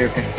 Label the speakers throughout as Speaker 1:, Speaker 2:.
Speaker 1: Ok, ok.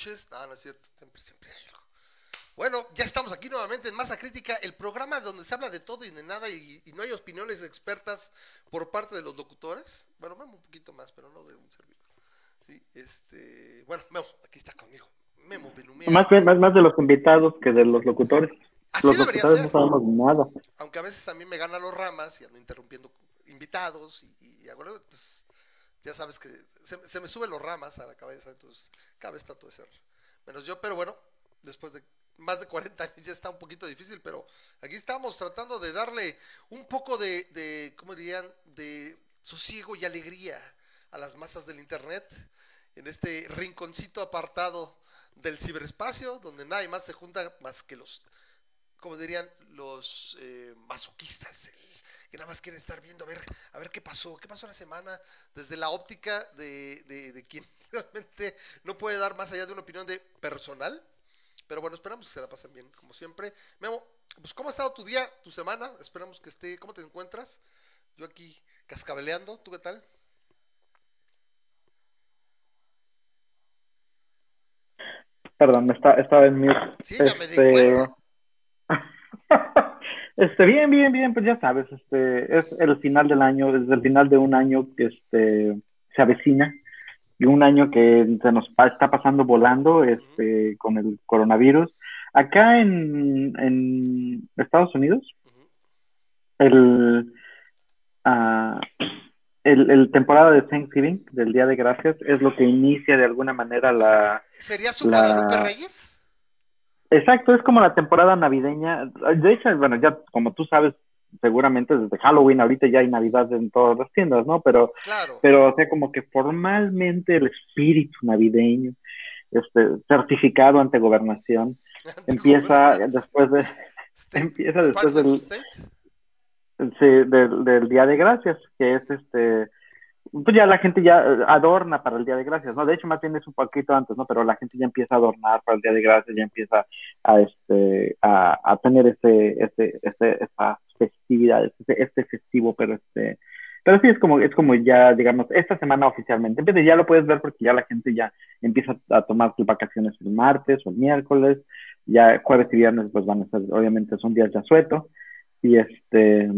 Speaker 2: Peluches. No, no es cierto, siempre, siempre hay algo. Bueno, ya estamos aquí nuevamente en Masa Crítica, el programa donde se habla de todo y de nada y, no hay opiniones expertas por parte de los locutores. Bueno, Memo un poquito más, pero no de un servidor. Sí, este, bueno, Memo, aquí está conmigo. Memo
Speaker 1: Más, más, más de los invitados que de los locutores.
Speaker 2: Así
Speaker 1: los
Speaker 2: debería ser.
Speaker 1: no sabemos nada.
Speaker 2: Aunque a veces a mí me ganan los ramas y ando interrumpiendo invitados y, y, ya sabes que se, me suben los ramas a la cabeza, entonces de ser menos yo, pero bueno, después de más de 40 años ya está un poquito difícil, pero aquí estamos tratando de darle un poco de, de ¿cómo dirían?, de sosiego y alegría a las masas del Internet, en este rinconcito apartado del ciberespacio, donde nadie más se junta más que los, como dirían, los eh, masoquistas, que nada más quieren estar viendo a ver, a ver qué pasó, qué pasó la semana, desde la óptica de, de, quien realmente no puede dar más allá de una opinión de personal. Pero bueno, esperamos que se la pasen bien, como siempre. Memo, pues ¿cómo ha estado tu día, tu semana? Esperamos que esté, ¿cómo te encuentras? Yo aquí cascabeleando, ¿tú qué tal?
Speaker 1: Perdón, está, estaba en mute.
Speaker 2: Sí, ya me di cuenta.
Speaker 1: Este, bien, bien, bien, pues ya sabes, este, es el final del año, desde el final de un año que este, se avecina y un año que se nos está pasando volando este, con el coronavirus. Acá en, en Estados Unidos, el, uh, el, el, temporada de Thanksgiving, del Día de Gracias, es lo que inicia de alguna manera la...
Speaker 2: ¿Sería su Guadalupe Reyes?
Speaker 1: Exacto, es como la temporada navideña. De hecho, bueno, ya como tú sabes, seguramente desde Halloween ahorita ya hay Navidad en todas las tiendas, ¿no? Pero, pero o sea, como que formalmente el espíritu navideño, este, certificado ante gobernación, empieza después de, empieza después del, sí, del, del Día de Gracias, que es este pues ya la gente ya eh, adorna para el Día de Gracias, ¿no? De hecho, más bien es un poquito antes, ¿no? Pero la gente ya empieza a adornar para el Día de Gracias, ya empieza a, este, a, tener este, este, este, esta festividad, este, este festivo, pero este,
Speaker 3: Pero sí es como, es como ya, digamos, esta semana oficialmente. Empieza, ya lo puedes ver porque ya la gente ya empieza a tomar sus vacaciones el martes o el miércoles. Ya jueves y viernes pues van a ser, obviamente son días de asueto. Y este,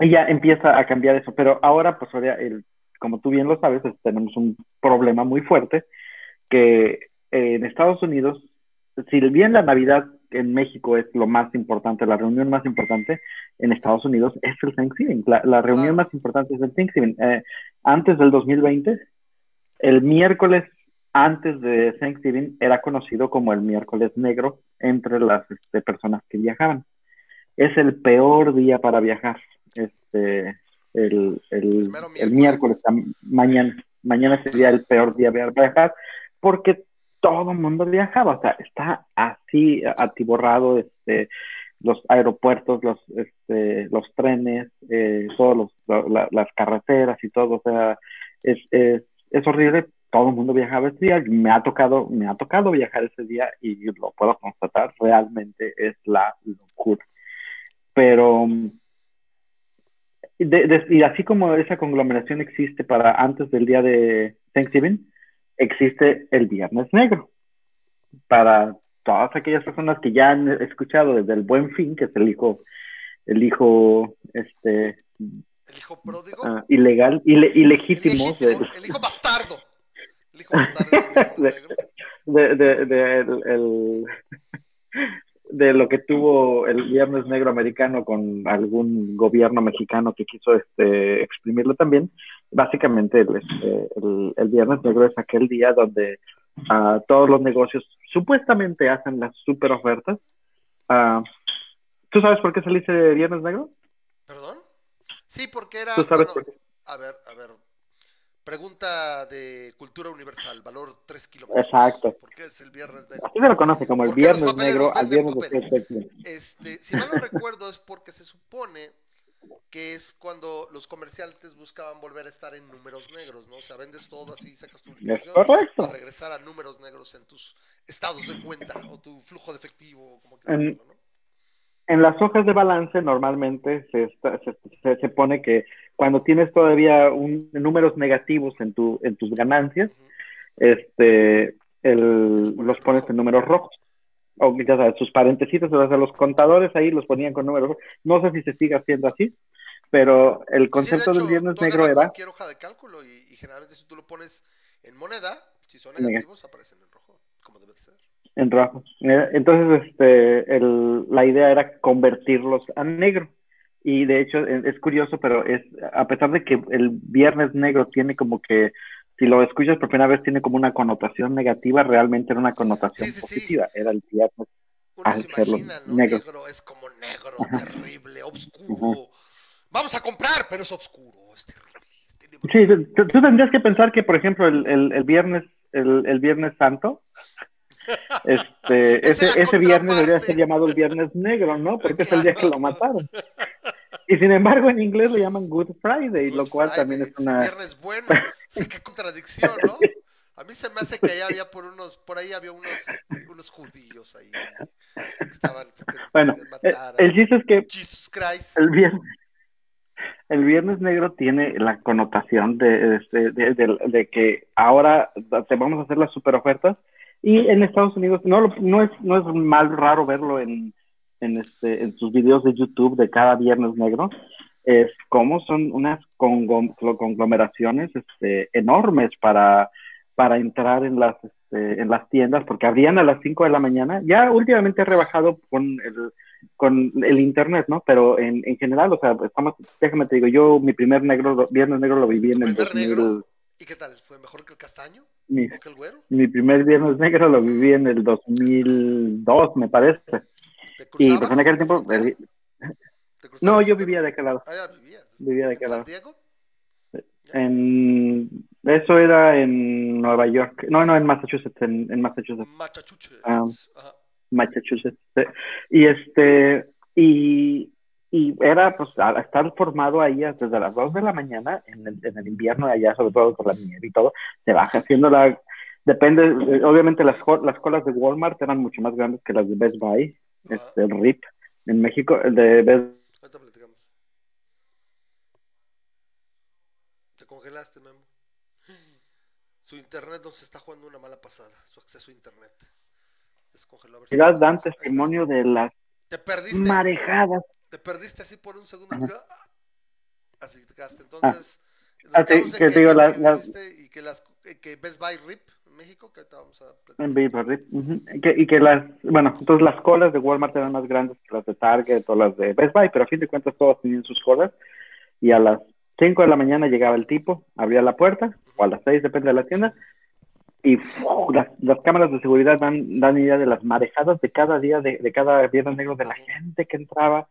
Speaker 3: y ya empieza a cambiar eso. Pero ahora, pues ahora, el, como tú bien lo sabes, tenemos un problema muy fuerte que en Estados Unidos, si bien la Navidad en México es lo más importante, la reunión más importante, en Estados Unidos es el Thanksgiving. La, reunión más importante es el Thanksgiving. Eh, antes del 2020, el miércoles antes de Thanksgiving era conocido como el miércoles negro entre las este, personas que viajaban. Es el peor día para viajar. Este, el, el, el miércoles, mañana, mañana sería el peor día para viajar porque todo el mundo viajaba, o sea, está así atiborrado este, los aeropuertos, los, este, los trenes, eh, todas las carreteras y todo, o sea, es, es, es horrible, todo el mundo viajaba ese día, me ha tocado, me ha tocado viajar ese día y lo puedo constatar, realmente es la locura. Pero y así como esa conglomeración existe para antes del día de Thanksgiving, existe el Viernes Negro. Para todas aquellas personas que ya han escuchado desde el Buen Fin, que es el hijo, el hijo, este,
Speaker 2: el hijo pródigo,
Speaker 3: ah, ilegal, ilegítimo,
Speaker 2: el hijo bastardo, el hijo bastardo
Speaker 3: de, de, de, el, de lo que tuvo el Viernes Negro americano con algún gobierno mexicano que quiso este, exprimirlo también, básicamente el, este, el, Viernes Negro es aquel día donde uh, todos los negocios supuestamente hacen las super ofertas. Uh, ¿Tú sabes por qué se le dice Viernes Negro?
Speaker 2: ¿Perdón? Sí, porque era...
Speaker 3: ¿Tú sabes por qué?
Speaker 2: A ver, a ver, Pregunta de cultura universal, valor 3 kilómetros.
Speaker 3: Exacto.
Speaker 2: ¿Por qué es el viernes negro?
Speaker 3: Así se lo conoce como el viernes negro al viernes de
Speaker 2: este, Si mal no recuerdo es porque se supone que es cuando los comerciantes buscaban volver a estar en números negros, ¿no? O sea, vendes todo así, sacas tu liquidación para regresar a números negros en tus estados de cuenta o tu flujo de efectivo, como que
Speaker 3: en, ¿no? en las hojas de balance normalmente se, se, se, pone que cuando tienes todavía un, números negativos en, tu, en tus ganancias, este, el, los pones en números rojos. O ya sabes, sus parentesitos, o sea, los contadores ahí los ponían con números rojos. No sé si se sigue haciendo así, pero el concepto del viernes negro era...
Speaker 2: Cualquier hoja de cálculo y, y, generalmente si tú lo pones en moneda, si son negativos, aparecen en rojo, como debe ser.
Speaker 3: En rojo. Entonces, este, el, la idea era convertirlos a negro. Y de hecho es curioso, pero es a pesar de que el Viernes Negro tiene como que, si lo escuchas por primera vez, tiene como una connotación negativa, realmente era una connotación positiva. Era el Viernes.
Speaker 2: Uno se imagina, ¿no? Negro. es como negro, terrible, oscuro. Vamos a comprar, pero es oscuro, es
Speaker 3: terrible. sí, tú, tendrías que pensar que, por ejemplo, el, el, el viernes, el, el Viernes Santo, este, ese, ese viernes debería ser llamado el Viernes Negro, ¿no? Porque es el día que lo mataron. Y sin embargo, en inglés lo llaman Good Friday, lo cual también es una.
Speaker 2: Viernes bueno, sí, qué contradicción, ¿no? A mí se me hace que allá había por unos, por ahí había unos, este, unos judíos ahí que estaban
Speaker 3: bueno, el, chiste es que
Speaker 2: Jesus Christ.
Speaker 3: el viernes, el viernes negro tiene la connotación de, de, de, de, que ahora te vamos a hacer las super ofertas y en Estados Unidos no, no, es, no es mal raro verlo en, en, este, en sus videos de YouTube de cada viernes negro. Es como son unas conglomeraciones este, enormes para, para entrar en las, este, en las tiendas, porque abrían a las 5 de la mañana. Ya últimamente he rebajado con el, con el internet, ¿no? Pero en, en general, o sea, estamos, déjame te digo, yo mi primer negro, viernes negro lo viví en el 2000.
Speaker 2: ¿Y qué tal? ¿Fue mejor que el castaño?
Speaker 3: Mi, Mi primer Viernes Negro lo viví en el 2002, me parece. Y pues en aquel tiempo... No, yo vivía de aquel lado.
Speaker 2: Ah, ya vivías.
Speaker 3: Vivía de aquel
Speaker 2: lado. ¿Santiago?
Speaker 3: En... Eso era en Nueva York. No, no, en Massachusetts. En, en Massachusetts.
Speaker 2: Massachusetts.
Speaker 3: Ah, Massachusetts. Y este... Y, y era pues estar formado ahí desde las 2 de la mañana en el, en el invierno allá sobre todo por la nieve y todo se baja haciendo la depende obviamente las las colas de Walmart eran mucho más grandes que las de Best Buy este, el RIP en México el de Best
Speaker 2: congelaste, Memo. Su internet nos está jugando una mala pasada, su acceso a internet.
Speaker 3: Descongeló. A dan testimonio de las
Speaker 2: te perdiste,
Speaker 3: marejadas.
Speaker 2: Te perdiste así por un segundo. Así te quedaste. Entonces,
Speaker 3: ah. que, digo,
Speaker 2: y que, las, que Best Buy RIP México, que te vamos a
Speaker 3: En RIP. y que las, bueno, entonces las colas de Walmart eran más grandes que las de Target o las de Best Buy, pero a fin de cuentas todas tenían sus colas. Y a las 5 de la mañana llegaba el tipo, abría la puerta, o a las 6, depende de la tienda, y las, las, cámaras de seguridad dan, dan idea de las marejadas de cada día, de, de cada viernes negro, de la gente que entraba.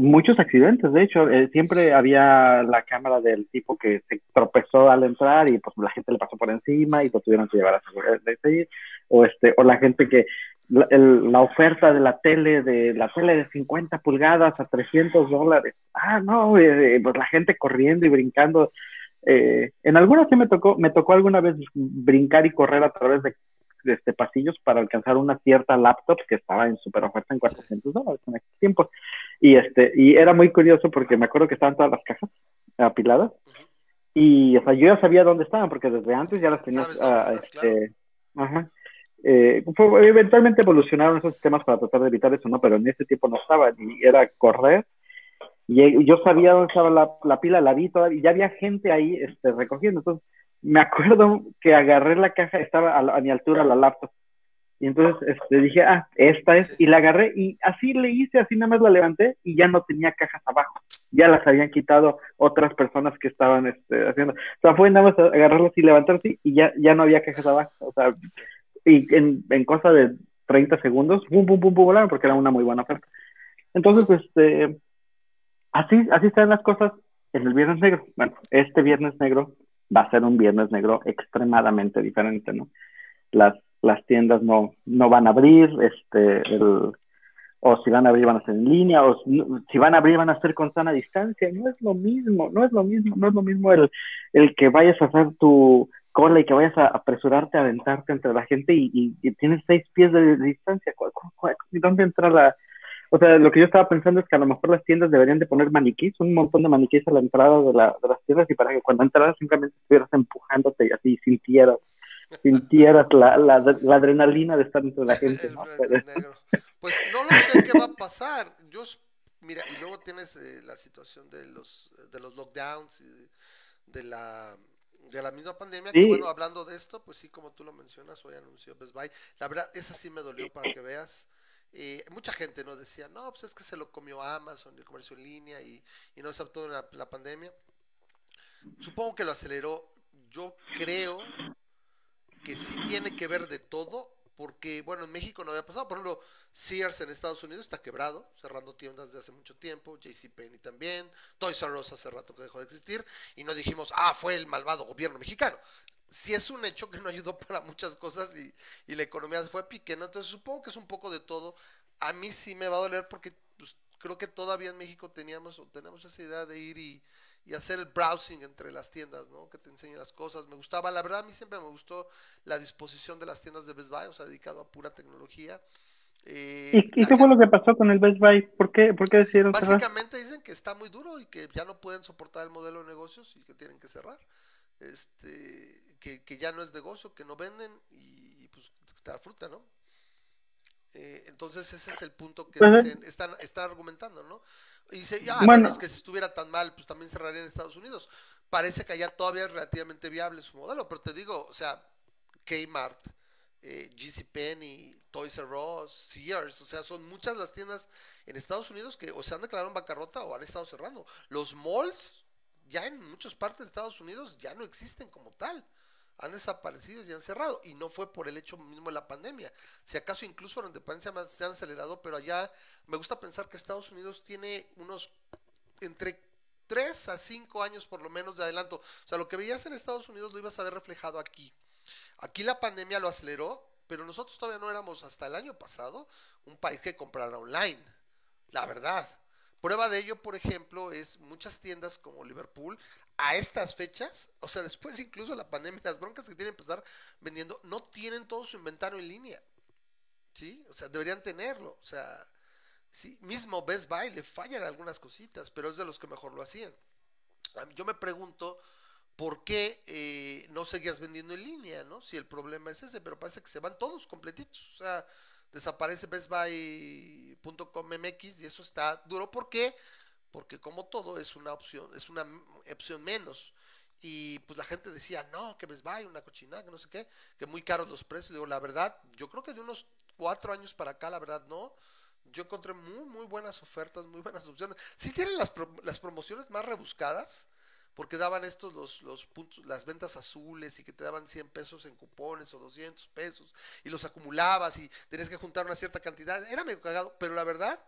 Speaker 3: Muchos accidentes, de hecho, eh, siempre había la cámara del tipo que se tropezó al entrar y pues la gente le pasó por encima y lo tuvieron que llevar a de o este o la gente que la, la, oferta de la tele de la tele de 50 pulgadas a 300 dólares. Ah no eh, eh, pues la gente corriendo y brincando. Eh, en algunas sí me tocó me tocó alguna vez brincar y correr a través de, este pasillos para alcanzar una cierta laptop que estaba en super oferta en 400 dólares en aquel tiempo y este y era muy curioso porque me acuerdo que estaban todas las cajas apiladas y o sea, yo ya sabía dónde estaban porque desde antes ya las tenía uh, este, ajá eh, eventualmente evolucionaron esos sistemas para tratar de evitar eso, ¿no? Pero en ese tiempo no estaba, y era correr. Y yo sabía dónde estaba la, la pila, la vi todavía, y ya había gente ahí este, recogiendo. Entonces, me acuerdo que agarré la caja, estaba a, mi altura la laptop. Y entonces este, dije, ah, esta es, y la agarré, y así le hice, así nada más la levanté, y ya no tenía cajas abajo. Ya las habían quitado otras personas que estaban este, haciendo. O sea, fue nada más agarrarlas y levantarlas, y ya, ya no había cajas abajo. O sea, y en, en cosa de 30 segundos, pum, pum, pum, pum, volaron porque era una muy buena oferta. Entonces, este, así, así están las cosas en el Viernes Negro. Bueno, este Viernes Negro va a ser un Viernes Negro extremadamente diferente, ¿no? Las, las tiendas no, no van a abrir, este, o si van a abrir van a ser en línea, o si van a abrir van a ser con sana distancia, no es lo mismo, no es lo mismo, no es lo mismo el, el que vayas a hacer tu, cola y que vayas a apresurarte a aventarte entre la gente y, tienes seis pies de, distancia. ¿Dónde entra la...? O sea, lo que yo estaba pensando es que a lo mejor las tiendas deberían de poner maniquís, un montón de maniquís a la entrada de, la, de las tiendas y para que cuando entraras simplemente estuvieras empujándote y así sintieras sintieras la, la, la, adrenalina de estar entre la gente. ¿no?
Speaker 2: Pues no lo sé qué va a pasar. Yo, mira, y luego tienes eh, la situación de los, de los lockdowns y de la de la misma pandemia, que bueno, hablando de esto, pues sí, como tú lo mencionas, hoy anunció Best Buy. La verdad, esa sí me dolió para que veas. Eh, mucha gente nos decía, no, pues es que se lo comió Amazon, el comercio en línea y, y no se adaptó la, la pandemia. Supongo que lo aceleró. Yo creo que sí tiene que ver de todo, porque, bueno, en México no había pasado. Por ejemplo, Sears en Estados Unidos está quebrado, cerrando tiendas desde hace mucho tiempo, JCPenney también, Toys R Us hace rato que dejó de existir, y no dijimos, ah, fue el malvado gobierno mexicano. Sí es un hecho que no ayudó para muchas cosas y, la economía se fue a pique, ¿no? Entonces supongo que es un poco de todo. A mí sí me va a doler porque pues, creo que todavía en México teníamos o tenemos esa idea de ir y, y hacer el browsing entre las tiendas, ¿no? Que te enseñen las cosas. Me gustaba, la verdad a mí siempre me gustó la disposición de las tiendas de Best Buy, o sea, dedicado a pura tecnología.
Speaker 3: Eh, ¿Y, qué fue lo que pasó con el Best Buy? ¿Por qué, por qué decidieron
Speaker 2: Básicamente dicen que está muy duro y que ya no pueden soportar el modelo de negocios y que tienen que cerrar. Este, que, que ya no es negocio, que no venden y, pues está fruta, ¿no? Eh, entonces ese es el punto que pues, dicen, están, están argumentando, ¿no? Y dice, ya, bueno. es que si estuviera tan mal, pues también cerraría en Estados Unidos. Parece que allá todavía es relativamente viable su modelo, pero te digo, o sea, Kmart, eh, GCPenney, Toys R Us, Sears, o sea, son muchas las tiendas en Estados Unidos que o se han declarado en bancarrota o han estado cerrando. Los malls ya en muchas partes de Estados Unidos ya no existen como tal. Han desaparecido y han cerrado. Y no fue por el hecho mismo de la pandemia. Si acaso incluso durante la pandemia se han acelerado, pero allá me gusta pensar que Estados Unidos tiene unos entre 3 a 5 años por lo menos de adelanto. O sea, lo que veías en Estados Unidos lo ibas a ver reflejado aquí. Aquí la pandemia lo aceleró, pero nosotros todavía no éramos hasta el año pasado un país que comprara online. La verdad. Prueba de ello, por ejemplo, es muchas tiendas como Liverpool a estas fechas, o sea, después incluso la pandemia, las broncas que tienen que empezar vendiendo, no tienen todo su inventario en línea. ¿Sí? O sea, deberían tenerlo. O sea, sí, mismo Best Buy le fallan algunas cositas, pero es de los que mejor lo hacían. Yo me pregunto ¿por qué eh, no seguías vendiendo en línea, no? Si el problema es ese, pero parece que se van todos completitos. O sea, desaparece bestbuy.com.mx y eso está duro. ¿Por qué? Porque como todo es una opción, es una opción menos. Y pues la gente decía, no, que Best Buy, una cochinada, que no sé qué, que muy caros los precios. Digo, la verdad, yo creo que de unos cuatro años para acá, la verdad, no. Yo encontré muy, muy buenas ofertas, muy buenas opciones. Sí tienen las, las promociones más rebuscadas, porque daban estos los, los puntos, las ventas azules y que te daban 100 pesos en cupones o 200 pesos y los acumulabas y tenías que juntar una cierta cantidad. Era medio cagado, pero la verdad,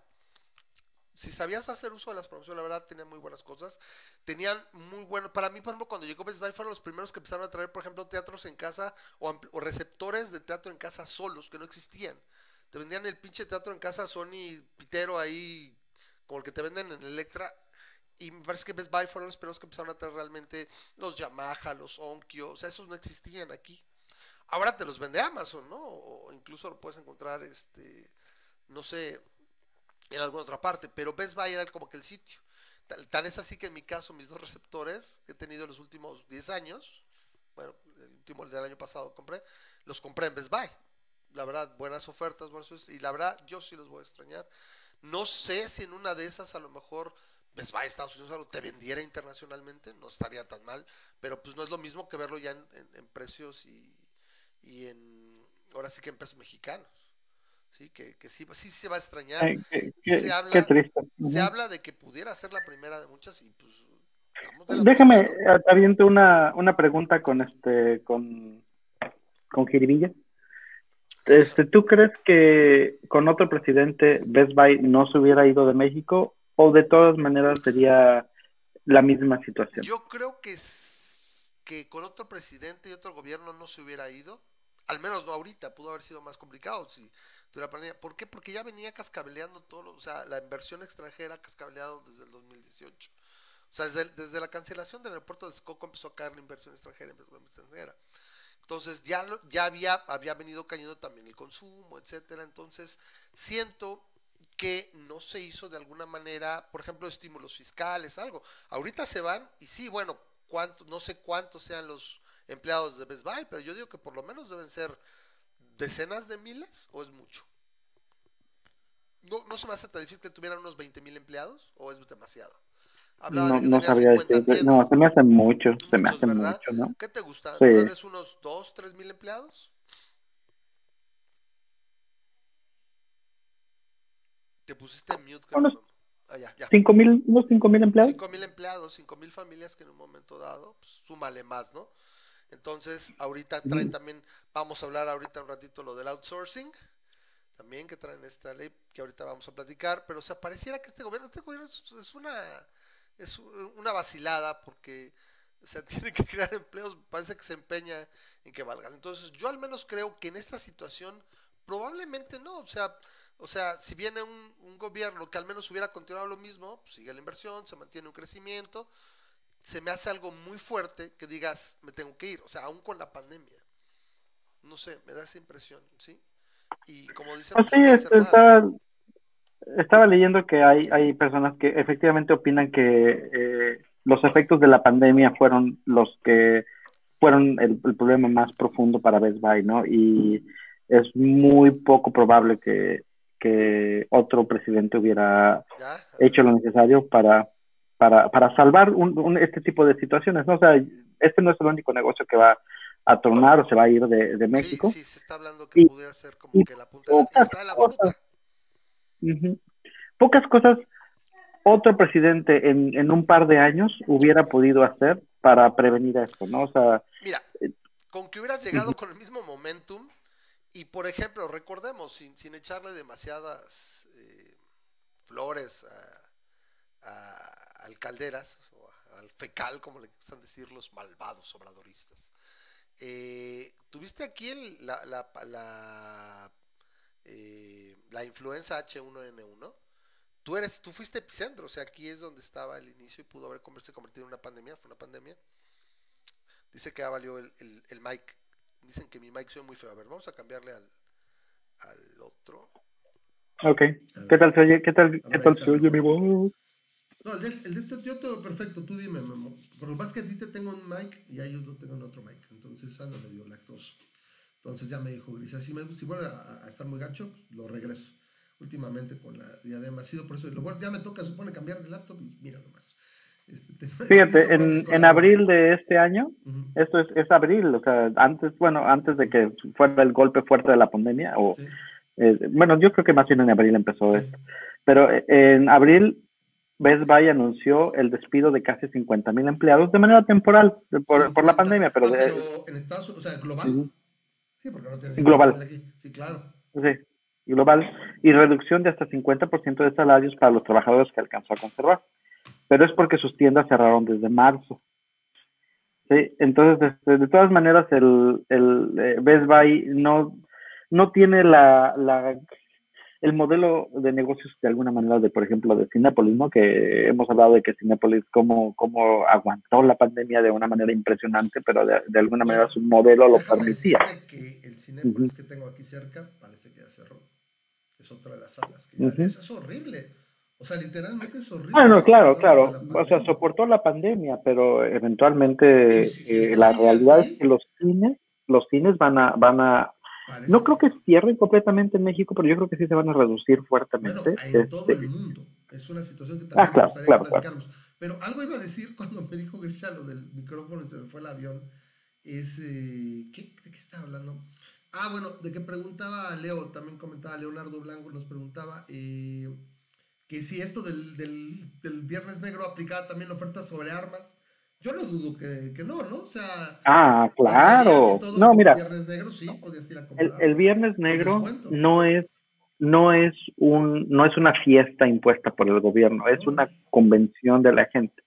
Speaker 2: si sabías hacer uso de las promociones, la verdad tenían muy buenas cosas. Tenían muy buenos, para mí, por ejemplo, cuando llegó Best Buy fueron los primeros que empezaron a traer, por ejemplo, teatros en casa o, o receptores de teatro en casa solos que no existían. Te vendían el pinche teatro en casa Sony Pitero ahí, como el que te venden en Electra, y me parece que Best Buy fueron los primeros que empezaron a traer realmente los Yamaha, los Onkyo, o sea, esos no existían aquí. Ahora te los vende Amazon, ¿no? O incluso lo puedes encontrar, este, no sé, en alguna otra parte, pero Best Buy era como que el sitio. Tan, es así que en mi caso, mis dos receptores que he tenido los últimos 10 años, bueno, el último el del año pasado compré, los compré en Best Buy. La verdad, buenas ofertas, buenas y la verdad, yo sí los voy a extrañar. No sé si en una de esas a lo mejor Best Buy Estados Unidos te vendiera internacionalmente, no estaría tan mal, pero pues no es lo mismo que verlo ya en, precios y, y, en, ahora sí que en pesos mexicanos. Sí, que, que sí, sí se va a extrañar. se, habla, se habla de que pudiera ser la primera de muchas y pues...
Speaker 3: Déjame, aviento una, una pregunta con este, con, con Jiribilla. Este, ¿Tú crees que con otro presidente Best Buy no se hubiera ido de México o de todas maneras sería la misma situación?
Speaker 2: Yo creo que, que con otro presidente y otro gobierno no se hubiera ido, al menos no ahorita, pudo haber sido más complicado si ¿Por qué? Porque ya venía cascabeleando todo, o sea, la inversión extranjera cascabeleado desde el 2018. O sea, desde, desde la cancelación del aeropuerto de Escoco empezó a caer la inversión extranjera, extranjera. Entonces ya, ya había, había venido cayendo también el consumo, etcétera. Entonces siento que no se hizo de alguna manera, por ejemplo, estímulos fiscales, algo. Ahorita se van y sí, bueno, cuánto, no sé cuántos sean los empleados de Best Buy, pero yo digo que por lo menos deben ser decenas de miles o es mucho. No, no se me hace tan difícil que tuvieran unos 20 mil empleados o es demasiado.
Speaker 3: no, no sabía decir, no, se me hace mucho, se me hace mucho, ¿no?
Speaker 2: ¿Qué te gusta? Sí. unos 2, 3 mil empleados? Te pusiste mute, unos,
Speaker 3: ah, ya, ya. ¿Cinco mil, unos 5 mil empleados?
Speaker 2: 5 mil empleados, 5 mil familias que en un momento dado, pues, súmale más, ¿no? Entonces, ahorita traen también, vamos a hablar ahorita un ratito lo del outsourcing, también que traen esta ley que ahorita vamos a platicar, pero o sea, pareciera que este gobierno, este gobierno es, una es una vacilada porque o sea, tiene que crear empleos, parece que se empeña en que valgan. Entonces, yo al menos creo que en esta situación probablemente no, o sea, o sea, si viene un, un gobierno que al menos hubiera continuado lo mismo, pues sigue la inversión, se mantiene un crecimiento, se me hace algo muy fuerte que digas, me tengo que ir, o sea, aún con la pandemia. No sé, me da esa impresión, ¿sí? Y como dicen...
Speaker 3: Pues sí, estaba, estaba, leyendo que hay, hay personas que efectivamente opinan que eh, los efectos de la pandemia fueron los que fueron el, problema más profundo para Best Buy, ¿no? Y es muy poco probable que, que otro presidente hubiera hecho lo necesario para para, para salvar un, este tipo de situaciones, ¿no? O sea, este no es el único negocio que va a tornar o se va a ir de, de México.
Speaker 2: Sí, sí, se está hablando que pudiera ser como que la punta de la,
Speaker 3: cosas, Pocas cosas otro presidente en, en un par de años hubiera podido hacer para prevenir esto, ¿no? O sea...
Speaker 2: Mira, eh, con que hubieras llegado con el mismo momentum y, por ejemplo, recordemos, sin, sin echarle demasiadas eh, flores a al Calderas, o al fecal, como le gustan decir los malvados obradoristas. Eh, tuviste aquí la, la, la, eh, la, influenza H1N1. Tú, eres, tú fuiste epicentro, o sea, aquí es donde estaba el inicio y pudo haber convertido en una pandemia, fue una pandemia. Dice que ya valió el, el, mic. Dicen que mi mic soy muy feo. A ver, vamos a cambiarle al, al otro.
Speaker 3: Ok. ¿Qué tal se oye? ¿Qué tal, qué tal se oye mi voz?
Speaker 2: No, el de, el yo todo perfecto, tú dime, Memo. Por lo más que a ti te tengo un mic y a ellos no tengo otro mic. Entonces, no le dio lactoso. Entonces ya me dijo Gris, si, me, si vuelve a, estar muy gacho, pues, lo regreso. Últimamente con la diadema ha sido por eso. Lo, ya me toca, supone, cambiar de laptop y mira nomás.
Speaker 3: Este, Fíjate, en, en abril de este año, esto es, es, abril, o sea, antes, bueno, antes de que fuera el golpe fuerte de la pandemia, o, eh, bueno, yo creo que más bien en abril empezó esto, pero eh, en abril Best Buy anunció el despido de casi 50 mil empleados de manera temporal por, por la pandemia, pero, ah,
Speaker 2: en Estados Unidos, o sea, global. Sí, porque no tiene
Speaker 3: global.
Speaker 2: Aquí. Sí, claro.
Speaker 3: Sí, global. Y reducción de hasta 50% de salarios para los trabajadores que alcanzó a conservar. Pero es porque sus tiendas cerraron desde marzo. Sí, entonces, este, de, todas maneras, el, el eh, Best Buy no, no tiene la, la el modelo de negocios de alguna manera de, por ejemplo, de Cinépolis, ¿no? Que hemos hablado de que Cinépolis cómo, cómo aguantó la pandemia de una manera impresionante, pero de, alguna manera su modelo lo permitía.
Speaker 2: Que el Cinépolis que tengo aquí cerca parece que ya cerró. Es otra de las salas. Que eso es horrible. O sea, literalmente es horrible.
Speaker 3: Bueno, claro, claro. O sea, soportó la pandemia, pero eventualmente eh, la realidad es que los cines, los cines van a, van a no creo que cierren completamente en México, pero yo creo que sí se van a reducir fuertemente.
Speaker 2: Bueno, en todo el este, mundo. Es una situación que también ah, claro, claro, Pero algo iba a decir cuando me dijo Grisha lo del micrófono y se me fue el avión. Es, eh, ¿qué, ¿De qué estaba hablando? Ah, bueno, de que preguntaba Leo, también comentaba Leonardo Blanco, nos preguntaba eh, que si esto del, del, del Viernes Negro aplicaba también la oferta sobre armas yo no dudo que, que no, ¿no? O sea.
Speaker 3: Ah, claro. No, mira. El viernes negro sí ir a comprar. El, viernes negro no es no es un no es una fiesta impuesta por el gobierno, es una convención de la gente.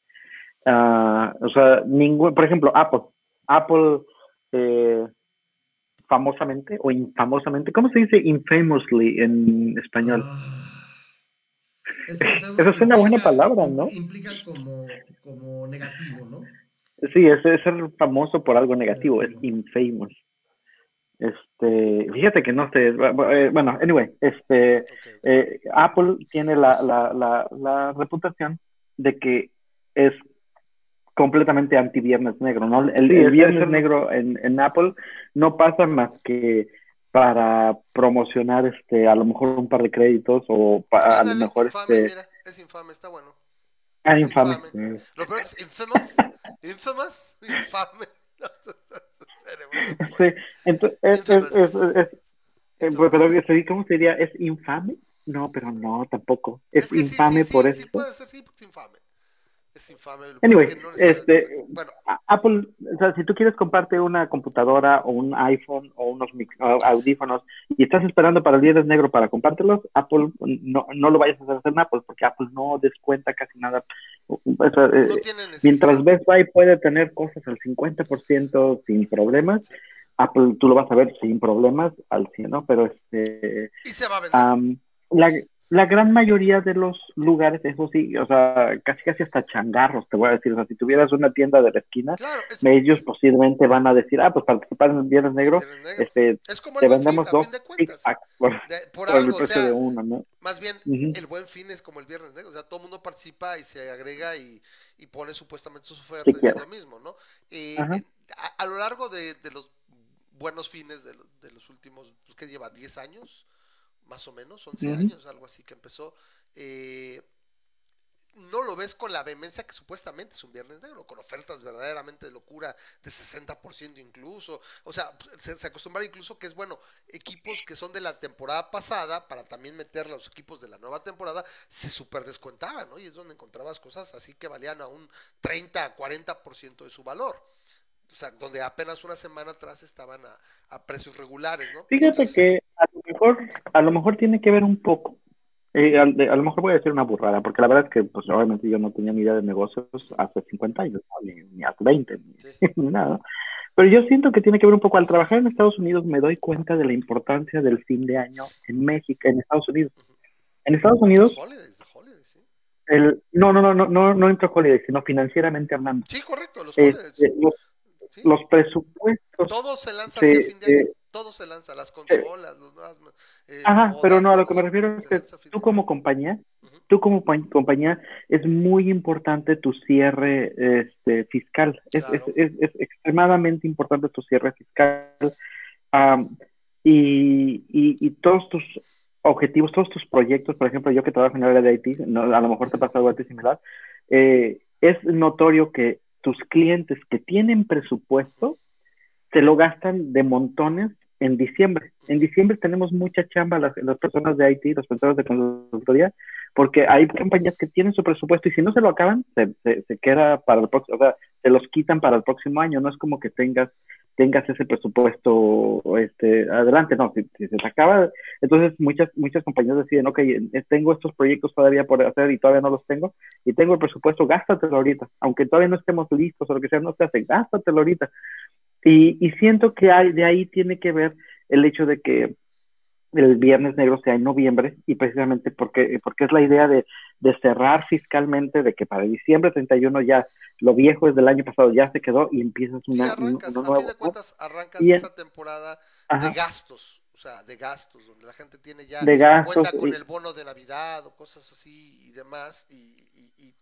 Speaker 3: Uh, o sea, ningún, por ejemplo, Apple, Apple eh, famosamente o infamosamente, ¿cómo se dice infamously en español? Ah esa es una buena palabra, ¿no?
Speaker 2: Implica como, como negativo, ¿no?
Speaker 3: Sí, es, es ser famoso por algo negativo, es infamous. Este, fíjate que no sé, eh, bueno, anyway, este, eh, Apple tiene la, la, la, la, reputación de que es completamente anti viernes negro, ¿no? El, el viernes negro en, en Apple no pasa más que para promocionar este a lo mejor un par de créditos o a lo mejor
Speaker 2: infame, este mira, es infame está bueno.
Speaker 3: Ah, infame. infame.
Speaker 2: lo peor es infamous infamous infame.
Speaker 3: Sí entonces es, es, es, eh, pero cómo se diría es infame no pero no tampoco. Es, infame por eso sí
Speaker 2: puede ser sí es infame es.
Speaker 3: Anyway, este, bueno. Apple, o sea, si tú quieres comprarte una computadora o un iPhone o unos audífonos y estás esperando para el viernes negro para comprártelos, Apple no, no lo vayas a hacer en Apple porque Apple no descuenta casi nada. Eh, mientras Best Buy puede tener cosas al 50% sin problemas, Apple tú lo vas a ver sin problemas al 100, ¿no? Pero este...
Speaker 2: Y se va a vender.
Speaker 3: la, la gran mayoría de los lugares, eso sí, o sea, casi casi hasta changarros, te voy a decir, o sea, si tuvieras una tienda de la esquina, ellos posiblemente van a decir, ah, pues participar en el Viernes Negro, este, te vendemos dos
Speaker 2: por, por, algo, el precio de uno, ¿no? Más bien, el buen fin es como el Viernes Negro, o sea, todo el mundo participa y se agrega y, y pone supuestamente sus ofertas y lo mismo, ¿no? Eh, a, lo largo de, de, los buenos fines de, de los últimos, pues que lleva 10 años, más o menos, 11 años, algo así que empezó. Eh, no lo ves con la vehemencia que supuestamente es un Viernes Negro, con ofertas verdaderamente de locura de 60% incluso. O sea, se, se acostumbra incluso que es bueno, equipos que son de la temporada pasada, para también meter los equipos de la nueva temporada, se super descontaban, ¿no? Y es donde encontrabas cosas así que valían a un 30, 40% de su valor o sea, donde apenas una semana atrás estaban a, precios regulares, ¿no?
Speaker 3: Fíjate que a lo mejor, a lo mejor tiene que ver un poco. Eh, a, lo mejor voy a decir una burrada, porque la verdad es que, pues, obviamente yo no tenía ni idea de negocios hace 50 años, ni, hace 20, ni, nada. Pero yo siento que tiene que ver un poco. Al trabajar en Estados Unidos me doy cuenta de la importancia del fin de año en México, en Estados Unidos. En Estados Unidos. El, no, no, no, no, no, no entro holidays, sino financieramente hablando.
Speaker 2: Sí, correcto, los holidays.
Speaker 3: Este, los presupuestos.
Speaker 2: Todo se lanza hacia fin de año. Todo se lanza, las consolas, los nuevas.
Speaker 3: Eh, Ajá, pero no, a lo que me refiero es que tú como compañía, tú como compañía es muy importante tu cierre este, fiscal. Es, es, es, extremadamente importante tu cierre fiscal. y, y, todos tus objetivos, todos tus proyectos, por ejemplo, yo que trabajo en el área de IT, a lo mejor te pasa algo a ti similar, eh, es notorio que tus clientes que tienen presupuesto se lo gastan de montones en diciembre. En diciembre tenemos mucha chamba las, las personas de IT, las personas de consultoría, porque hay compañías que tienen su presupuesto y si no se lo acaban, se, se, queda para el próximo, o sea, se los quitan para el próximo año. No es como que tengas tengas ese presupuesto este adelante, no, si, se te acaba, entonces muchas muchas compañías deciden, ok, tengo estos proyectos todavía por hacer y todavía no los tengo, y tengo el presupuesto, gástatelo ahorita, aunque todavía no estemos listos o lo que sea, no se hace, gástatelo ahorita. Y, y siento que hay, de ahí tiene que ver el hecho de que el Viernes Negro sea en noviembre y precisamente porque, porque es la idea de, de cerrar fiscalmente, de que para diciembre 31 ya lo viejo es del año pasado ya se quedó y empiezas una,
Speaker 2: arrancas, a fin de cuentas arrancas esa temporada de gastos, o sea, de gastos, donde la gente tiene ya cuenta con el bono de Navidad o cosas así y demás, y, y,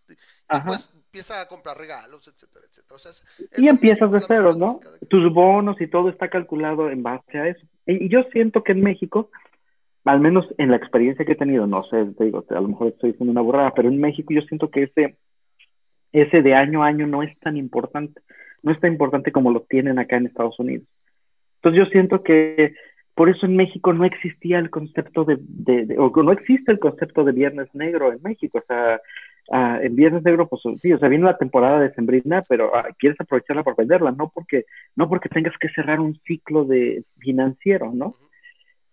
Speaker 2: pues empieza a comprar regalos, etcétera, etcétera.
Speaker 3: y empiezas de cero, ¿no? Tus bonos y todo está calculado en base a eso. Y, yo siento que en México, al menos en la experiencia que he tenido, no sé, te digo, a lo mejor estoy diciendo una burrada, pero en México yo siento que ese, ese de año a año no es tan importante, no es tan importante como lo tienen acá en Estados Unidos. Entonces yo siento que por eso en México no existía el concepto de, de, o no existe el concepto de Viernes Negro en México, o sea, ah, en Viernes Negro, pues sí, o sea, viene la temporada de Sembrina, pero ah, quieres aprovecharla para venderla, no porque, no porque tengas que cerrar un ciclo de financiero, ¿no?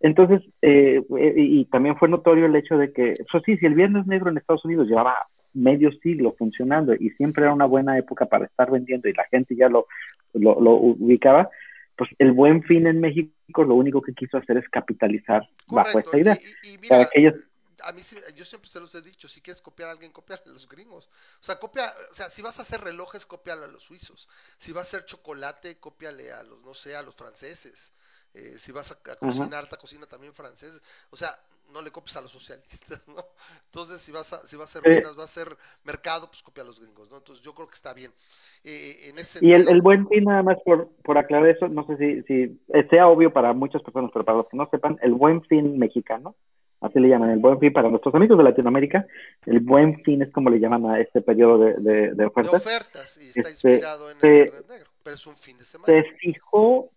Speaker 3: Entonces, eh, eh, y también fue notorio el hecho de que, eso sí, si el Viernes Negro en Estados Unidos llevaba medio siglo funcionando y siempre era una buena época para estar vendiendo y la gente ya lo, lo, lo ubicaba, pues el buen fin en México lo único que quiso hacer es capitalizar bajo esta idea.
Speaker 2: Y, mira, a mí yo siempre se los he dicho, si quieres copiar a alguien, copia a los gringos. O sea, copia, o sea, si vas a hacer relojes, cópialo a los suizos. Si vas a hacer chocolate, cópiale a los, no sé, a los franceses. Eh, si vas a, cocinar, ta cocina también francés. O sea, no le copies a los socialistas, ¿no? Entonces, si vas a, si va a hacer ventas, va a ser mercado, pues copia a los gringos, ¿no? Entonces, yo creo que está bien.
Speaker 3: Eh, en ese y el, buen fin, nada más por, por aclarar eso, no sé si, si sea obvio para muchas personas, pero para los que no sepan, el buen fin mexicano, así le llaman, el buen fin para nuestros amigos de Latinoamérica, el buen fin es como le llaman a este periodo de, de, ofertas.
Speaker 2: De ofertas, y está este, inspirado en el negro, pero es un fin de semana.
Speaker 3: Se fijó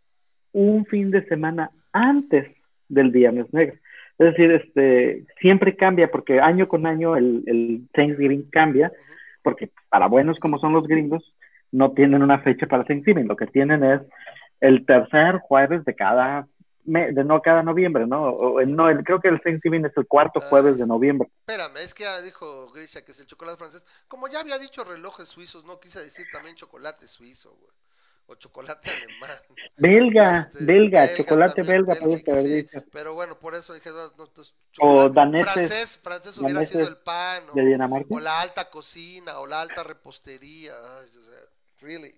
Speaker 3: un fin de semana antes del Viernes Negro. Es decir, este, siempre cambia porque año con año el, el Thanksgiving cambia, porque para buenos como son los gringos, no tienen una fecha para Thanksgiving, lo que tienen es el tercer jueves de cada de no cada noviembre, ¿no? O, no, el, creo que el Thanksgiving es el cuarto ah, jueves de noviembre.
Speaker 2: Espérame, es que ya dijo Grisha que es el chocolate francés. Como ya había dicho relojes suizos, no quise decir también chocolate suizo, güey o chocolate alemán.
Speaker 3: Belga, este, belga, chocolate belga,
Speaker 2: Pero bueno, por eso dije, no,
Speaker 3: o danés.
Speaker 2: Francés, francés hubiera sido el pan, o, la alta cocina, o la alta repostería. o sea, really.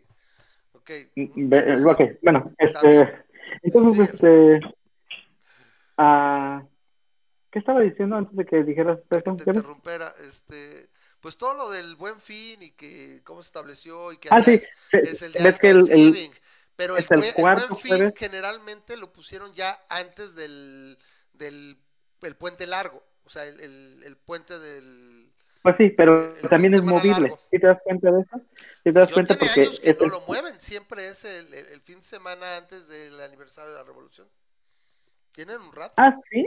Speaker 2: Ok.
Speaker 3: Mm, okay. bueno, este, entonces, este, uh, ¿qué estaba diciendo antes de que dijeras?
Speaker 2: Que te interrumpiera, este, pues todo lo del buen fin y que cómo se estableció y que
Speaker 3: ah, sí.
Speaker 2: es el de que el, pero el, buen fin generalmente lo pusieron ya antes del, del el puente largo, o sea, el, el, puente del...
Speaker 3: Pues sí, pero también es movible. ¿Sí te das cuenta de eso? ¿Sí te das cuenta? Porque
Speaker 2: años que no lo mueven, siempre es el, el, fin de semana antes del aniversario de la revolución. Tienen un rato.
Speaker 3: Ah, sí.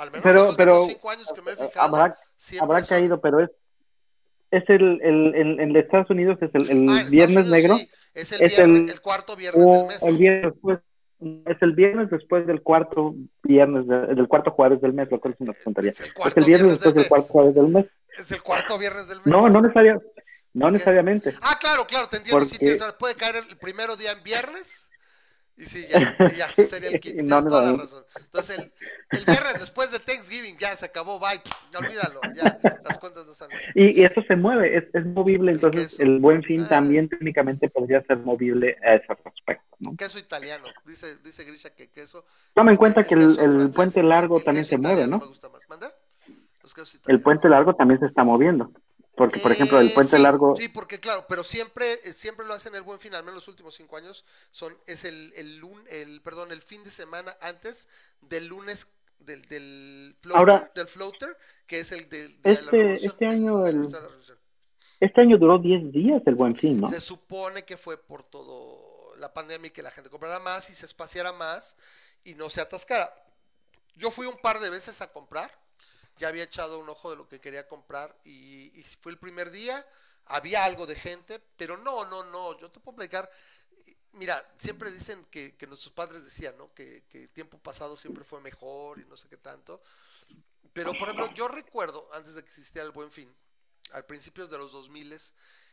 Speaker 2: Al menos pero, los pero, cinco años que me he fijado.
Speaker 3: Habrá, habrá caído, pero es, es el, el, el, en Estados Unidos es el, el ah, viernes negro.
Speaker 2: Es, el, viernes, el, cuarto viernes del mes.
Speaker 3: El viernes después, es el viernes después del cuarto viernes, del cuarto jueves del mes, lo cual es una tontería. Es el, es el viernes después del, cuarto jueves del mes.
Speaker 2: Es el cuarto viernes del mes.
Speaker 3: No, no necesariamente. No necesariamente.
Speaker 2: Ah, claro, claro, te entiendo. Porque... Sí, puede caer el primero día en viernes y sí, ya, ya sería el kit. No, toda la razón. Entonces, el, el, viernes después de Thanksgiving ya se acabó, bye, ya olvídalo, ya las cuentas no salen.
Speaker 3: Y, y eso se mueve, es, es movible, entonces el buen fin ah. también técnicamente podría ser movible a ese respecto. ¿no?
Speaker 2: Queso italiano, dice, dice Grisha que queso.
Speaker 3: Toma en cuenta que el, el puente largo también se mueve, ¿no?
Speaker 2: Me gusta más. ¿Manda?
Speaker 3: Pues el puente largo también se está moviendo. Porque, por ejemplo, el puente largo.
Speaker 2: Sí, porque claro, pero siempre, eh, siempre lo hacen el buen fin, al menos los últimos cinco años, son, es el, el, el, perdón, el fin de semana antes del lunes del, del, floater, del floater, que es el del,
Speaker 3: este, este año este año duró 10 días el buen fin, ¿no?
Speaker 2: Se supone que fue por todo la pandemia y que la gente comprara más y se espaciara más y no se atascara. Yo fui un par de veces a comprar ya había echado un ojo de lo que quería comprar y, fue el primer día, había algo de gente, pero no, no, no, yo te puedo platicar, mira, siempre dicen que, nuestros padres decían, ¿no? Que, el tiempo pasado siempre fue mejor y no sé qué tanto, pero por ejemplo, yo recuerdo, antes de que existiera el Buen Fin, al principios de los 2000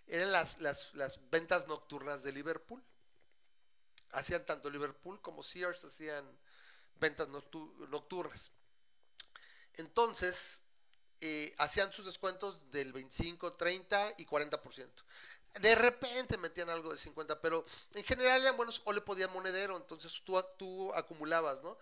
Speaker 2: eran las, las, las ventas nocturnas de Liverpool. Hacían tanto Liverpool como Sears, hacían ventas nocturnas. Entonces, eh, hacían sus descuentos del 25, 30 y 40%. De repente metían algo de 50, pero en general eran buenos o le podían monedero, entonces tú, acumulabas, ¿no?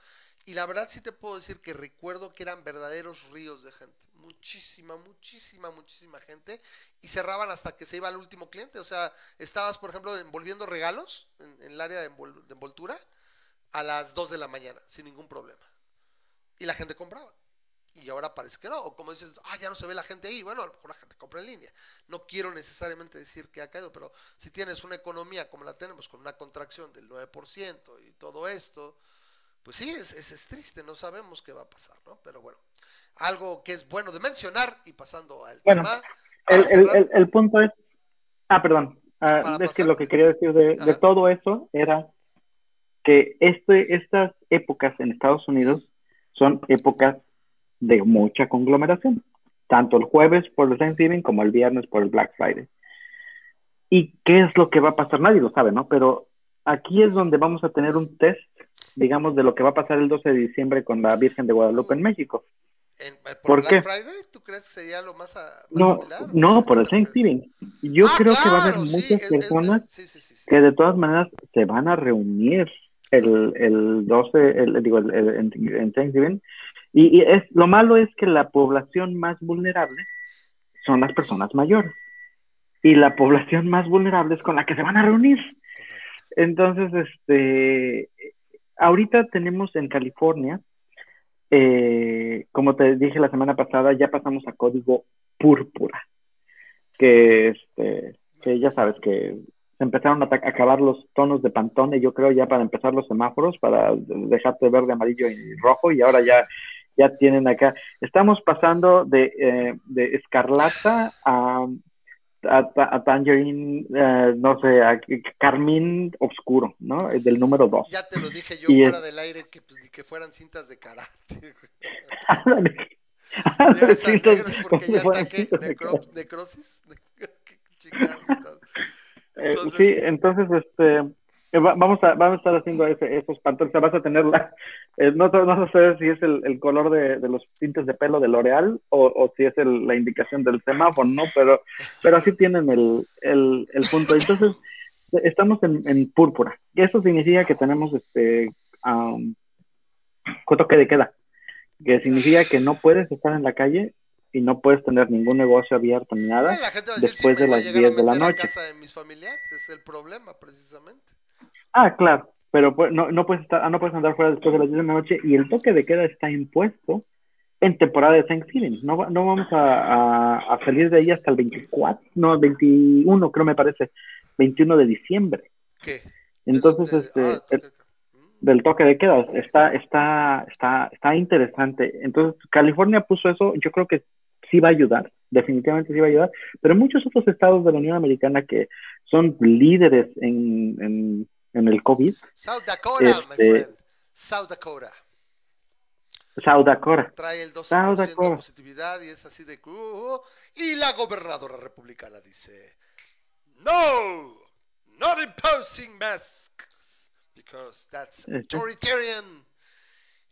Speaker 2: Y la verdad sí te puedo decir que recuerdo que eran verdaderos ríos de gente. Muchísima, muchísima, muchísima gente. Y cerraban hasta que se iba el último cliente. O sea, estabas, por ejemplo, envolviendo regalos en, el área de, de envoltura a las 2 de la mañana, sin ningún problema. Y la gente compraba y ahora parece que no. O como dices, ah, ya no se ve la gente ahí. Bueno, a lo mejor la gente compra en línea. No quiero necesariamente decir que ha caído, pero si tienes una economía como la tenemos, con una contracción del 9% y todo esto, pues sí, es, es, triste, no sabemos qué va a pasar, ¿no? Pero bueno, algo que es bueno de mencionar y pasando al tema.
Speaker 3: El, el, el, punto es, ah, perdón, ah, es que lo que quería decir de, de todo eso era que este, estas épocas en Estados Unidos son épocas de mucha conglomeración, tanto el jueves por el Thanksgiving como el viernes por el Black Friday. ¿Y qué es lo que va a pasar? Nadie lo sabe, ¿no? Pero aquí es donde vamos a tener un test, digamos, de lo que va a pasar el 12 de diciembre con la Virgen de Guadalupe en México.
Speaker 2: Eh, ¿Por, Black Friday? ¿Tú crees que sería lo más,
Speaker 3: no, No, por el Thanksgiving. Yo ah, creo que va a haber muchas personas que de todas maneras se van a reunir el, el 12, el, digo, el, en Thanksgiving y, es, lo malo es que la población más vulnerable son las personas mayores. Y la población más vulnerable es con la que se van a reunir. Entonces, este, ahorita tenemos en California, eh, como te dije la semana pasada, ya pasamos a código púrpura, que, este, que ya sabes que se empezaron a acabar los tonos de Pantone, yo creo ya para empezar los semáforos, para dejarte verde, amarillo y rojo, y ahora ya ya tienen acá. Estamos pasando de, eh, de escarlata a, a, tangerine, eh, no sé, a carmín oscuro, ¿no? Del número 2.
Speaker 2: Ya te lo dije yo fuera del aire que, pues, que fueran cintas de karate. porque ya está que necrosis.
Speaker 3: Eh, sí, entonces, este eh, vamos a, vamos a estar haciendo ese, esos o sea, vas a tener la, eh, no, no sé si es el, el color de, de, los tintes de pelo de L'Oreal o, o, si es el, la indicación del semáforo, ¿no? Pero, pero así tienen el, el, el punto. Entonces, estamos en, en, púrpura. Y eso significa que tenemos este um, toque de queda, que significa que no puedes estar en la calle y no puedes tener ningún negocio abierto ni nada después de las 10 de la noche.
Speaker 2: casa de mis familiares, es el problema precisamente.
Speaker 3: Ah, claro, pero pues, no, no, puedes estar, ah, no puedes andar fuera después de las 10 de la noche y el toque de queda está impuesto en temporada de Thanksgiving. No, no vamos a, a, salir de ahí hasta el 24, no, el 21 creo me parece, 21 de diciembre.
Speaker 2: ¿Qué?
Speaker 3: Entonces, este, ah, del toque de queda está, está, está, está interesante. Entonces, California puso eso, yo creo que sí va a ayudar, definitivamente sí va a ayudar, pero muchos otros estados de la Unión Americana que son líderes en, en en el COVID.
Speaker 2: South Dakota, my este, friend. South Dakota.
Speaker 3: South Dakota.
Speaker 2: Trae el 12% de positividad y es así de... Uh, y la gobernadora republicana dice, no, not imposing masks, because that's authoritarian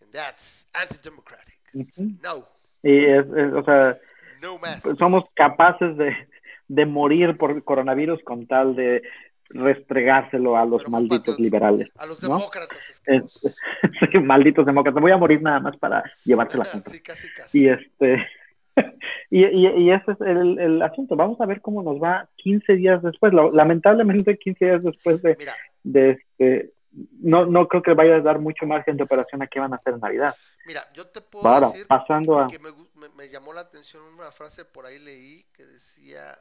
Speaker 2: and that's anti-democratic. No.
Speaker 3: Y es, o sea, no somos capaces de, de morir por coronavirus con tal de restregárselo a los malditos liberales.
Speaker 2: A los demócratas.
Speaker 3: malditos demócratas. Voy a morir nada más para llevarte la
Speaker 2: Sí, casi, casi.
Speaker 3: Y este, y, y, ese es el, el, asunto. Vamos a ver cómo nos va 15 días después. Lamentablemente, 15 días después de, de este, no, no creo que vaya a dar mucho margen de operación a qué van a hacer en Navidad.
Speaker 2: Mira, yo te puedo decir pasando que me, me, llamó la atención una frase por ahí leí que decía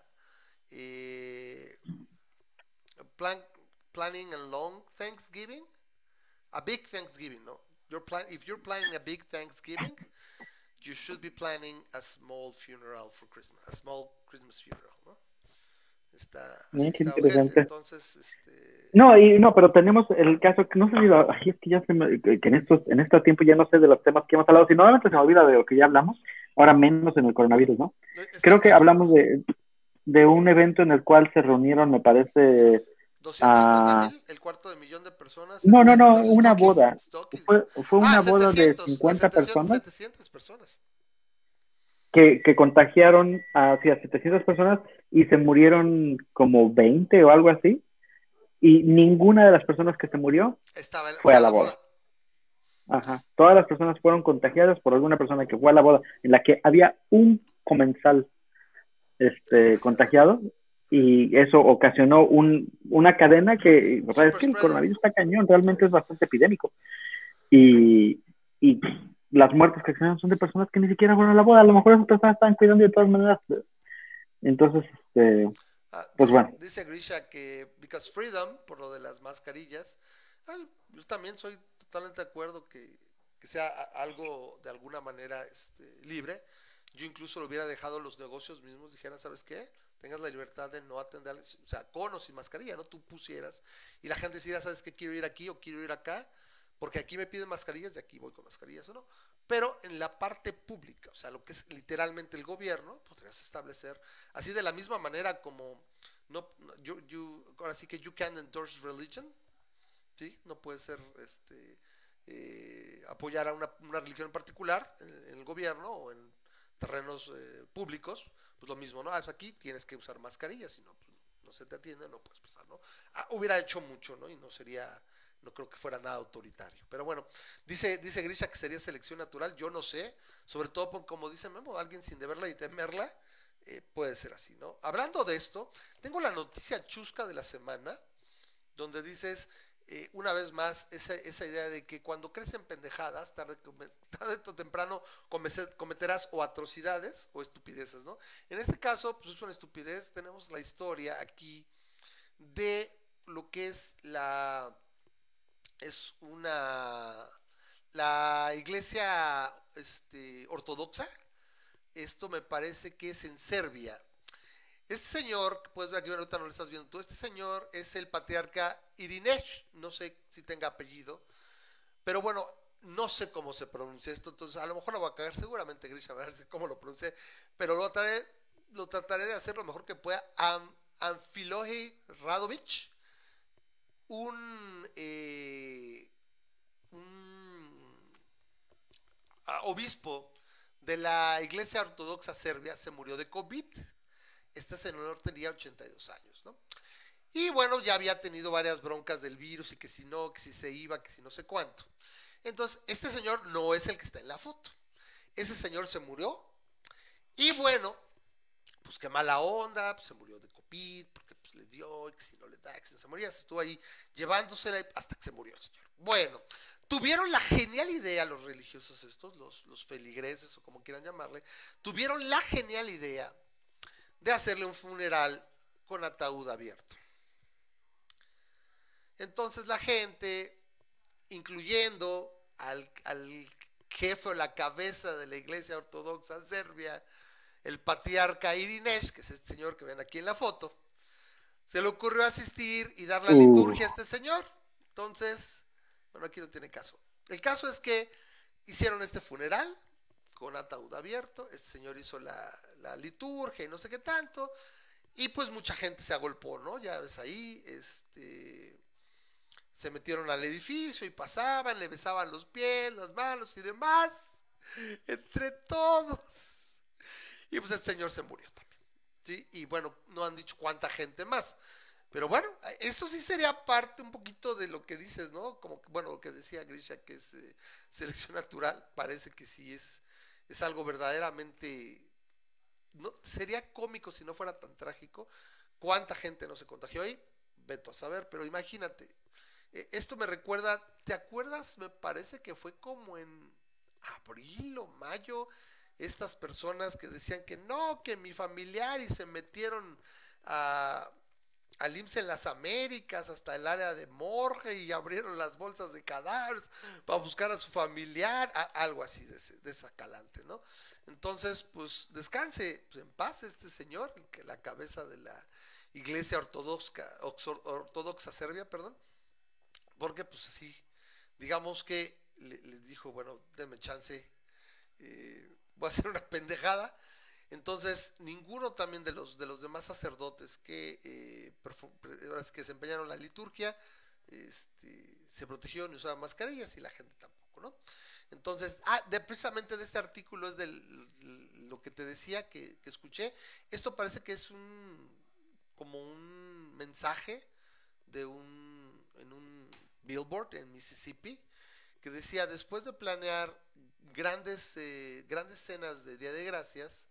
Speaker 2: eh, plan, planning a long Thanksgiving, a big Thanksgiving, ¿no? You're plan if you're planning a big Thanksgiving, you should be planning a small funeral for Christmas, a small Christmas funeral, ¿no? Está,
Speaker 3: interesante. Entonces, este... No, y no, pero tenemos el caso que no sé si es que ya se me, que en estos, en este tiempo ya no sé de los temas que hemos hablado, si nuevamente se me olvida de lo que ya hablamos, ahora menos en el coronavirus, ¿no? Creo que hablamos de, de un evento en el cual se reunieron, me parece,
Speaker 2: 250 mil, el cuarto de millón de personas.
Speaker 3: No, no, no, una boda. Fue, fue una ah, boda de 50 personas.
Speaker 2: 700 personas.
Speaker 3: Que, que contagiaron a, sí, a 700 personas y se murieron como 20 o algo así. Y ninguna de las personas que se murió fue a la boda. Ajá. Todas las personas fueron contagiadas por alguna persona que fue a la boda en la que había un comensal este, contagiado y eso ocasionó un, una cadena que, o sea, es que el coronavirus está cañón, realmente es bastante epidémico. Y, y las muertes que se son de personas que ni siquiera fueron a la boda, a lo mejor esas personas están cuidando de todas maneras. Entonces, este, ah, pues bueno.
Speaker 2: Dice Grisha que, because freedom, por lo de las mascarillas, yo también soy totalmente de acuerdo que, que sea algo de alguna manera este, libre. Yo incluso lo hubiera dejado los negocios mismos, dijeran, ¿sabes qué? Tengas la libertad de no atender, o sea, con o sin mascarilla, ¿no? Tú pusieras y la gente decidiera, ¿sabes qué? Quiero ir aquí o quiero ir acá, porque aquí me piden mascarillas y aquí voy con mascarillas o no. Pero en la parte pública, o sea, lo que es literalmente el gobierno, podrías establecer, así de la misma manera como, no, you, you, ahora sí que you can endorse religion, ¿sí? No puede ser, este, eh, apoyar a una, religión en particular en, en el gobierno o en terrenos eh, públicos, pues lo mismo, ¿no? Ah, pues aquí tienes que usar mascarilla, si no, pues no se te atiende, no puedes pasar, ¿no? Ah, hubiera hecho mucho, ¿no? Y no sería, no creo que fuera nada autoritario. Pero bueno, dice, dice Grisha que sería selección natural, yo no sé, sobre todo como dice Memo, alguien sin deberla y temerla, eh, puede ser así, ¿no? Hablando de esto, tengo la noticia chusca de la semana, donde dices, una vez más esa, esa, idea de que cuando crecen pendejadas, tarde, tarde o temprano cometerás o atrocidades o estupideces, ¿no? En este caso, pues es una estupidez. Tenemos la historia aquí de lo que es la. Es una. La iglesia este, ortodoxa. Esto me parece que es en Serbia. Este señor, puedes ver aquí ahorita no lo estás viendo tú, este señor es el patriarca Irinesh, no sé si tenga apellido, pero bueno, no sé cómo se pronuncia esto, entonces a lo mejor lo voy a caer, seguramente Grisha a ver cómo lo pronuncié, pero lo trataré, lo trataré de hacer lo mejor que pueda. Am, Radovic, un, eh, un obispo de la Iglesia Ortodoxa Serbia, se murió de COVID. Este señor tenía 82 años, ¿no? Y bueno, ya había tenido varias broncas del virus y que si no, que si se iba, que si no sé cuánto. Entonces, este señor no es el que está en la foto. Ese señor se murió. Y bueno, pues qué mala onda, pues se murió de COVID, porque pues le dio, y que si no le da, que si no se moría, se estuvo ahí llevándosela hasta que se murió el señor. Bueno, tuvieron la genial idea los religiosos estos, los feligreses o como quieran llamarle, tuvieron la genial idea de hacerle un funeral con ataúd abierto. Entonces la gente, incluyendo al, jefe o la cabeza de la iglesia ortodoxa serbia, el patriarca Irinesh, que es este señor que ven aquí en la foto, se le ocurrió asistir y dar la liturgia a este señor. Entonces, bueno, aquí no tiene caso. El caso es que hicieron este funeral, con ataúd abierto, este señor hizo la, liturgia y no sé qué tanto, y pues mucha gente se agolpó, ¿no? Ya ves ahí, este, se metieron al edificio y pasaban, le besaban los pies, las manos y demás, entre todos. Y pues este señor se murió también, ¿sí? Y bueno, no han dicho cuánta gente más. Pero bueno, eso sí sería parte un poquito de lo que dices, ¿no? Como que, bueno, lo que decía Grisha, que es eh, selección natural, parece que sí es es algo verdaderamente no, sería cómico si no fuera tan trágico. ¿Cuánta gente no se contagió ahí? Veto a saber, pero imagínate. E, esto me recuerda, ¿te acuerdas? Me parece que fue como en abril o mayo, estas personas que decían que no, que mi familiar y se metieron a, al IMSS en las Américas, hasta el área de Morge y abrieron las bolsas de cadáveres para buscar a su familiar, algo así de, de esa calante, ¿no? Entonces, pues descanse pues, en paz este señor, que la cabeza de la iglesia ortodoxa, ortodoxa serbia, perdón, porque pues así, digamos que les dijo, bueno, denme chance, eh, voy a hacer una pendejada. Entonces, ninguno también de los, de los demás sacerdotes que, eh, que desempeñaron la liturgia este, se protegió ni usaba mascarillas y la gente tampoco, ¿no? Entonces, ah, de, precisamente de este artículo es de lo que te decía que, que, escuché. Esto parece que es un como un mensaje de un en un billboard en Mississippi que decía después de planear grandes eh, grandes cenas de Día de Gracias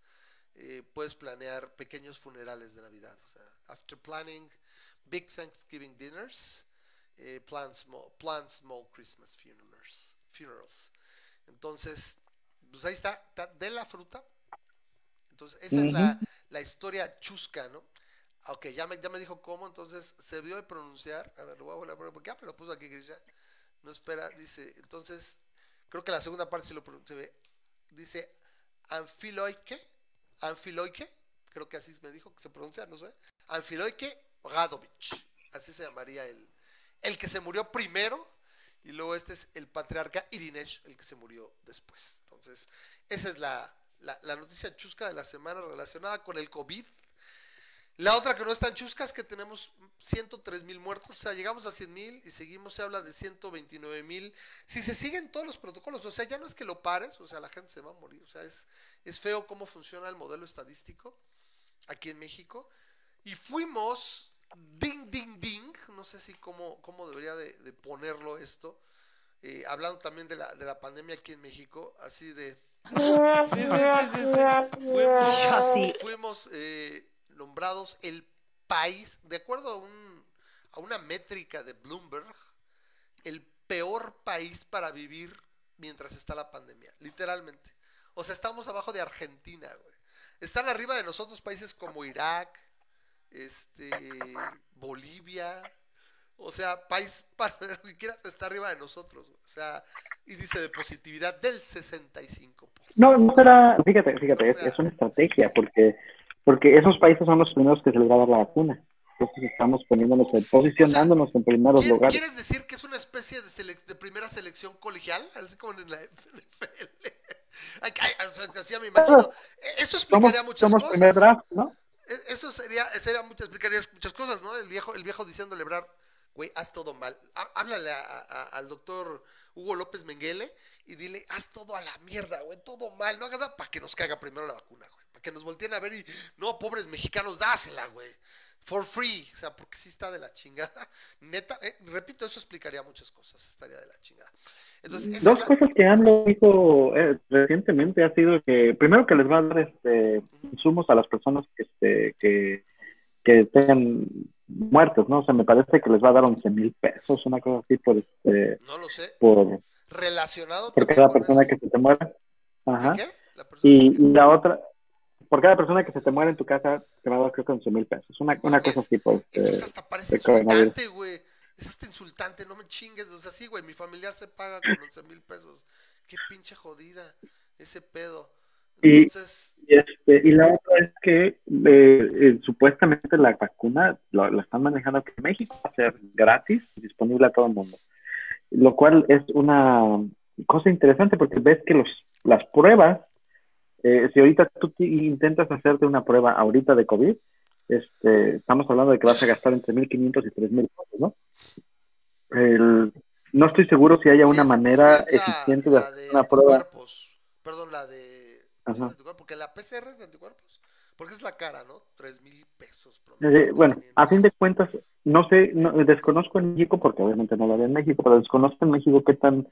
Speaker 2: eh, puedes planear pequeños funerales de Navidad. O sea, after planning big Thanksgiving dinners, eh, plan small plan small Christmas funerals. funerals. Entonces, pues ahí está, de la fruta. Entonces, esa es la, la, historia chusca, ¿no? Ok, ya me, ya me dijo cómo, entonces se vio de pronunciar. A ver, lo voy a volver a poner, porque ya me lo puso aquí, Grisha. No espera, dice, entonces, creo que la segunda parte sí lo se ve. Dice, anfiloike, anfiloike, creo que así me dijo que se pronuncia, no sé. Anfiloike Gadovich, así se llamaría el, el que se murió primero y luego este es el patriarca Irinesh, el que se murió después. Entonces, esa es la, la, noticia chusca de la semana relacionada con el COVID. La otra que no es tan chusca es que tenemos 103 mil muertos, o sea, llegamos a 100 mil y seguimos, se habla de 129 mil. Si se siguen todos los protocolos, o sea, ya no es que lo pares, o sea, la gente se va a morir, o sea, es, es feo cómo funciona el modelo estadístico aquí en México. Y fuimos ding, ding, ding, no sé si cómo, cómo debería de, ponerlo esto, eh, hablando también de la, de la pandemia aquí en México, así de... fuimos, eh, nombrados el país, de acuerdo a, un, a una métrica de Bloomberg, el peor país para vivir mientras está la pandemia, literalmente. O sea, estamos abajo de Argentina, güey. Están arriba de nosotros países como Irak, este, Bolivia, o sea, país para lo que quieras está arriba de nosotros, o sea, y dice de positividad del 65%.
Speaker 3: No, no será, fíjate, fíjate, es, una estrategia, porque, porque esos países son los primeros que se les va a dar la vacuna. Entonces estamos poniéndonos, posicionándonos en primeros lugares.
Speaker 2: ¿Quieres decir que es una especie de, de primera selección colegial? Así como en la NFL. así me imagino. Eso explicaría muchas cosas. Primer draft, ¿no? E, eso sería, sería muchas, explicaría muchas cosas, ¿no? El viejo, el viejo diciéndole, Brar, güey, haz todo mal. Háblale al doctor Hugo López Menguele y dile, haz todo a la mierda, güey, todo mal. No hagas nada para que nos caiga primero la vacuna, güey. Que nos volteen a ver y, no, pobres mexicanos, dásela, güey. For free, o sea, porque sí está de la chingada. Neta, eh, repito, eso explicaría muchas cosas, estaría de la chingada.
Speaker 3: Dos cosas que han dicho eh, recientemente ha sido que, primero que les va a dar este, insumos a las personas que, este, que, que tengan muertos, ¿no? O sea, me parece que les va a dar 11 mil pesos, una cosa así por este.
Speaker 2: No lo sé.
Speaker 3: Por,
Speaker 2: Relacionado.
Speaker 3: Por cada persona que se te muera. Ajá. ¿Qué? y, la otra, por cada persona que se te muere en tu casa, te va a dar creo que 11 mil pesos. Una, una cosa así, pues.
Speaker 2: Eso es hasta parece insultante, güey es hasta insultante, no me chingues. O sea, sí, güey, mi familiar se paga con 11 mil pesos. Qué pinche jodida ese pedo.
Speaker 3: Entonces... Y, este, y la otra es que eh, eh, supuestamente la vacuna la, están manejando aquí en México, va a ser gratis, disponible a todo el mundo. Lo cual es una cosa interesante porque ves que los, las pruebas, eh, si ahorita tú intentas hacerte una prueba ahorita de COVID, este, estamos hablando de que vas a gastar entre 1.500 y 3.000 pesos, ¿no? El, no estoy seguro si haya una manera eficiente de hacer una prueba.
Speaker 2: Perdón, la de, porque la PCR es de anticuerpos. Porque es la cara, ¿no? 3.000 pesos.
Speaker 3: Eh, bueno, a fin de cuentas, no sé, no, desconozco en México, porque obviamente no lo había en México, pero desconozco en México qué tan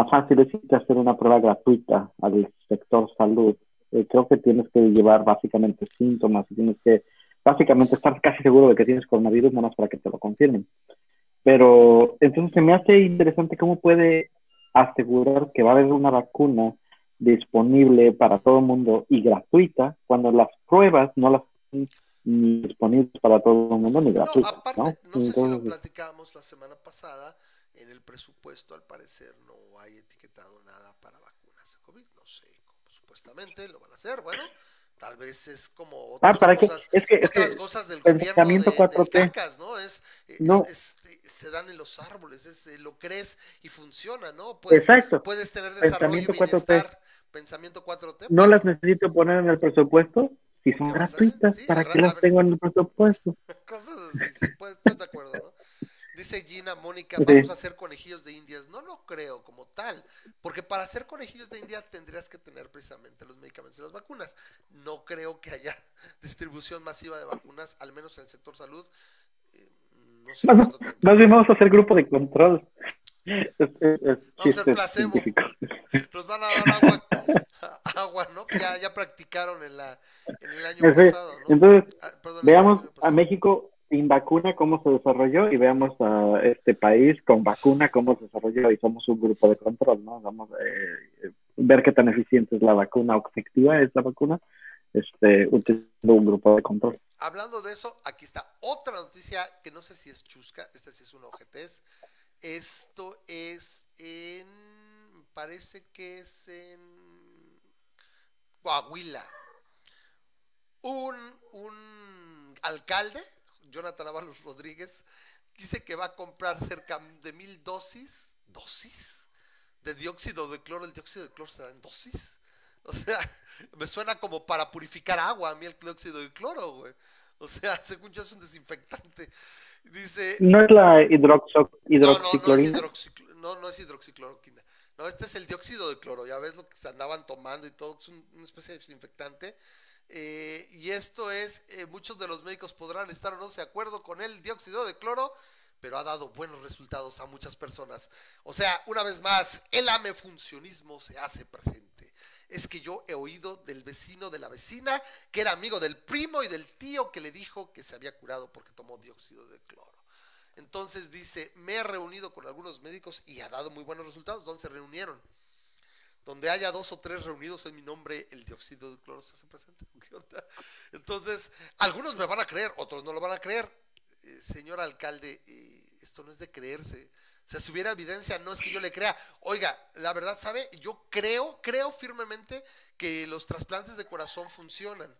Speaker 3: ah, fácil es hacer una prueba gratuita al sector salud eh, creo que tienes que llevar básicamente síntomas y tienes que básicamente estar casi seguro de que tienes coronavirus, nada más para que te lo confirmen. Pero entonces se me hace interesante cómo puede asegurar que va a haber una vacuna disponible para todo el mundo y gratuita cuando las pruebas no las ni disponibles para todo el mundo ni gratuitas.
Speaker 2: No, aparte, ¿no? sé si lo platicamos la semana pasada, en el presupuesto al parecer no hay etiquetado nada para vacunas de COVID, no sé cómo supuestamente lo van a hacer, bueno, tal vez es como
Speaker 3: otras, ah, ¿para cosas,
Speaker 2: Es que, otras cosas del gobierno de, 4T. Cacas, ¿no? Es, es, se dan en los árboles, es, eh, lo crees y funciona, ¿no? Puedes,
Speaker 3: Exacto.
Speaker 2: Puedes tener desarrollo y bienestar, 4T. pensamiento 4T.
Speaker 3: no pues las necesito poner en el presupuesto, si son gratuitas, ¿para qué las tengo en el presupuesto?
Speaker 2: Cosas así, sí, pues, estoy de acuerdo, ¿no? Dice Gina, Mónica, vamos a hacer conejillos de indias. No lo creo como tal, porque para hacer conejillos de India tendrías que tener precisamente los medicamentos y las vacunas. No creo que haya distribución masiva de vacunas, al menos en el sector salud.
Speaker 3: Eh, no sé más, bien vamos a hacer grupo de control.
Speaker 2: vamos a hacer placebo. Nos van a dar agua, agua ¿no? Ya, ya practicaron en, la, en el año pasado. ¿no?
Speaker 3: Entonces, ah, veamos a México sin vacuna cómo se desarrolló y veamos a este país con vacuna cómo se desarrolló y somos un grupo de control, ¿no? Vamos a eh, ver qué tan eficiente es la vacuna o efectiva es la vacuna, este, utilizando un grupo de control.
Speaker 2: Hablando de eso, aquí está otra noticia que no sé si es chusca, esta sí es una OGTS. Esto es en, parece que es en Coahuila. Un, un alcalde Jonathan Avalos Rodríguez, dice que va a comprar cerca de mil dosis, dosis, de dióxido de cloro. El dióxido de cloro se da en dosis. O sea, me suena como para purificar agua a mí el dióxido de cloro, güey. O sea, según yo es un desinfectante. Dice...
Speaker 3: ¿No es la hidroxo, hidroxiclorina?
Speaker 2: No, no, es hidroxicloroquina. No, este es el dióxido de cloro. Ya ves lo que se andaban tomando y todo. Es una especie de desinfectante eh, y esto es, eh, muchos de los médicos podrán estar o no de acuerdo con el dióxido de cloro, pero ha dado buenos resultados a muchas personas. O sea, una vez más, el amefuncionismo se hace presente. Es que yo he oído del vecino de la vecina, que era amigo del primo y del tío que le dijo que se había curado porque tomó dióxido de cloro. Entonces dice, me he reunido con algunos médicos y ha dado muy buenos resultados. ¿Dónde se reunieron? Donde haya dos o tres reunidos en mi nombre, el dióxido de cloro se hace presente. Entonces, algunos me van a creer, otros no lo van a creer. Eh, señor alcalde, eh, esto no es de creerse. O sea, si hubiera evidencia, no es que yo le crea. Oiga, la verdad, ¿sabe? Yo creo, creo firmemente que los trasplantes de corazón funcionan.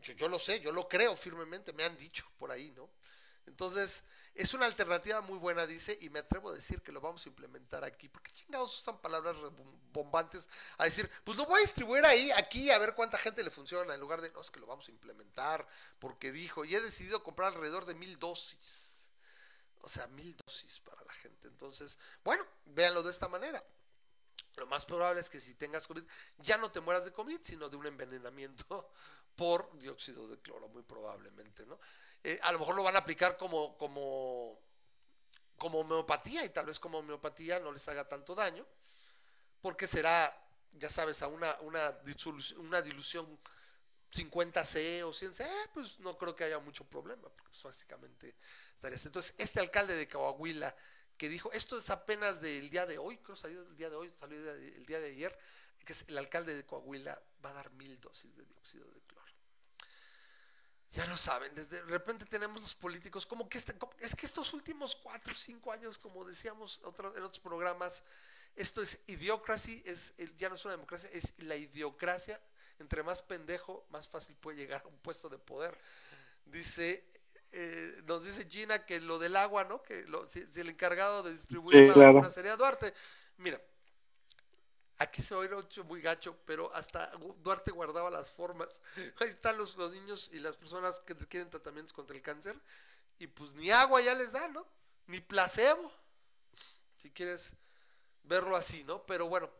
Speaker 2: Yo, yo lo sé, yo lo creo firmemente, me han dicho por ahí, ¿no? Entonces, es una alternativa muy buena, dice, y me atrevo a decir que lo vamos a implementar aquí. porque chingados usan palabras bombantes a decir, pues lo voy a distribuir ahí, aquí, a ver cuánta gente le funciona, en lugar de, no, es que lo vamos a implementar, porque dijo, y he decidido comprar alrededor de mil dosis. O sea, mil dosis para la gente. Entonces, bueno, véanlo de esta manera. Lo más probable es que si tengas COVID, ya no te mueras de COVID, sino de un envenenamiento por dióxido de cloro, muy probablemente, ¿no? Eh, a lo mejor lo van a aplicar como, como, como homeopatía y tal vez como homeopatía no les haga tanto daño, porque será, ya sabes, a una, una, dilución 50C o 100C, pues no creo que haya mucho problema, porque pues, básicamente estaría Entonces, este alcalde de Coahuila que dijo, esto es apenas del día de hoy, creo que salió el día de hoy, salió el día de ayer, que es el alcalde de Coahuila va a dar mil dosis de dióxido de cloro ya lo saben, de repente tenemos los políticos, como que este, es que estos últimos cuatro o cinco años, como decíamos en otros programas, esto es idiocracia, es, ya no es una democracia, es la idiocracia. Entre más pendejo, más fácil puede llegar a un puesto de poder. Dice, eh, nos dice Gina que lo del agua, ¿no? Que si, el encargado de distribuir la vacuna sería Duarte. Mira, Aquí se oye muy gacho, pero hasta Duarte guardaba las formas. Ahí están los, los niños y las personas que quieren tratamientos contra el cáncer. Y pues ni agua ya les da, ¿no? Ni placebo. Si quieres verlo así, ¿no? Pero bueno,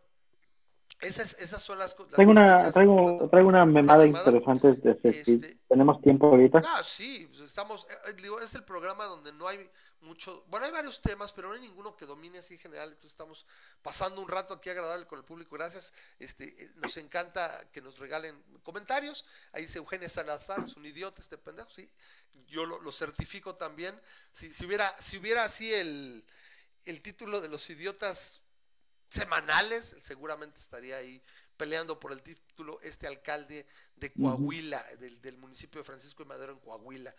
Speaker 2: esas, esas son las cosas.
Speaker 3: Traigo una, traigo, traigo una memada, interesante. De este, ¿Tenemos tiempo ahorita?
Speaker 2: Ah, sí, pues estamos. Eh, eh, digo, es el programa donde no hay mucho, bueno, hay varios temas, pero no hay ninguno que domine así en general, entonces estamos pasando un rato aquí agradable con el público, gracias, este, eh, nos encanta que nos regalen comentarios, ahí dice Eugenia Salazar, es un idiota este pendejo, sí, yo lo, certifico también, si, si, hubiera, si hubiera así el, el título de los idiotas semanales, seguramente estaría ahí peleando por el título este alcalde de Coahuila, del, del, municipio de Francisco y Madero en Coahuila.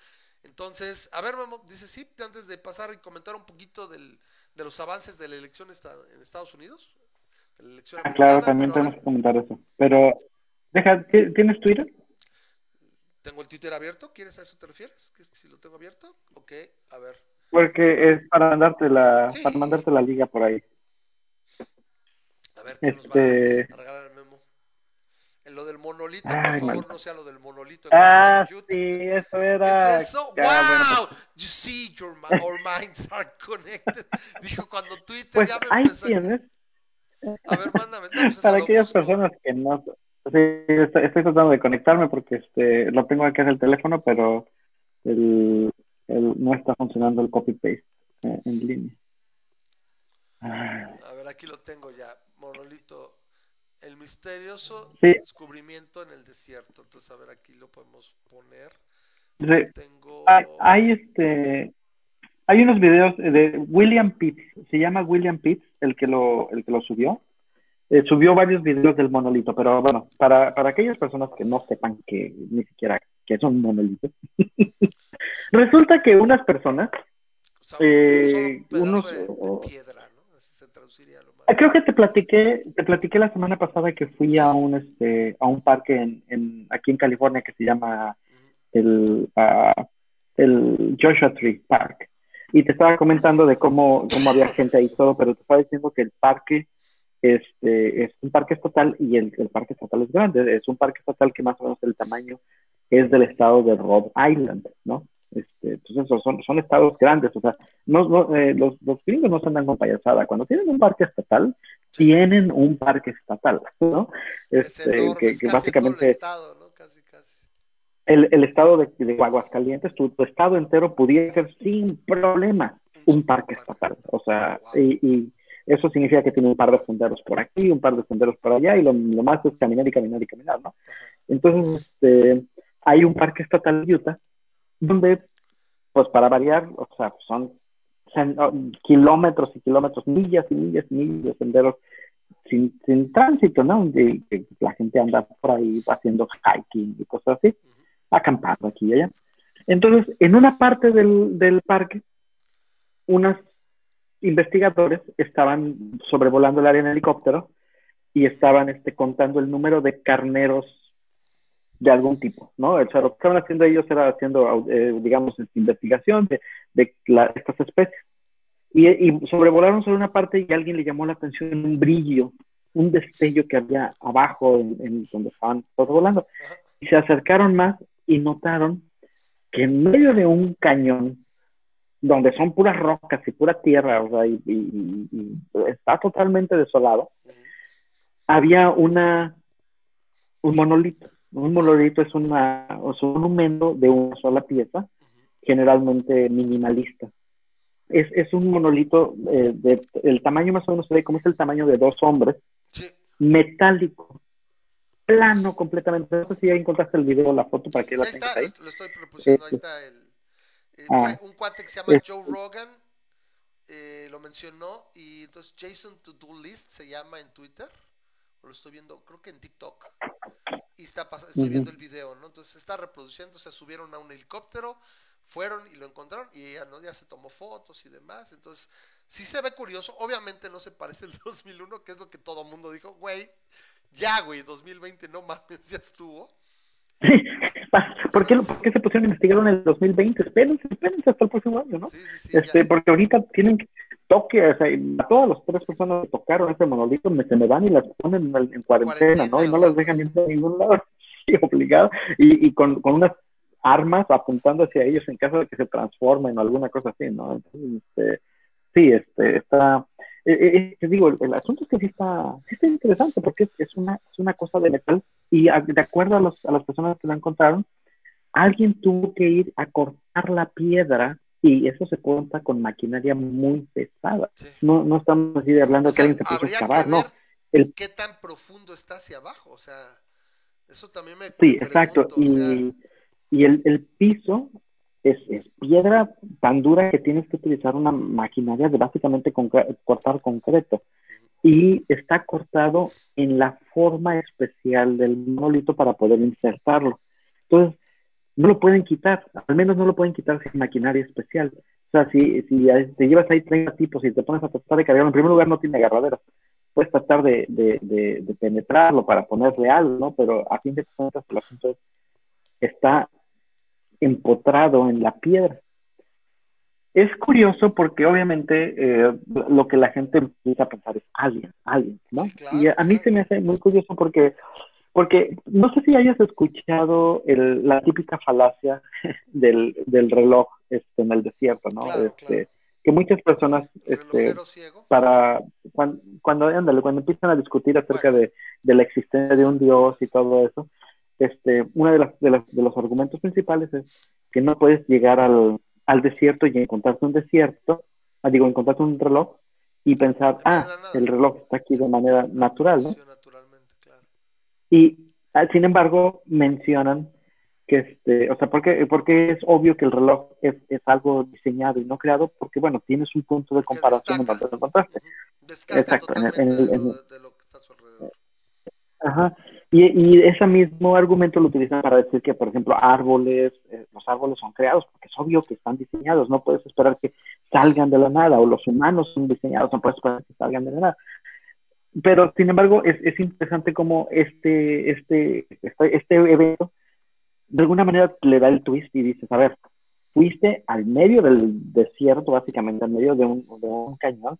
Speaker 2: Entonces, a ver, dice sí, antes de pasar y comentar un poquito del, de los avances de la elección en Estados Unidos.
Speaker 3: ah, claro, también tenemos que comentar eso. Pero, deja, ¿tienes Twitter?
Speaker 2: Tengo el Twitter abierto, ¿quieres a eso te refieres? si lo tengo abierto? Ok, a ver.
Speaker 3: Porque es para mandarte la, para mandarte la liga por ahí.
Speaker 2: A ver, ¿qué nos va a este, regalar memo? En lo del monolito, por favor, no sea lo del monolito.
Speaker 3: Ah, sí, eso era.
Speaker 2: ¿Es eso? ¡Wow! You see, your our minds are connected. Dijo cuando Twitter
Speaker 3: pues
Speaker 2: ya me
Speaker 3: ahí
Speaker 2: empezó.
Speaker 3: Tienes.
Speaker 2: A ver, mándame. pues
Speaker 3: Para aquellas personas que no. Sí, estoy, tratando de conectarme porque este lo tengo aquí en el teléfono, pero el, el no está funcionando el copy-paste eh, en línea.
Speaker 2: A ver, aquí lo tengo ya. Monolito el misterioso descubrimiento en el desierto. Entonces, a ver, aquí lo podemos poner.
Speaker 3: Tengo... Hay, este hay unos videos de William Pitts, se llama William Pitts, el que lo, el que lo subió. Eh, subió varios videos del monolito, pero bueno, para, para aquellas personas que no sepan que ni siquiera que es un monolito, resulta que unas personas, eh, unos, piedra, Creo que te platiqué, te platiqué la semana pasada que fui a un este a un parque en, en aquí en California que se llama el, uh, el Joshua Tree Park. Y te estaba comentando de cómo, cómo había gente ahí todo, pero te estaba diciendo que el parque este, es un parque estatal y el, el, parque estatal es grande. Es un parque estatal que más o menos el tamaño es del estado de Rhode Island, ¿no? Este, entonces son, son estados grandes, o sea, no, eh, los, los gringos no se andan con payasada. Cuando tienen un parque estatal, tienen un parque estatal, ¿no? Este, que, básicamente... El estado, ¿no? casi, casi. El, el, estado de, de Aguascalientes, tu, estado entero pudiera ser sin problema un parque estatal. O sea, y, y, eso significa que tiene un par de senderos por aquí, un par de senderos por allá, y lo, lo más es caminar y caminar y caminar, ¿no? Entonces, este, hay un parque estatal de Utah donde, pues para variar, o sea, son kilómetros y kilómetros, millas y millas y millas de senderos sin, sin tránsito, ¿no? Y, la gente anda por ahí haciendo hiking y cosas así, acampando aquí y allá. Entonces, en una parte del, del parque, unos investigadores estaban sobrevolando el área en helicóptero y estaban este, contando el número de carneros de algún tipo, ¿no? O sea, lo que estaban haciendo ellos era haciendo, eh, digamos, investigación de, de estas especies. Y, y, sobrevolaron sobre una parte y a alguien le llamó la atención un brillo, un destello que había abajo en, donde estaban sobrevolando. Y se acercaron más y notaron que en medio de un cañón, donde son puras rocas y pura tierra, o sea, y, y está totalmente desolado, había una, un monolito un monolito es, una, un monumento de una sola pieza, generalmente minimalista. Es, es un monolito, eh, de, el tamaño más o menos se ve como es el tamaño de dos hombres, metálico, plano completamente. No sé si ya encontraste el video, la foto para que la tengas ahí.
Speaker 2: Lo estoy propusiendo, ahí está el, eh, ah. un cuate que se llama Joe Rogan, eh, lo mencionó, y entonces Jason To Do List se llama en Twitter, lo estoy viendo, creo que en TikTok y está estoy viendo el video, ¿no? Entonces está reproduciendo, se subieron a un helicóptero, fueron y lo encontraron y ya, ¿no? ya se tomó fotos y demás. Entonces, sí se ve curioso. Obviamente no se parece el 2001, que es lo que todo mundo dijo, güey, ya, güey, 2020 no mames, ya estuvo.
Speaker 3: ¿Por qué, ¿Por qué se pusieron a investigar en el 2020? Espérense, espérense hasta el próximo año, ¿no? Sí, sí, sí, este, porque ahorita tienen que toque, o sea, a todas las tres personas que tocaron ese monolito me, se me van y las ponen en, cuarentena, ¿no? Y no las dejan ir a ningún lado, sí, obligado, y, y con, con, unas armas apuntando hacia ellos en caso de que se transformen o alguna cosa así, ¿no? Entonces, este, sí, este, está, eh, eh, eh digo, el, asunto es que sí está, sí está interesante porque es, es, una, es una cosa de metal y de acuerdo a, los, a las personas que la encontraron, alguien tuvo que ir a cortar la piedra y eso se cuenta con maquinaria muy pesada. No, no estamos así de hablando que alguien se puso a excavar, no.
Speaker 2: El... ¿Qué tan profundo está hacia abajo? O sea, eso también me.
Speaker 3: Sí, exacto. Y, y el, el, piso es, es, piedra tan dura que tienes que utilizar una maquinaria de básicamente cortar concreto. Y está cortado en la forma especial del monolito para poder insertarlo. Entonces, no lo pueden quitar, al menos no lo pueden quitar sin maquinaria especial. O sea, si, si te llevas ahí 30 tipos y te pones a tratar de cargarlo, en primer lugar no tiene agarraderas. Puedes tratar de, de, penetrarlo para ponerle algo, ¿no? Pero a fin de cuentas el asunto está empotrado en la piedra. Es curioso porque obviamente eh, lo que la gente empieza a pensar es alguien, alguien, ¿no? y a mí se me hace muy curioso porque porque no sé si hayas escuchado la típica falacia del, reloj este, en el desierto, ¿no? este, Que muchas personas, este, para cuando, cuando, cuando empiezan a discutir acerca de, la existencia de un Dios y todo eso, este, uno de, las, de, de los argumentos principales es que no puedes llegar al, al desierto y encontrarte un desierto, ah, digo, encontrarte un reloj y pensar, ah, el reloj está aquí de manera natural, ¿no? Y ah, sin embargo, mencionan que este, o sea, porque, porque es obvio que el reloj es, es, algo diseñado y no creado, porque bueno, tienes un punto de comparación en donde lo encontraste. Exacto, en, de lo que está a su alrededor. Ajá. Y, ese mismo argumento lo utilizan para decir que, por ejemplo, árboles, eh, los árboles son creados porque es obvio que están diseñados, no puedes esperar que salgan de la nada, o los humanos son diseñados, no puedes esperar que salgan de la nada. Pero sin embargo es, es interesante como este, este, este, este, evento de alguna manera le da el twist y dices, a ver, fuiste al medio del desierto, básicamente al medio de un, de un cañón,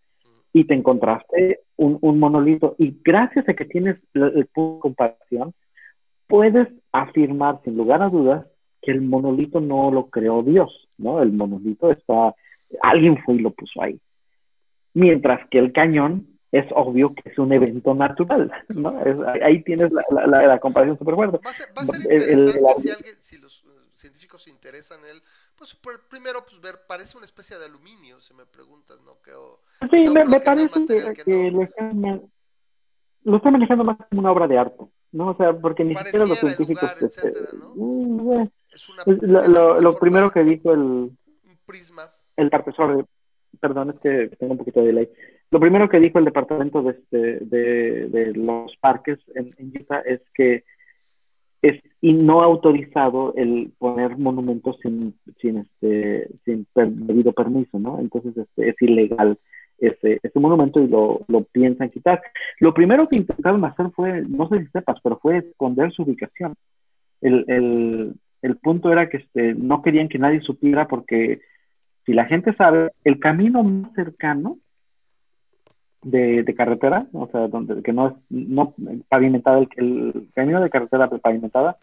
Speaker 3: y te encontraste un, un, monolito, y gracias a que tienes el, punto de comparación, puedes afirmar sin lugar a dudas que el monolito no lo creó Dios, ¿no? El monolito está, alguien fue y lo puso ahí. Mientras que el cañón es obvio que es un evento natural, ¿no? ahí tienes la, la, la comparación súper fuerte.
Speaker 2: Va a ser, va a ser interesante si, alguien, si los uh, científicos se interesan en él, pues primero pues ver, parece una especie de aluminio, si me preguntas, ¿no? Creo,
Speaker 3: sí, me, me parece que, lo, están, lo están manejando más como una obra de arte, ¿no? O sea, porque ni siquiera los científicos... este, ¿no? Mm, eh, es una, lo, lo primero que dijo el...
Speaker 2: Un prisma.
Speaker 3: El profesor, perdón, es que tengo un poquito de delay lo primero que dijo el departamento de, este, de, los parques en, Utah es que es y no autorizado el poner monumentos sin, sin, este, sin debido permiso, ¿no? Entonces este, es ilegal ese, ese monumento y lo, lo, piensan quitar. Lo primero que intentaron hacer fue, no sé si sepas, pero fue esconder su ubicación. El, el, el punto era que este, no querían que nadie supiera porque si la gente sabe, el camino más cercano de, carretera, o sea, donde que no es no pavimentada, el, el, camino de carretera pavimentada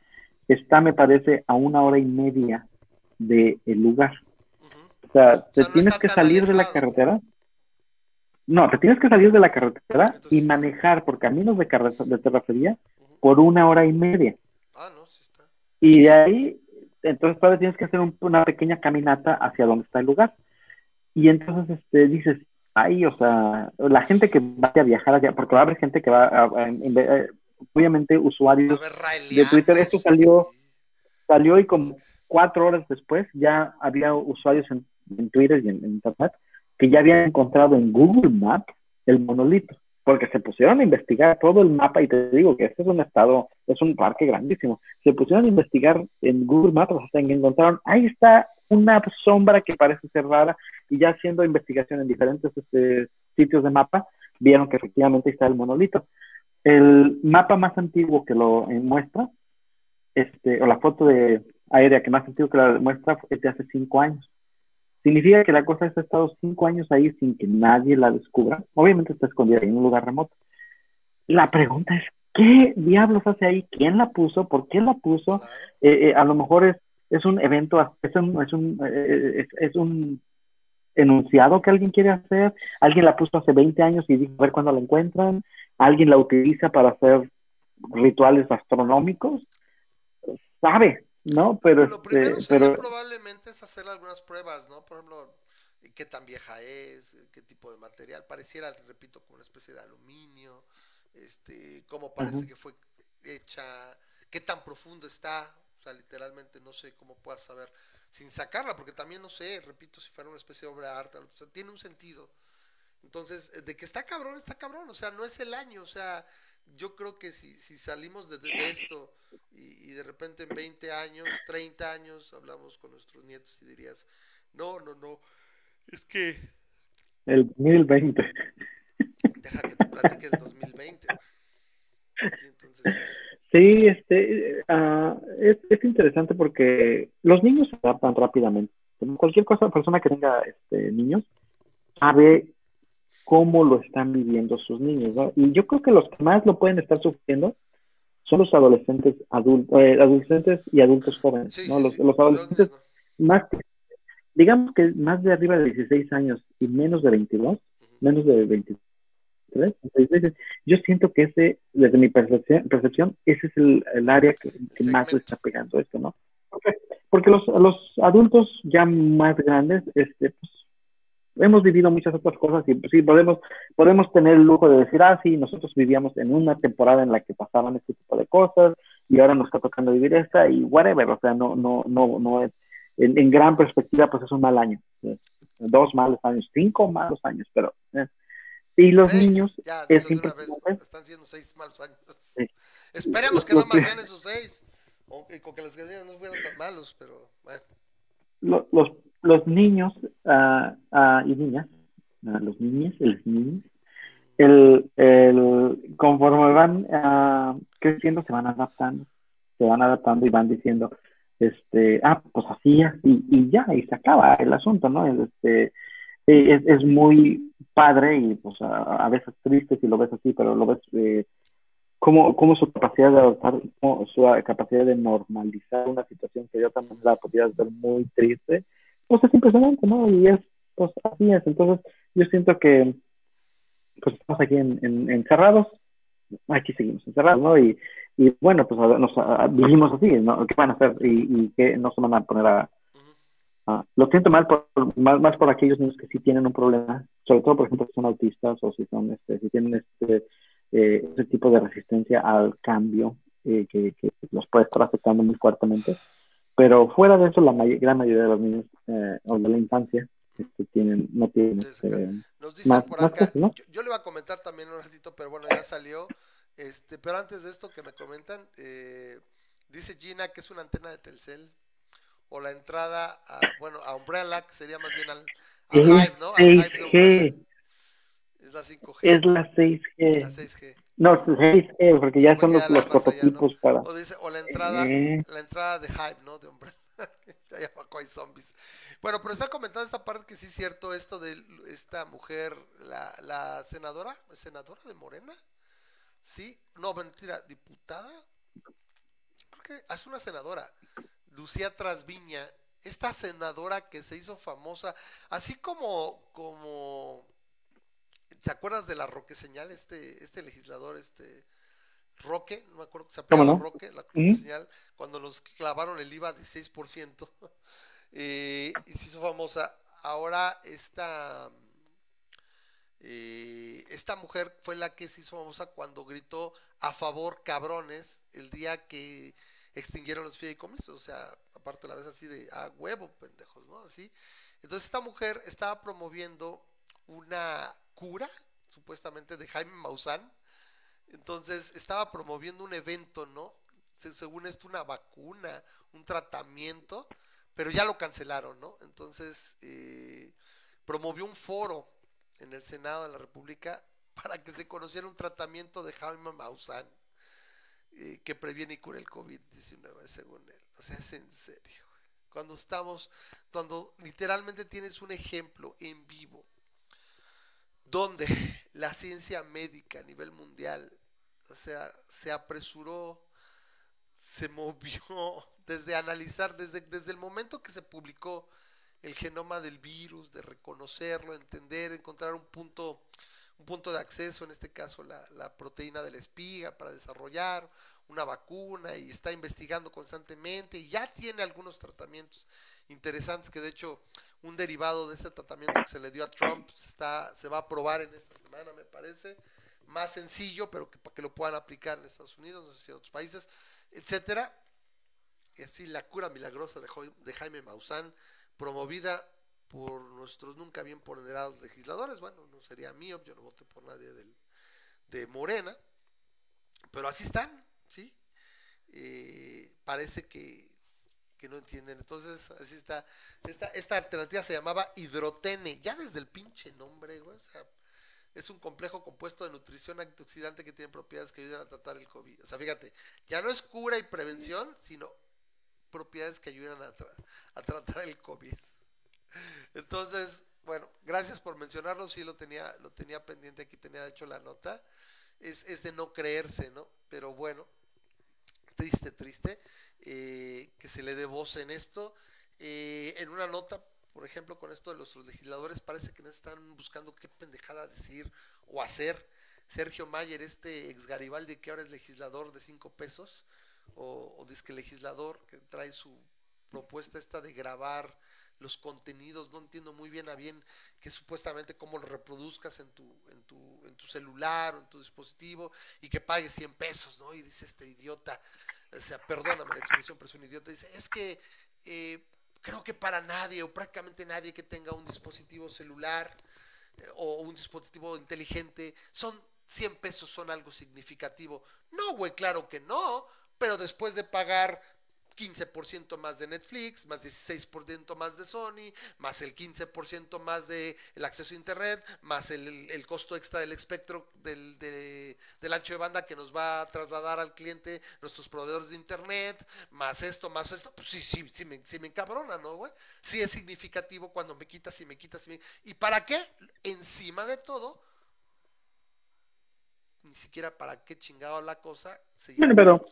Speaker 3: está, me parece, a una hora y media del el lugar. O sea, te tienes que salir de la carretera. No, te tienes que salir de la carretera y manejar por caminos de, carretera, de terracería por una hora y media. Ah, no, sí está. Y de ahí, entonces todavía tienes que hacer una pequeña caminata hacia donde está el lugar. Y entonces este, dices, ahí, o sea, la gente que va a viajar allá, porque va a haber gente que va a, obviamente usuarios de Twitter, esto salió, salió y como cuatro horas después ya había usuarios en, Twitter y en, Internet que ya habían encontrado en Google Maps el monolito, porque se pusieron a investigar todo el mapa y te digo que este es un estado, es un parque grandísimo, se pusieron a investigar en Google Maps hasta que encontraron, ahí está una sombra que parece ser rara y ya haciendo investigación en diferentes este, sitios de mapa, vieron que efectivamente está el monolito. El mapa más antiguo que lo muestra, este, o la foto de aérea que más antiguo que la muestra es de hace cinco años. Significa que la cosa ha estado cinco años ahí sin que nadie la descubra. Obviamente está escondida en un lugar remoto. La pregunta es, ¿qué diablos hace ahí? ¿Quién la puso? ¿Por qué la puso? Eh, eh, a lo mejor es es un evento, es un, es un, eh, es, un enunciado que alguien quiere hacer, alguien la puso hace 20 años y dijo a ver cuándo la encuentran, alguien la utiliza para hacer rituales astronómicos, sabe, ¿no? Pero,
Speaker 2: lo primero este, probablemente es hacer algunas pruebas, ¿no? Por ejemplo, qué tan vieja es, qué tipo de material, pareciera, repito, como una especie de aluminio, este, cómo parece que fue hecha, qué tan profundo está, o sea, literalmente no sé cómo puedas saber sin sacarla, porque también no sé, repito, si fuera una especie de obra de arte, o sea, tiene un sentido. Entonces, de que está cabrón, está cabrón, o sea, no es el año, o sea, yo creo que si, si salimos de, esto y, y, de repente en 20 años, 30 años, hablamos con nuestros nietos y dirías, no, no, no, es que...
Speaker 3: El 2020.
Speaker 2: Deja que te platique el 2020.
Speaker 3: Sí, este, uh, es, es, interesante porque los niños se adaptan rápidamente. Cualquier cosa, persona que tenga este, niños, sabe cómo lo están viviendo sus niños, ¿no? Y yo creo que los que más lo pueden estar sufriendo son los adolescentes adultos, eh, adolescentes y adultos jóvenes, ¿no? los, los, adolescentes más, digamos que más de arriba de 16 años y menos de 22, menos de 23, yo siento que ese, desde mi percepción, percepción ese es el, el área que, más le está pegando esto, ¿no? Porque los, los adultos ya más grandes, este, pues, hemos vivido muchas otras cosas y sí podemos podemos tener el lujo de decir ah sí nosotros vivíamos en una temporada en la que pasaban este tipo de cosas y ahora nos está tocando vivir esta y whatever o sea no no no no es en, gran perspectiva pues es un mal año dos malos años cinco malos años pero eh. Y los niños
Speaker 2: es están siendo seis malos años esperemos que no más sean esos seis o, que los que no fueran tan malos pero bueno.
Speaker 3: los los niños uh, uh, y niñas, uh, los niños y los niños, el, el, conforme van creciendo se van adaptando, se van adaptando y van diciendo, este, ah, pues así, así, y ya, y se acaba el asunto, ¿no? Este, es, es muy padre y pues a, a, veces triste si lo ves así, pero lo ves eh, cómo, cómo su capacidad de adaptar, su capacidad de normalizar una situación que de otra manera podría ser muy triste, pues es impresionante, ¿no? Y es, pues así es. Entonces, yo siento que, pues estamos aquí en, en, encerrados, aquí seguimos encerrados, ¿no? Y, y bueno, pues nos vivimos así, ¿no? ¿Qué van a hacer? Y, y que no se van a poner a... lo siento mal por, más, más por aquellos niños que sí tienen un problema, sobre todo, por ejemplo, si son autistas o si son, este, si tienen este, eh, ese tipo de resistencia al cambio eh, que, que los puede estar afectando muy fuertemente. Pero fuera de eso, la gran mayoría de los niños eh, o de la infancia este, tienen, no tienen este,
Speaker 2: Nos dicen por acá, yo, le iba a comentar también un ratito, pero bueno, ya salió. Este, pero antes de esto que me comentan, eh, dice Gina que es una antena de Telcel o la entrada a, bueno, a Umbrella, que sería más bien al, al Hive, ¿no? Al Hive
Speaker 3: es la 5G. Es la 6G. La 6G. No, 6G, porque ya son los, los prototipos para.
Speaker 2: O, dice, o la entrada, la entrada de Hype, ¿no? De Umbrella. ya hay zombies. Bueno, pero está comentando esta parte que sí es cierto, esto de esta mujer, la, la senadora, senadora de Morena? Sí, no, mentira, diputada. Creo que es una senadora, Lucía Trasviña, esta senadora que se hizo famosa, así como, como ¿Te acuerdas de la Roque Señal? Este, este legislador, este Roque, no me acuerdo que se apellidaba Roque, la Roque Señal, cuando nos clavaron el IVA de 6%, eh, y se hizo famosa. Ahora esta, eh, esta mujer fue la que se hizo famosa cuando gritó a favor cabrones el día que extinguieron los fideicomisos, o sea, aparte la vez así de a huevo, pendejos, ¿no? Así. Entonces esta mujer estaba promoviendo una cura, supuestamente, de Jaime Maussan. Entonces estaba promoviendo un evento, ¿no? Según esto, una vacuna, un tratamiento, pero ya lo cancelaron, ¿no? Entonces eh, promovió un foro en el Senado de la República para que se conociera un tratamiento de Jaime Maussan que previene y cura el COVID-19, según él. O sea, es en serio. Cuando estamos, cuando literalmente tienes un ejemplo en vivo donde la ciencia médica a nivel mundial, o sea, se apresuró, se movió desde analizar, desde, desde el momento que se publicó el genoma del virus, de reconocerlo, entender, encontrar un punto, un punto de acceso, en este caso la, la proteína de la espiga, para desarrollar una vacuna y está investigando constantemente y ya tiene algunos tratamientos interesantes que de hecho un derivado de ese tratamiento que se le dio a Trump se, está, se va a probar en esta semana, me parece, más sencillo, pero que para que lo puedan aplicar en Estados Unidos, no sé si en otros países, etcétera. Y así la cura milagrosa de, de Jaime Maussan, promovida por nuestros nunca bien ponderados legisladores. Bueno, no sería mío, yo no voté por nadie del, de Morena, pero así están, ¿sí? Eh, parece que, que, no entienden. Entonces, así está. Esta, esta alternativa se llamaba hidrotene, ya desde el pinche nombre, güey, o sea, es un complejo compuesto de nutrición antioxidante que tiene propiedades que ayudan a tratar el COVID. O sea, fíjate, ya no es cura y prevención, sino propiedades que ayudan a, a tratar el COVID. Entonces, bueno, gracias por mencionarlo, sí lo tenía, lo tenía pendiente, aquí tenía hecho la nota. Es, es de no creerse, ¿no? Pero bueno, triste, triste, eh, que se le dé voz en esto. Eh, en una nota por ejemplo, con esto de los legisladores, parece que no están buscando qué pendejada decir o hacer. Sergio Mayer, este ex Garibaldi que ahora es legislador de cinco pesos, o, o que legislador que trae su propuesta esta de grabar los contenidos, no entiendo muy bien a bien que supuestamente cómo lo reproduzcas en tu, en tu, en tu celular o en tu dispositivo y que pagues 100 pesos, ¿no? Y dice este idiota, o sea, perdóname la expresión, pero es un idiota, dice, es que eh, creo que para nadie o prácticamente nadie que tenga un dispositivo celular eh, o un dispositivo inteligente son 100 pesos son algo significativo. No, güey, claro que no, pero después de pagar 15% más de Netflix, más 16% más de Sony, más el 15% más de el acceso a internet, más el, costo extra del espectro del, del, ancho de banda que nos va a trasladar al cliente nuestros proveedores de internet, más esto, más esto, pues sí, sí, sí me, sí me encabrona, ¿no, güey? Sí es significativo cuando me quitas y me quitas y me... ¿Y para qué? Encima de todo, ni siquiera para qué chingado la cosa.
Speaker 3: pero,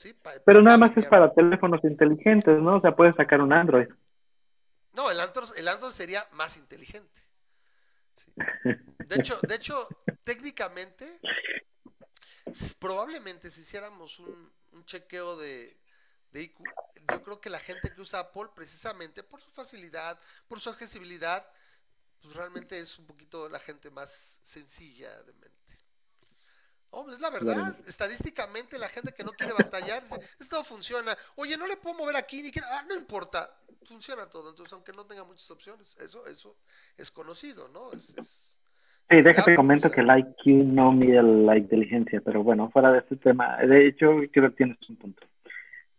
Speaker 3: pero nada más es para teléfonos inteligentes, ¿no? O sea, puedes sacar un Android.
Speaker 2: No, el Android, el Android sería más inteligente. De hecho, de hecho, técnicamente, probablemente si hiciéramos un, chequeo de, de IQ, yo creo que la gente que usa Apple, precisamente por su facilidad, por su accesibilidad, pues realmente es un poquito la gente más sencilla de mente. Oh, es la verdad. Estadísticamente, la gente que no quiere batallar, esto funciona. Oye, no le puedo mover aquí, ni ah, no importa. Funciona todo. Entonces, aunque no tenga muchas opciones, eso, eso es conocido, ¿no? Es,
Speaker 3: sí, déjate comento que el IQ no mide la inteligencia, pero bueno, fuera de este tema, de hecho, creo que tienes un punto.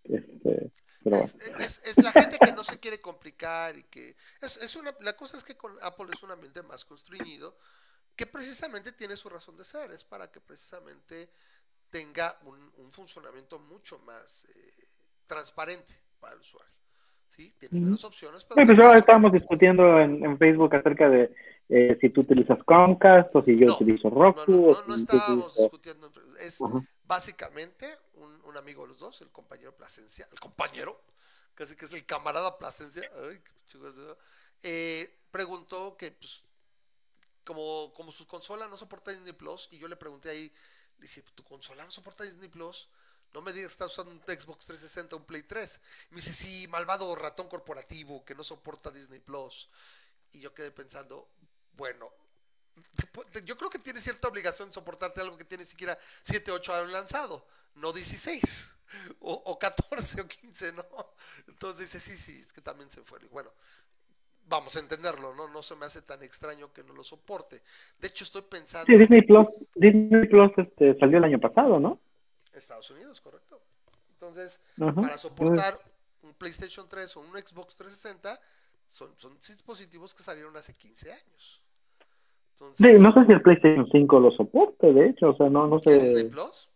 Speaker 3: Este,
Speaker 2: es, la gente que no se quiere complicar y que es, es una, la cosa es que con Apple es un ambiente más constreñido que precisamente tiene su razón de ser, es para que precisamente tenga un, funcionamiento mucho más eh, transparente para el usuario. ¿sí? Tiene menos opciones.
Speaker 3: Pero pues ahora estábamos discutiendo en, Facebook acerca de eh, si tú utilizas Comcast o si yo utilizo Roku.
Speaker 2: No, no, no, estábamos discutiendo. Es básicamente un, amigo de los dos, el compañero Plasencia, el compañero, casi que es el camarada Plasencia, ay, qué eh, preguntó que pues, como, como su consola no soporta Disney Plus, y yo le pregunté ahí, dije, ¿tu consola no soporta Disney Plus? No me digas que estás usando un Xbox 360 o un Play 3. me dice, sí, malvado ratón corporativo que no soporta Disney Plus. Y yo quedé pensando, bueno, yo creo que tiene cierta obligación de soportarte algo que tiene siquiera 7, 8 años lanzado, no 16, o, o 14 o 15, ¿no? Entonces dice, sí, sí, es que también se fue. bueno, vamos a entenderlo, ¿no? No se me hace tan extraño que no lo soporte. De hecho, estoy pensando...
Speaker 3: Sí, Disney Plus, Disney Plus este, salió el año pasado, ¿no?
Speaker 2: Estados Unidos, correcto. Entonces, para soportar un PlayStation 3 o un Xbox 360, son, son dispositivos que salieron hace 15 años.
Speaker 3: sí, no sé si el PlayStation 5 lo soporte, de hecho, o sea, no, no sé...
Speaker 2: ¿Disney Plus?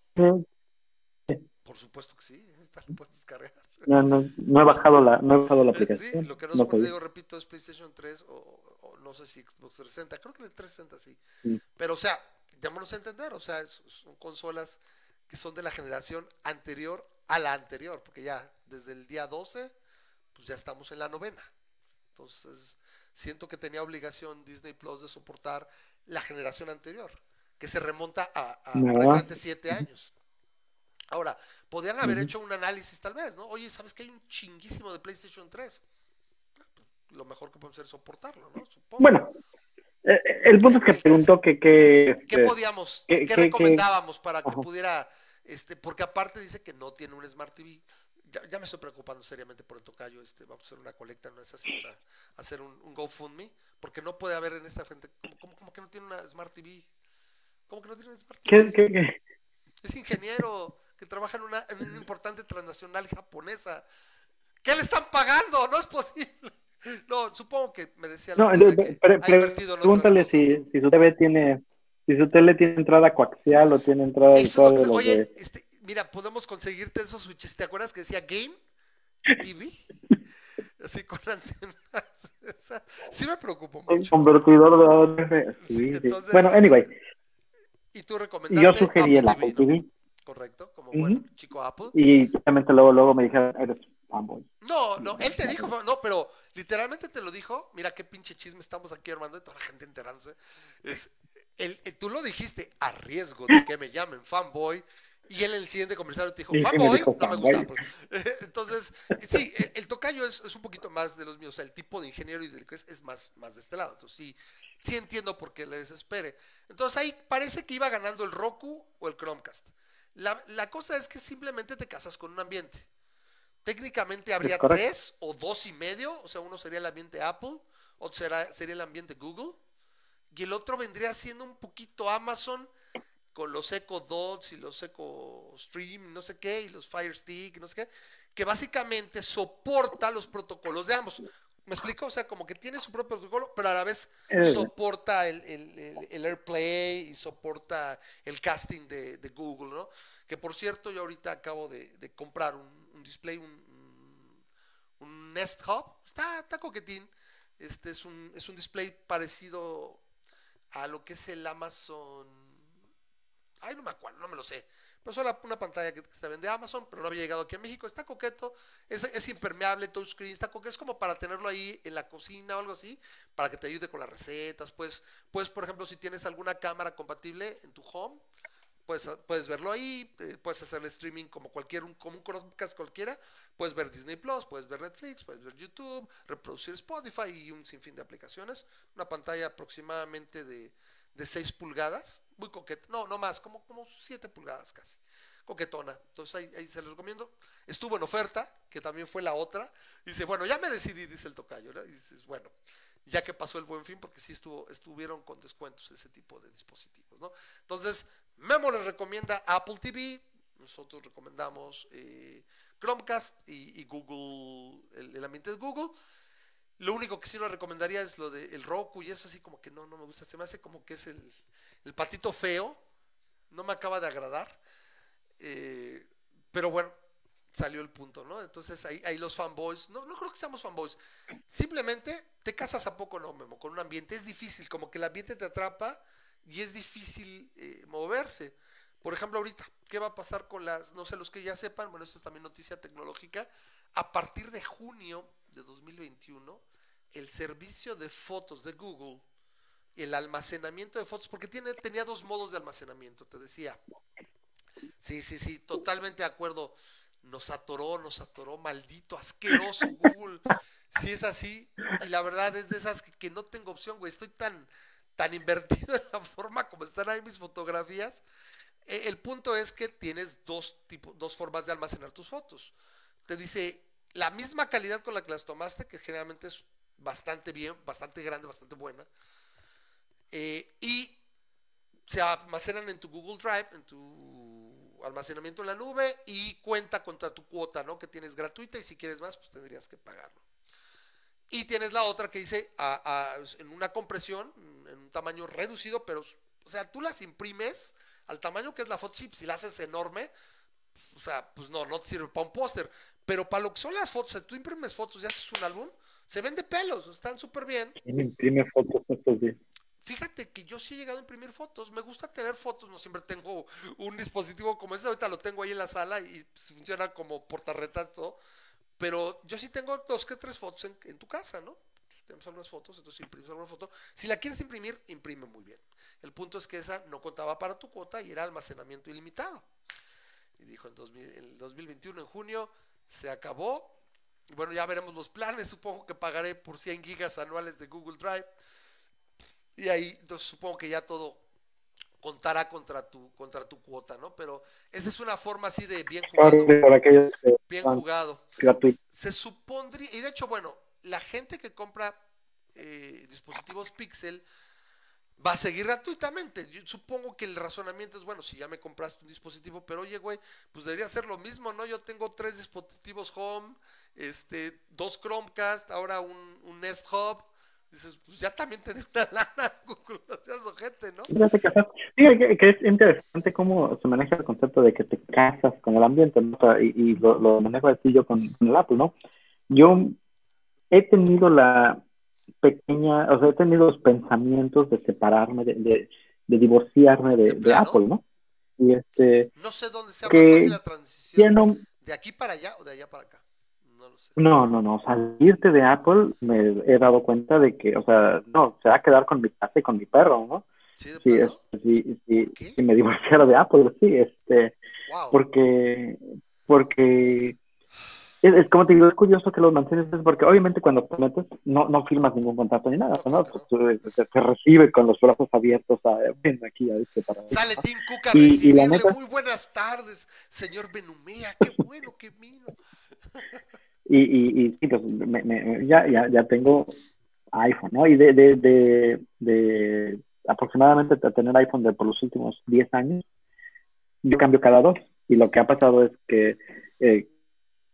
Speaker 2: Por supuesto que sí, está lo puedes descargar.
Speaker 3: No, no, no he bajado la, no he bajado la aplicación.
Speaker 2: Sí, lo que no, no digo, repito, es PlayStation 3 o, no sé si Xbox 360, creo que el 360 sí. Pero, o sea, démonos a entender, o sea, son consolas que son de la generación anterior a la anterior, porque ya desde el día 12, pues ya estamos en la novena. Entonces, siento que tenía obligación Disney Plus de soportar la generación anterior, que se remonta a, a siete años. Ahora, podrían haber hecho un análisis tal vez, ¿no? Oye, ¿sabes que hay un chinguísimo de PlayStation 3? Lo mejor que podemos hacer es soportarlo, ¿no?
Speaker 3: Bueno, eh, eh, el punto es que preguntó que...
Speaker 2: ¿Qué este, podíamos, qué, recomendábamos para que pudiera, este, porque aparte dice que no tiene un Smart TV. Ya, me estoy preocupando seriamente por el tocayo, este, vamos a hacer una colecta, no es así, hacer un, un, GoFundMe, porque no puede haber en esta gente, como, como, que no tiene una Smart TV. ¿Cómo que no tiene una Smart
Speaker 3: TV? ¿Qué, qué,
Speaker 2: Es ingeniero que trabaja en una, en una importante transnacional japonesa. ¿Qué le están pagando? No es posible. No, supongo que me decía.
Speaker 3: No, pregúntale si, si su TV tiene, si su tele tiene entrada coaxial o tiene entrada
Speaker 2: Eso, de Oye, este, mira, podemos conseguirte esos switches. ¿Te acuerdas que decía Game TV? Así con antenas. sí me preocupo mucho.
Speaker 3: convertidor de Sí, bueno, anyway.
Speaker 2: Y tú recomendaste.
Speaker 3: Yo sugerí el Apple TV.
Speaker 2: Correcto, como buen chico Apple.
Speaker 3: Y justamente luego, luego me dijeron, eres fanboy.
Speaker 2: No, no, él te dijo, no, pero literalmente te lo dijo. Mira qué pinche chisme estamos aquí armando y toda la gente enterándose. Es, él, eh, tú lo dijiste a riesgo de que me llamen fanboy. Y él en el siguiente comercial te dijo, fanboy, no me gusta. Pues". Entonces, sí, el, tocayo es, es, un poquito más de los míos. O sea, el tipo de ingeniero y de es, es más, más de este lado. Entonces, sí, sí entiendo por qué le desespere. Entonces ahí parece que iba ganando el Roku o el Chromecast. La, cosa es que simplemente te casas con un ambiente. Técnicamente habría tres o dos y medio, o sea, uno sería el ambiente Apple, otro será, sería el ambiente Google, y el otro vendría siendo un poquito Amazon con los Echo Dots y los Echo Stream, no sé qué, y los Fire Stick, no sé qué, que básicamente soporta los protocolos de ambos. ¿Me explico? O sea, como que tiene su propio protocolo, pero a la vez eh. soporta el, AirPlay y soporta el casting de, Google, ¿no? Que por cierto, yo ahorita acabo de, comprar un, display, un, un, Nest Hub. Está, está coquetín. Este es un, es un display parecido a lo que es el Amazon. Ay, no me acuerdo, no me lo sé pues una, una pantalla que, se vende Amazon, pero no había llegado aquí a México. Está coqueto, es, es impermeable, touchscreen, está coqueto. Es como para tenerlo ahí en la cocina o algo así, para que te ayude con las recetas. Pues, pues por ejemplo, si tienes alguna cámara compatible en tu home, puedes, puedes verlo ahí, eh, puedes hacerle streaming como cualquier, un, como un Chromecast cualquiera. Puedes ver Disney Plus, puedes ver Netflix, puedes ver YouTube, reproducir Spotify y un sinfín de aplicaciones. Una pantalla aproximadamente de, de 6 pulgadas muy coqueta, no, no más, como, como 7 pulgadas casi, coquetona. Entonces ahí, se los recomiendo. Estuvo en oferta, que también fue la otra. dice, bueno, ya me decidí, dice el tocayo. Y dices, bueno, ya que pasó el buen fin, porque sí estuvo, estuvieron con descuentos ese tipo de dispositivos, ¿no? Entonces, Memo les recomienda Apple TV, nosotros recomendamos eh, Chromecast y, Google, el, ambiente de Google. Lo único que sí nos recomendaría es lo de el Roku y eso así como que no, no me gusta, se me hace como que es el, el patito feo, no me acaba de agradar. Eh, pero bueno, salió el punto, ¿no? Entonces ahí, los fanboys, no, no creo que seamos fanboys, simplemente te casas a poco, no, Memo, con un ambiente, es difícil, como que el ambiente te atrapa y es difícil eh, moverse. Por ejemplo, ahorita, ¿qué va a pasar con las, no sé, los que ya sepan, bueno, esto es también noticia tecnológica, a partir de junio de 2021, el servicio de fotos de Google el almacenamiento de fotos, porque tiene, tenía dos modos de almacenamiento, te decía. Sí, sí, sí, totalmente de acuerdo. Nos atoró, nos atoró, maldito, asqueroso Google. Si es así, y la verdad es de esas que, no tengo opción, güey. Estoy tan, tan invertido en la forma como están ahí mis fotografías. E, el punto es que tienes dos, tipos, dos formas de almacenar tus fotos. Te dice la misma calidad con la que las tomaste, que generalmente es bastante bien, bastante grande, bastante buena eh, y se almacenan en tu Google Drive, en tu almacenamiento en la nube y cuenta contra tu cuota, ¿no? Que tienes gratuita y si quieres más, pues tendrías que pagarlo. Y tienes la otra que dice en una compresión, en un tamaño reducido, pero, o sea, tú las imprimes al tamaño que es la foto, si la haces enorme, o sea, pues no, no te sirve para un póster. Pero para lo que son las fotos, si tú imprimes fotos y haces un álbum, se ven de pelos, están súper bien.
Speaker 3: imprime fotos estos días?
Speaker 2: Fíjate que yo sí he llegado a imprimir fotos. Me gusta tener fotos. No siempre tengo un dispositivo como este. Ahorita lo tengo ahí en la sala y pues, funciona como portarretas todo. Pero yo sí tengo dos que tres fotos en, tu casa, ¿no? tenemos algunas fotos, entonces imprimes alguna foto. Si la quieres imprimir, imprime muy bien. El punto es que esa no contaba para tu cuota y era almacenamiento ilimitado. Y dijo en el 2021, en junio, se acabó. Y bueno, ya veremos los planes. Supongo que pagaré por 100 gigas anuales de Google Drive. Y ahí, entonces supongo que ya todo contará contra tu, contra tu cuota, ¿no? Pero esa es una forma así de bien jugado. bien jugado. Se supondría, y de hecho, bueno, la gente que compra eh, dispositivos Pixel va a seguir gratuitamente. Yo supongo que el razonamiento es, bueno, si ya me compraste un dispositivo, pero oye, güey, pues debería ser lo mismo, ¿no? Yo tengo tres dispositivos Home, este, dos Chromecast, ahora un, un Nest Hub. Dices, pues ya también te una lana, Google, no seas ojete, ¿no?
Speaker 3: Sí, que, es interesante cómo se maneja el concepto de que te casas con el ambiente, ¿no? y, lo, lo, manejo así yo con, con el Apple, ¿no? Yo he tenido la, pequeña, o sea, he tenido los pensamientos de separarme, de, de, divorciarme de, Apple, ¿no? Y este...
Speaker 2: No sé dónde se que la transición. ¿De aquí para allá o de allá para acá?
Speaker 3: No. No, no. Salirte de Apple me he dado cuenta de que, o sea, no, se va a quedar con mi casa y con mi perro, ¿no? Sí, sí, sí, si me divorciara de Apple, sí, este, porque, porque es, como te digo, es curioso que lo mantienes, porque obviamente cuando metes no, no firmas ningún contrato ni nada, ¿no? Pues, te, recibe con los brazos abiertos a, ven aquí a este para
Speaker 2: Sale Tim Cook a recibirle, muy buenas tardes, señor Benumea, qué bueno, qué vino.
Speaker 3: Y, y, y sí, pues ya, ya, ya tengo iPhone, ¿no? Y de, de, de, de aproximadamente tener iPhone de por los últimos 10 años, yo cambio cada dos. Y lo que ha pasado es que eh,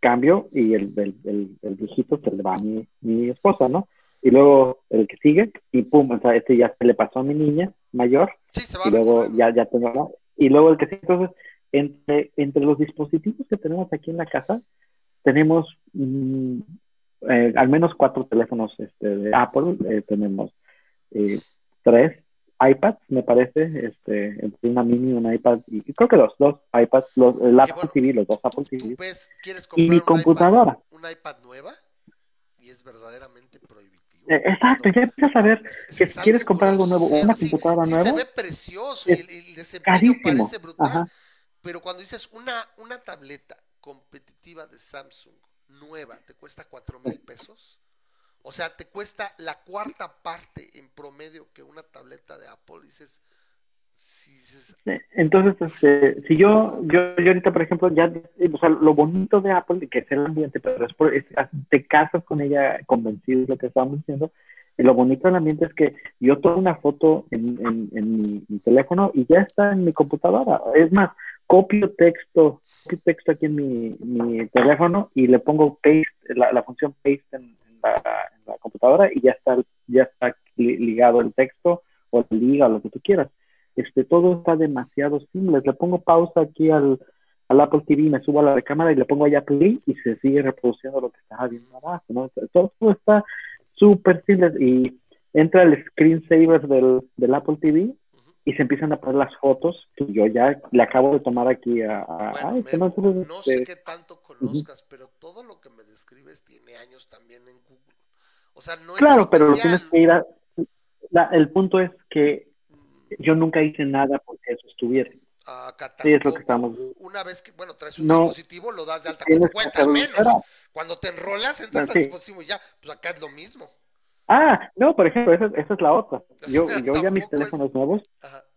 Speaker 3: cambio y el, el, el, viejito se le va a mi, mi, esposa, ¿no? Y luego el que sigue, y pum, o sea, este ya se le pasó a mi niña mayor, y luego ya, ya tengo, y luego el que sigue, entonces, entre, entre los dispositivos que tenemos aquí en la casa, tenemos mm, eh, al menos cuatro teléfonos este, de Apple, eh, tenemos eh, tres iPads, me parece, este, entre una mini un iPad, y creo que los dos iPads, los, el Apple TV, los dos Apple TV. y mi computadora.
Speaker 2: ¿Un iPad nueva? Y es verdaderamente prohibitivo.
Speaker 3: Eh, exacto, ya empiezas a ver que si quieres comprar algo nuevo, una computadora nueva. Se
Speaker 2: ve precioso y el, desempeño parece brutal. Pero cuando dices una, una tableta competitiva de Samsung nueva, ¿te cuesta cuatro mil pesos? O sea, te cuesta la cuarta parte en promedio que una tableta de Apple. Dices,
Speaker 3: entonces, este, si yo, yo, yo ahorita, por ejemplo, ya, o sea, lo bonito de Apple, que es el ambiente, pero es, por, te casas con ella convencido de lo que estábamos diciendo, lo bonito del ambiente es que yo tomo una foto en, mi, teléfono y ya está en mi computadora. Es más, copio texto, copio texto aquí en mi, teléfono y le pongo paste, la, la función paste en, la, computadora y ya está, ya está ligado el texto o el liga o lo que tú quieras. Este, todo está demasiado simple. Le pongo pausa aquí al, al Apple TV, me subo a la cámara y le pongo allá play y se sigue reproduciendo lo que estaba viendo abajo. ¿no? Todo, está súper simple y entra el screensaver del, del Apple TV y se empiezan a poner las fotos que yo ya le acabo de tomar aquí a...
Speaker 2: no, sé qué tanto conozcas, pero todo lo que me describes tiene años también en Google. O sea, no es
Speaker 3: Claro, pero tienes que ir a... el punto es que mm. yo nunca hice nada porque eso estuviera.
Speaker 2: Acá sí, es lo que estamos Una vez que, bueno, traes un dispositivo, lo das de alta cuenta menos. Cuando te enrolas, entras al dispositivo y ya, pues acá es lo mismo.
Speaker 3: Ah, no, por ejemplo, esa, esa es la otra. Yo, yo ya mis teléfonos nuevos,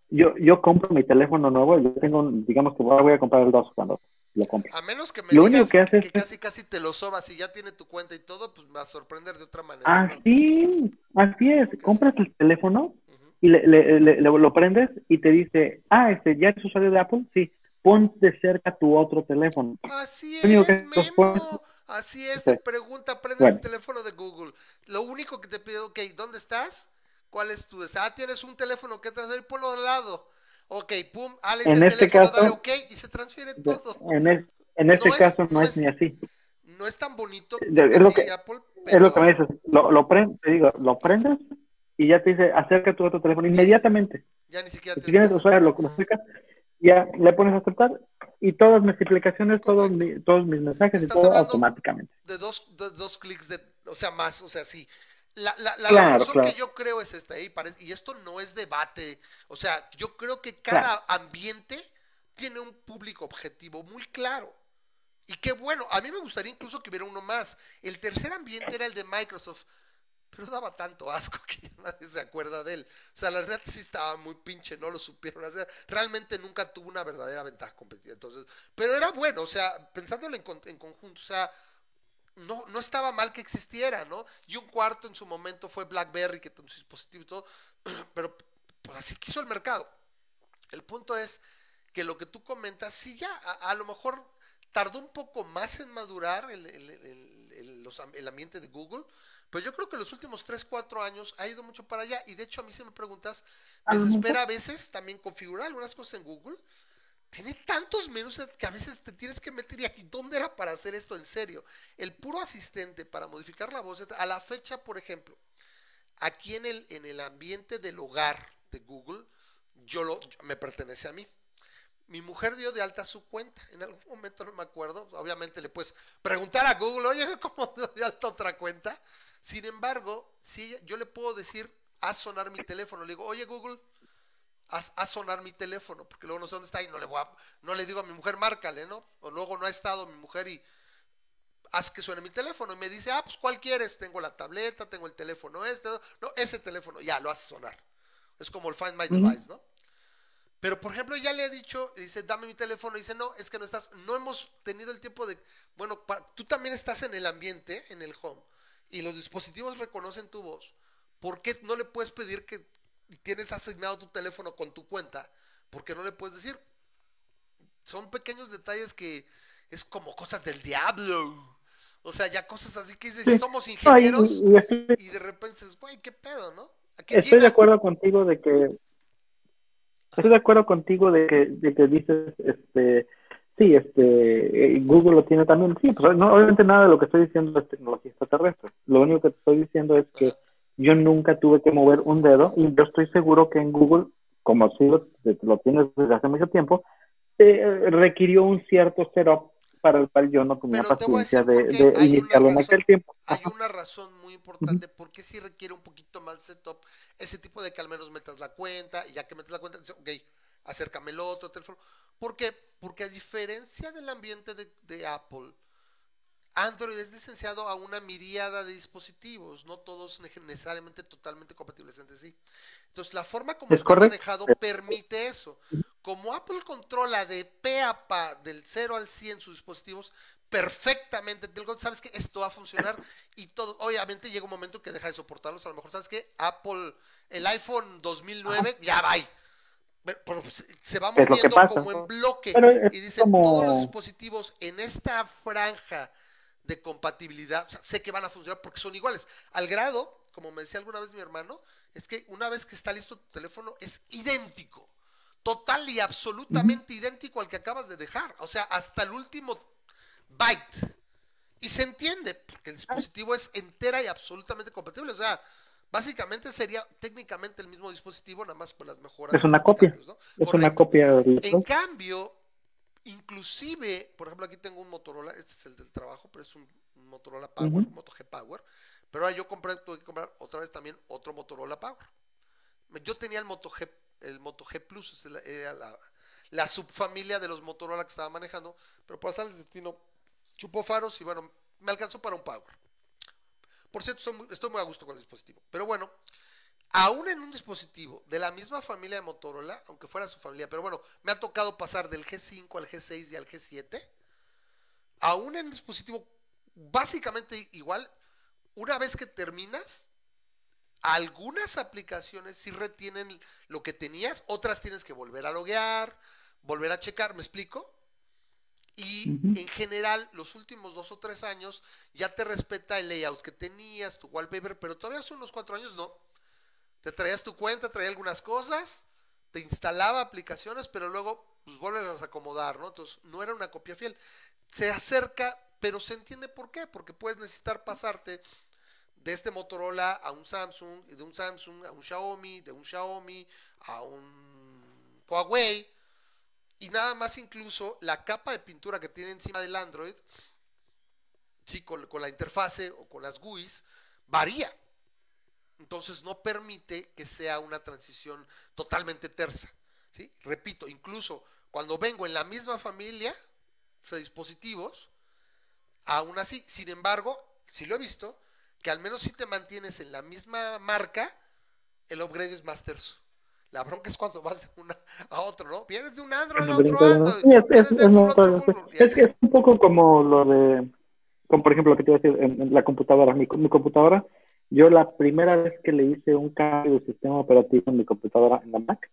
Speaker 3: yo, yo compro mi teléfono nuevo, yo tengo, digamos que voy a comprar el 2 cuando lo compro.
Speaker 2: A menos que me digas que, casi casi te lo sobas y ya tiene tu cuenta y todo, pues me va a sorprender de otra manera.
Speaker 3: Así, así es, compras el teléfono y le, le, le, lo prendes y te dice, ah, este, ¿ya eres usuario de Apple? Sí, ponte cerca tu otro teléfono.
Speaker 2: Así es, Memo. Así es, te pregunta, prendes el teléfono de Google. Lo único que te pide, ok, ¿dónde estás? ¿Cuál es tu deseo? Ah, tienes un teléfono que transferir, ponlo al lado. Ok, pum, Alex,
Speaker 3: en
Speaker 2: el
Speaker 3: este teléfono, caso,
Speaker 2: dale ok y se transfiere todo.
Speaker 3: En, en este caso no, es, ni así.
Speaker 2: No es tan bonito
Speaker 3: es lo que, Apple, pero... Es lo que me dices, lo, lo prendes, te digo, lo prendes y ya te dice, acerca tu otro teléfono inmediatamente.
Speaker 2: Ya ni siquiera
Speaker 3: te Si tienes usuario, lo, lo ya le pones a aceptar y todas mis explicaciones, todos, todos mis mensajes y todo automáticamente.
Speaker 2: De dos, de dos clics, de, o sea, más, o sea, sí. La, la, razón que yo creo es esta, y, y esto no es debate, o sea, yo creo que cada ambiente tiene un público objetivo muy claro. Y qué bueno, a mí me gustaría incluso que hubiera uno más. El tercer ambiente era el de Microsoft, pero daba tanto asco que ya nadie se acuerda de él. O sea, la verdad sí estaba muy pinche, no lo supieron hacer. Realmente nunca tuvo una verdadera ventaja competitiva. Entonces, pero era bueno, o sea, pensándolo en, en conjunto, o sea, no, no estaba mal que existiera, ¿no? Y un cuarto en su momento fue BlackBerry, que tiene un dispositivo y todo, pero pues así quiso el mercado. El punto es que lo que tú comentas, sí ya, a, lo mejor tardó un poco más en madurar el, el, ambiente de Google, pero yo creo que los últimos 3, 4 años ha ido mucho para allá. Y de hecho, a mí si me preguntas, me desespera a veces también configurar algunas cosas en Google tiene tantos menús que a veces te tienes que meter y aquí, ¿dónde era para hacer esto en serio? El puro asistente para modificar la voz, a la fecha, por ejemplo, aquí en el, en el ambiente del hogar de Google, yo lo, me pertenece a mí. Mi mujer dio de alta su cuenta, en algún momento no me acuerdo, obviamente le puedes preguntar a Google, oye, ¿cómo dio de alta otra cuenta? Sin embargo, si yo le puedo decir, a sonar mi teléfono, le digo, oye Google, a sonar mi teléfono, porque luego no sé dónde está y no le voy a, no le digo a mi mujer, márcale, ¿no? O luego no ha estado mi mujer y haz que suene mi teléfono y me dice, ah, pues ¿cuál quieres? Tengo la tableta, tengo el teléfono este, no, ese teléfono, ya lo hace sonar. Es como el Find My Device, ¿no? Pero por ejemplo, ya le he dicho, dice, dame mi teléfono, y dice, no, es que no estás, no hemos tenido el tiempo de, bueno, tú también estás en el ambiente, en el home, y los dispositivos reconocen tu voz. ¿Por qué no le puedes pedir que y tienes asignado tu teléfono con tu cuenta, ¿por qué no le puedes decir? Son pequeños detalles que es como cosas del diablo. O sea, ya cosas así que dices, somos ingenieros y, de repente dices, güey, qué pedo, ¿no?
Speaker 3: estoy de acuerdo contigo de que estoy de acuerdo contigo de que, de que dices, este, sí, este, eh, Google lo tiene también, sí, pues no, obviamente nada de lo que estoy diciendo es tecnología extraterrestre. Lo único que estoy diciendo es que yo nunca tuve que mover un dedo y yo estoy seguro que en Google, como si lo, lo tienes desde hace mucho tiempo, eh, requirió un cierto setup para el cual yo no tenía paciencia de, de iniciarlo en aquel tiempo.
Speaker 2: Hay una razón muy importante porque si requiere un poquito más setup, ese tipo de que al menos metas la cuenta y ya que metes la cuenta, dices, ok, acércame el otro teléfono. ¿Por qué? Porque a diferencia del ambiente de, de Apple, Android es licenciado a una miríada de dispositivos, no todos necesariamente totalmente compatibles entre sí. Entonces, la forma como está manejado permite eso. Como Apple controla de pe a pa del 0 al 100 sus dispositivos, perfectamente, sabes que esto va a funcionar y todo, obviamente llega un momento que deja de soportarlos, a lo mejor sabes que Apple, el iPhone 2009, ya va. Pues, se va moviendo como en bloque y dice todos los dispositivos en esta franja de compatibilidad, o sea, sé que van a funcionar porque son iguales. Al grado, como me decía alguna vez mi hermano, es que una vez que está listo tu teléfono es idéntico, total y absolutamente idéntico al que acabas de dejar, o sea, hasta el último byte. Y se entiende, porque el dispositivo es entera y absolutamente compatible, o sea, básicamente sería técnicamente el mismo dispositivo, nada más con las mejoras.
Speaker 3: Es una copia. Es una copia.
Speaker 2: En cambio, Inclusive, por ejemplo, aquí tengo un Motorola, este es el del trabajo, pero es un, Motorola Power, Moto G Power. Pero ahora yo compré, tuve que comprar otra vez también otro Motorola Power. Yo tenía el Moto G, el Moto G Plus, era la, subfamilia de los Motorola que estaba manejando, pero por el destino chupó faros y bueno, me alcanzó para un Power. Por cierto, estoy muy a gusto con el dispositivo. Pero bueno, aún en un dispositivo de la misma familia de Motorola, aunque fuera su familia, pero bueno, me ha tocado pasar del G5 al G6 y al G7, aún en un dispositivo básicamente igual, una vez que terminas, algunas aplicaciones sí retienen lo que tenías, otras tienes que volver a loguear, volver a checar, ¿me explico? Y en general, los últimos dos o tres años ya te respeta el layout que tenías, tu wallpaper, pero todavía hace unos cuatro años no te traías tu cuenta, traía algunas cosas, te instalaba aplicaciones, pero luego pues vuelves a acomodar, ¿no? Entonces no era una copia fiel. Se acerca, pero se entiende por qué, porque puedes necesitar pasarte de este Motorola a un Samsung, de un Samsung a un Xiaomi, de un Xiaomi a un Huawei, y nada más incluso la capa de pintura que tiene encima del Android, sí, con, con la interfase o con las GUIs, varía. Entonces no permite que sea una transición totalmente tersa. ¿sí? Repito, incluso cuando vengo en la misma familia de dispositivos, aún así, sin embargo, si lo he visto, que al menos si te mantienes en la misma marca, el upgrade es más terso. La bronca es cuando vas de una a otro, ¿no? Vienes de un Android a otro Android.
Speaker 3: es, es, un poco como lo de, como por ejemplo lo que te iba a decir en, la computadora. Mi, mi, computadora, yo la primera vez que le hice un cambio de sistema operativo en mi computadora en la Mac,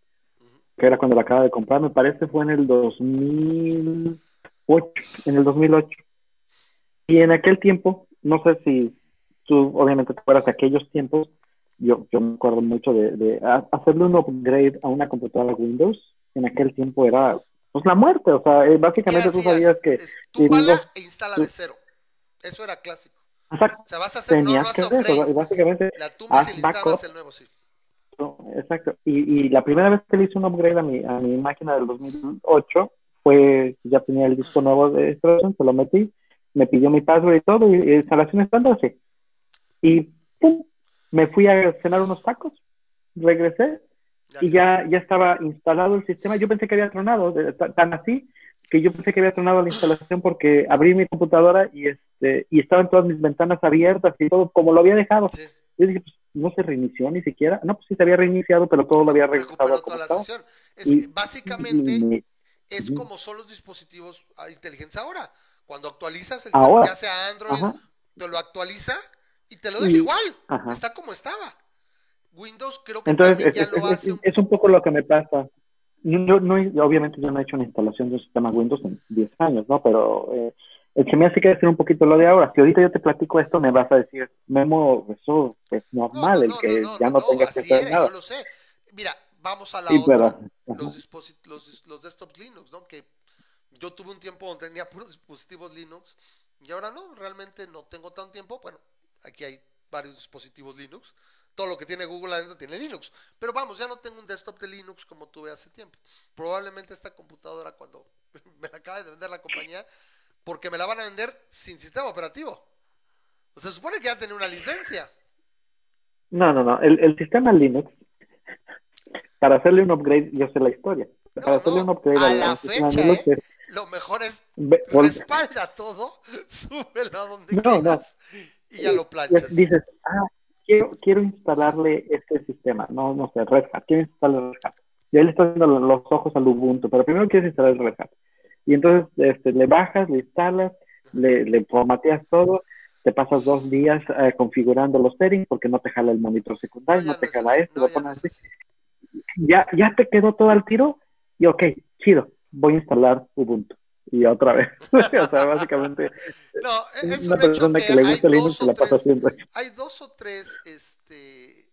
Speaker 3: que era cuando la acaba de comprar, me parece fue en el 2008, en el 2008. Y en aquel tiempo, no sé si tú obviamente te acuerdas de aquellos tiempos, yo, yo me acuerdo mucho de, hacerle un upgrade a una computadora Windows, en aquel tiempo era pues la muerte, o sea, eh, básicamente tú sabías que...
Speaker 2: tú e instala de cero, eso era clásico. O sea, vas a hacer no, que
Speaker 3: upgrade, básicamente,
Speaker 2: la tumbas y instalabas el nuevo, sí.
Speaker 3: Exacto, y, y la primera vez que le hice un upgrade a mi, a mi máquina del 2008 fue, ya tenía el disco nuevo de instalación, se lo metí, me pidió mi password y todo, y, y instalación estándar, sí. Y pum, me fui a cenar unos tacos, regresé y ya, ya estaba instalado el sistema. Yo pensé que había tronado, tan así que yo pensé que había tronado la instalación porque abrí mi computadora y este y estaban todas mis ventanas abiertas y todo como lo había dejado. Yo dije, pues no se reinició ni siquiera. No, pues sí se había reiniciado, pero todo lo había regresado.
Speaker 2: Toda la Es que básicamente es como son los dispositivos inteligentes ahora. Cuando actualizas el ahora, ya sea Android, te lo actualiza y te lo deja igual, está como estaba. Windows creo que
Speaker 3: Entonces, es, ya lo hace. Es, un poco lo que me pasa. Yo, no, obviamente yo no he hecho una instalación de un sistema Windows en 10 años, ¿no? Pero eh, el que me hace que decir un poquito lo de ahora. Si ahorita yo te platico esto, me vas a decir, Memo, eso es normal, el que ya no, tengas que hacer nada.
Speaker 2: Yo lo sé. Mira, vamos a la otra. Los, los, los desktop Linux, ¿no? Que yo tuve un tiempo donde tenía puros dispositivos Linux y ahora no, realmente no tengo tanto tiempo. Bueno, Aquí hay varios dispositivos Linux. Todo lo que tiene Google adentro tiene Linux. Pero vamos, ya no tengo un desktop de Linux como tuve hace tiempo. Probablemente esta computadora cuando me la acabe de vender la compañía, porque me la van a vender sin sistema operativo. O sea, se supone que ya tiene una licencia.
Speaker 3: No, no, no. El, sistema Linux, para hacerle un upgrade, yo sé la historia. Para hacerle un upgrade
Speaker 2: a la fecha, ¿eh? lo mejor es respalda todo, súbelo a donde quieras y ya lo planchas.
Speaker 3: Dices, ah, quiero, quiero instalarle este sistema, no, no sé, Red Hat, quiero instalarle Red Hat. Y ahí le estás dando los ojos al Ubuntu, pero primero quieres instalar Red Hat. Y entonces este, le bajas, le instalas, le, le formateas todo, te pasas dos días eh, configurando los settings porque no te jala el monitor secundario, no, te jala esto, lo pones así. Ya, ya te quedó todo al tiro y ok, chido, voy a instalar Ubuntu y otra vez. o sea, básicamente.
Speaker 2: No, es una persona que, le gusta Linux la pasa siempre. Hay dos o tres este,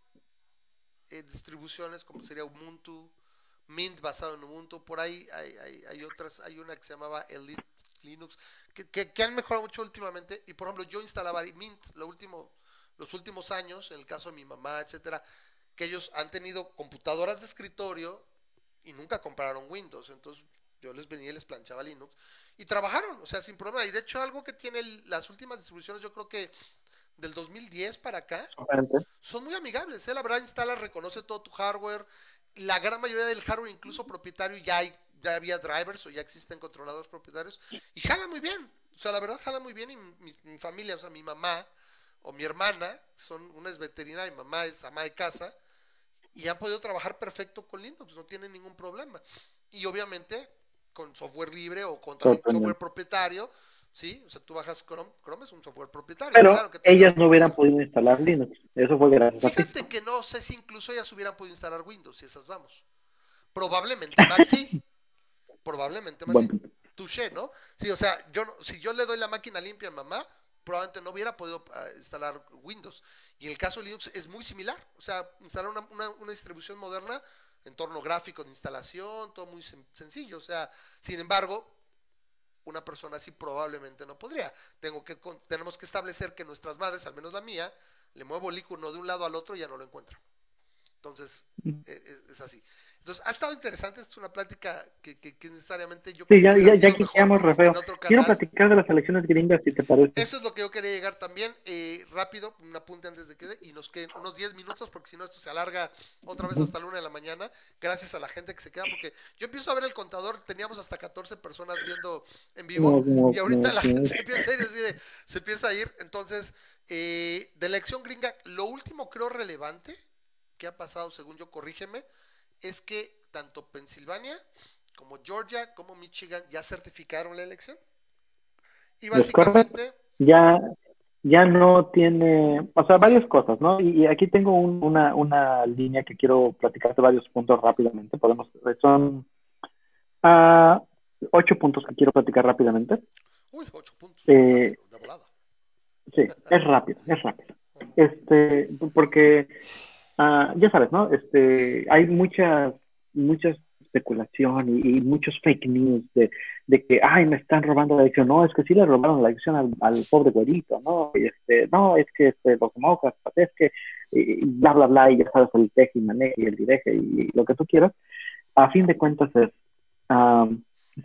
Speaker 2: eh, distribuciones, como sería Ubuntu, Mint basado en Ubuntu, por ahí hay, hay, hay otras, hay una que se llamaba Elite Linux, que, que, han mejorado mucho últimamente. Y por ejemplo, yo instalaba Mint lo último, los últimos años, en el caso de mi mamá, etcétera, que ellos han tenido computadoras de escritorio y nunca compraron Windows. Entonces, yo les venía y les planchaba Linux. Y trabajaron, o sea, sin problema. Y de hecho, algo que tiene las últimas distribuciones, yo creo que del 2010 para acá, son muy amigables. ¿eh? La verdad, instala, reconoce todo tu hardware. La gran mayoría del hardware, incluso propietario, ya hay ya había drivers o ya existen controladores propietarios y jala muy bien. O sea, la verdad jala muy bien y mi, familia, o sea, mi mamá o mi hermana, son una es veterinaria, mi mamá es ama de casa y han podido trabajar perfecto con Linux, no tienen ningún problema. Y obviamente con software libre o con software propietario, ¿sí? O sea, tú bajas Chrome, Chrome es un software propietario.
Speaker 3: Pero ellas no hubieran podido instalar Linux, eso fue gracias
Speaker 2: Fíjate que no sé si incluso ellas hubieran podido instalar Windows, si esas vamos. Probablemente Mac sí, probablemente Mac sí. Touché, ¿no? Sí, o sea, yo si yo le doy la máquina limpia a mamá, probablemente no hubiera podido ah, instalar Windows. Y el caso de Linux es muy similar. O sea, instalar una, una distribución moderna entorno gráfico de instalación, todo muy sencillo. O sea, sin embargo, una persona así probablemente no podría. Tengo que, tenemos que establecer que nuestras madres, al menos la mía, le muevo el icono de un lado al otro y ya no lo encuentra. Entonces, e, e, es así. Entonces, ha estado interesante, es una plática que, que, que necesariamente yo
Speaker 3: Sí, ya, ya, ya quisiéramos, Rafael. Quiero platicar de las elecciones gringas, si te parece.
Speaker 2: Eso es lo que yo quería llegar también. Eh, rápido, un apunte antes de que y nos queden unos 10 minutos, porque si no, esto se alarga otra vez hasta la una de la mañana. Gracias a la gente que se queda, porque yo empiezo a ver el contador, teníamos hasta 14 personas viendo en vivo, y ahorita la gente se empieza a ir, se empieza a ir. Entonces, eh, de la elección gringa, lo último creo relevante que ha pasado, según yo, corrígeme es que tanto Pensilvania como Georgia como Michigan ya certificaron la elección.
Speaker 3: Y básicamente... Ya, ya no tiene, o sea, varias cosas, ¿no? Y, aquí tengo una, una línea que quiero platicarte varios puntos rápidamente. Podemos, son uh, ocho puntos que quiero platicar rápidamente.
Speaker 2: Uy, ocho puntos.
Speaker 3: Eh, sí, es rápido, es rápido. Este, porque Ah, ya sabes, ¿no? Este, hay muchas, muchas especulación y, muchos fake news de, de, que, ay, me están robando la elección. No, es que sí le robaron la elección al, pobre güerito, ¿no? Y este, no, es que este, los demócratas, es que, y, bla, bla, bla, y ya sabes, el teje y maneje y el direje y, lo que tú quieras. A fin de cuentas es,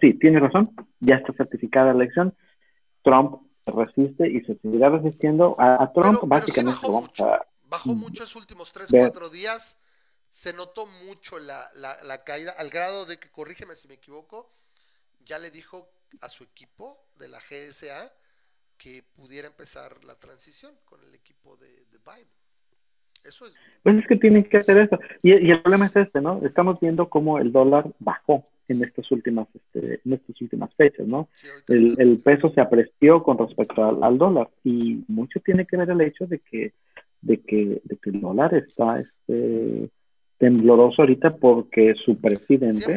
Speaker 3: sí, tiene razón, ya está certificada la elección. Trump resiste y se seguirá resistiendo. A, Trump básicamente vamos a
Speaker 2: Bajó mm. mucho esos últimos 3, 4 días. Se notó mucho la, la, caída, al grado de que, corrígeme si me equivoco, ya le dijo a su equipo de la GSA que pudiera empezar la transición con el equipo de, Biden. Eso es.
Speaker 3: Pues es que tienen que hacer eso. Y, el problema es este, ¿no? Estamos viendo cómo el dólar bajó en estas últimas, este, en estas últimas fechas, ¿no? el, el, peso se apreció con respecto al, al, dólar y mucho tiene que ver el hecho de que de que, de que el dólar está este, tembloroso ahorita porque su presidente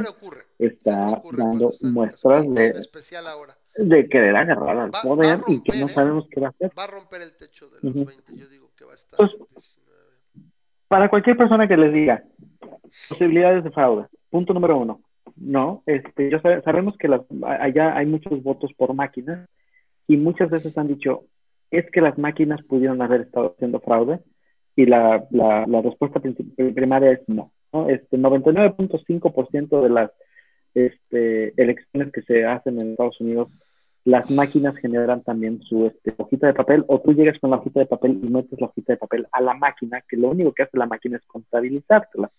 Speaker 3: está dando muestras de, de querer agarrar al poder y que no ¿eh? sabemos qué va a hacer.
Speaker 2: Va a romper el techo de los 20, yo digo que va a estar pues,
Speaker 3: Para cualquier persona que les diga posibilidades de fraude, punto número uno, no, este, ya sabemos que las, allá hay muchos votos por máquina y muchas veces han dicho, es que las máquinas pudieron haber estado haciendo fraude y la, la, la respuesta primaria es no. ¿no? Este 99.5% de las este, elecciones que se hacen en Estados Unidos, las máquinas generan también su este, hojita de papel o tú llegas con la hojita de papel y metes la hojita de papel a la máquina, que lo único que hace la máquina es contabilizártela.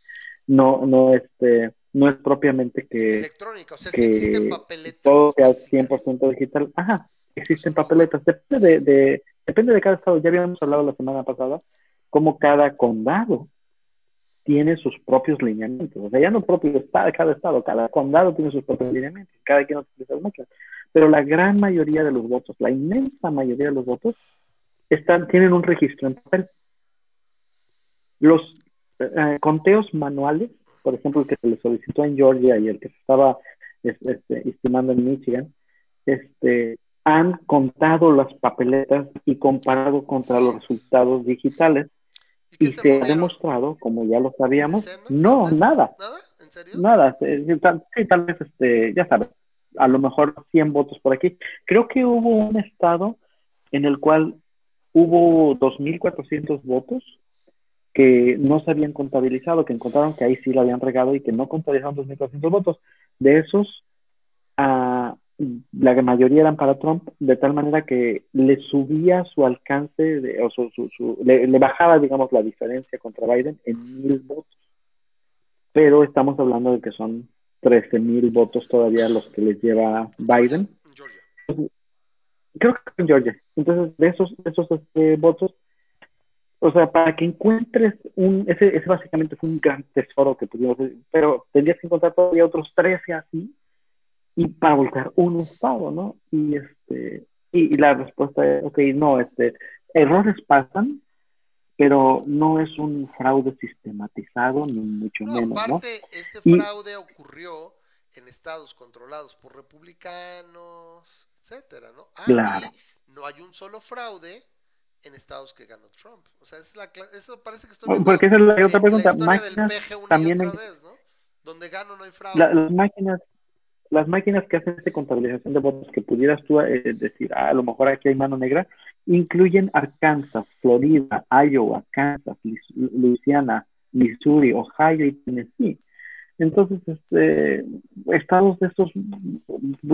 Speaker 3: No, no, este, no es propiamente que,
Speaker 2: Electrónica, o sea, si existen papeletas.
Speaker 3: Todo sea 100% digital. Ajá, existen papeletas, depende de, de, depende de cada estado, ya habíamos hablado la semana pasada, como cada condado tiene sus propios lineamientos, o sea, ya no propio de cada estado, cada condado tiene sus propios lineamientos, cada quien utiliza mucho, pero la gran mayoría de los votos, la inmensa mayoría de los votos, están, tienen un registro en papel. Los eh, conteos manuales, por ejemplo, el que se le solicitó en Georgia y el que se estaba este, estimando en Michigan, este, han contado las papeletas y comparado contra los resultados digitales y, se, ha demostrado, como ya lo sabíamos, no, nada. ¿Nada? ¿En serio? Nada, sí, tal, vez, este, ya sabes, a lo mejor 100 votos por aquí. Creo que hubo un estado en el cual hubo 2.400 votos que no se habían contabilizado, que encontraron que ahí sí lo habían regado y que no contabilizaron 2.400 votos. De esos, a la mayoría eran para Trump, de tal manera que le subía su alcance, de, o su, su, le, bajaba, digamos, la diferencia contra Biden en mil votos. Pero estamos hablando de que son 13 mil votos todavía los que les lleva Biden. Creo que en Georgia. Entonces, de esos, esos este, votos, o sea, para que encuentres un, ese, ese básicamente fue un gran tesoro que pudimos, pero tendrías que encontrar todavía otros 13 así y para volcar un estado, ¿no? Y este y, la respuesta es, ok, no, este, errores pasan, pero no es un fraude sistematizado, ni mucho menos, aparte,
Speaker 2: este fraude ocurrió en estados controlados por republicanos, etcétera, ¿no? Aquí claro. no hay un solo fraude en estados que ganó Trump. O sea, es la, eso parece que estoy
Speaker 3: Porque esa es la otra pregunta. Máquinas también
Speaker 2: vez, ¿no? Donde gano no hay fraude.
Speaker 3: las máquinas las máquinas que hacen esta contabilización de votos que pudieras tú eh, decir, ah, a lo mejor aquí hay mano negra, incluyen Arkansas, Florida, Iowa, Kansas, Louisiana, Missouri, Ohio y Tennessee. Entonces, este, estados de estos,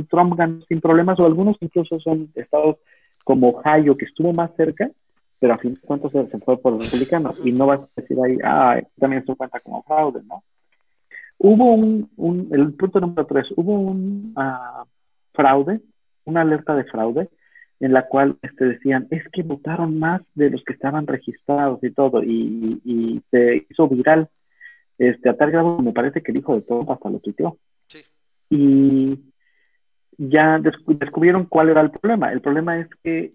Speaker 3: Trump ganó sin problemas, o algunos incluso son estados como Ohio, que estuvo más cerca, pero a fin de cuentas se, fue por los republicanos. Y no vas a decir ahí, ah, también se cuenta como fraude, ¿no? Hubo un, un el punto número tres, hubo un uh, fraude, una alerta de fraude, en la cual este, decían, es que votaron más de los que estaban registrados y todo, y, y se hizo viral este, a tal grado me parece que el hijo de Trump hasta lo tuiteó. Sí. Y ya descubrieron cuál era el problema. El problema es que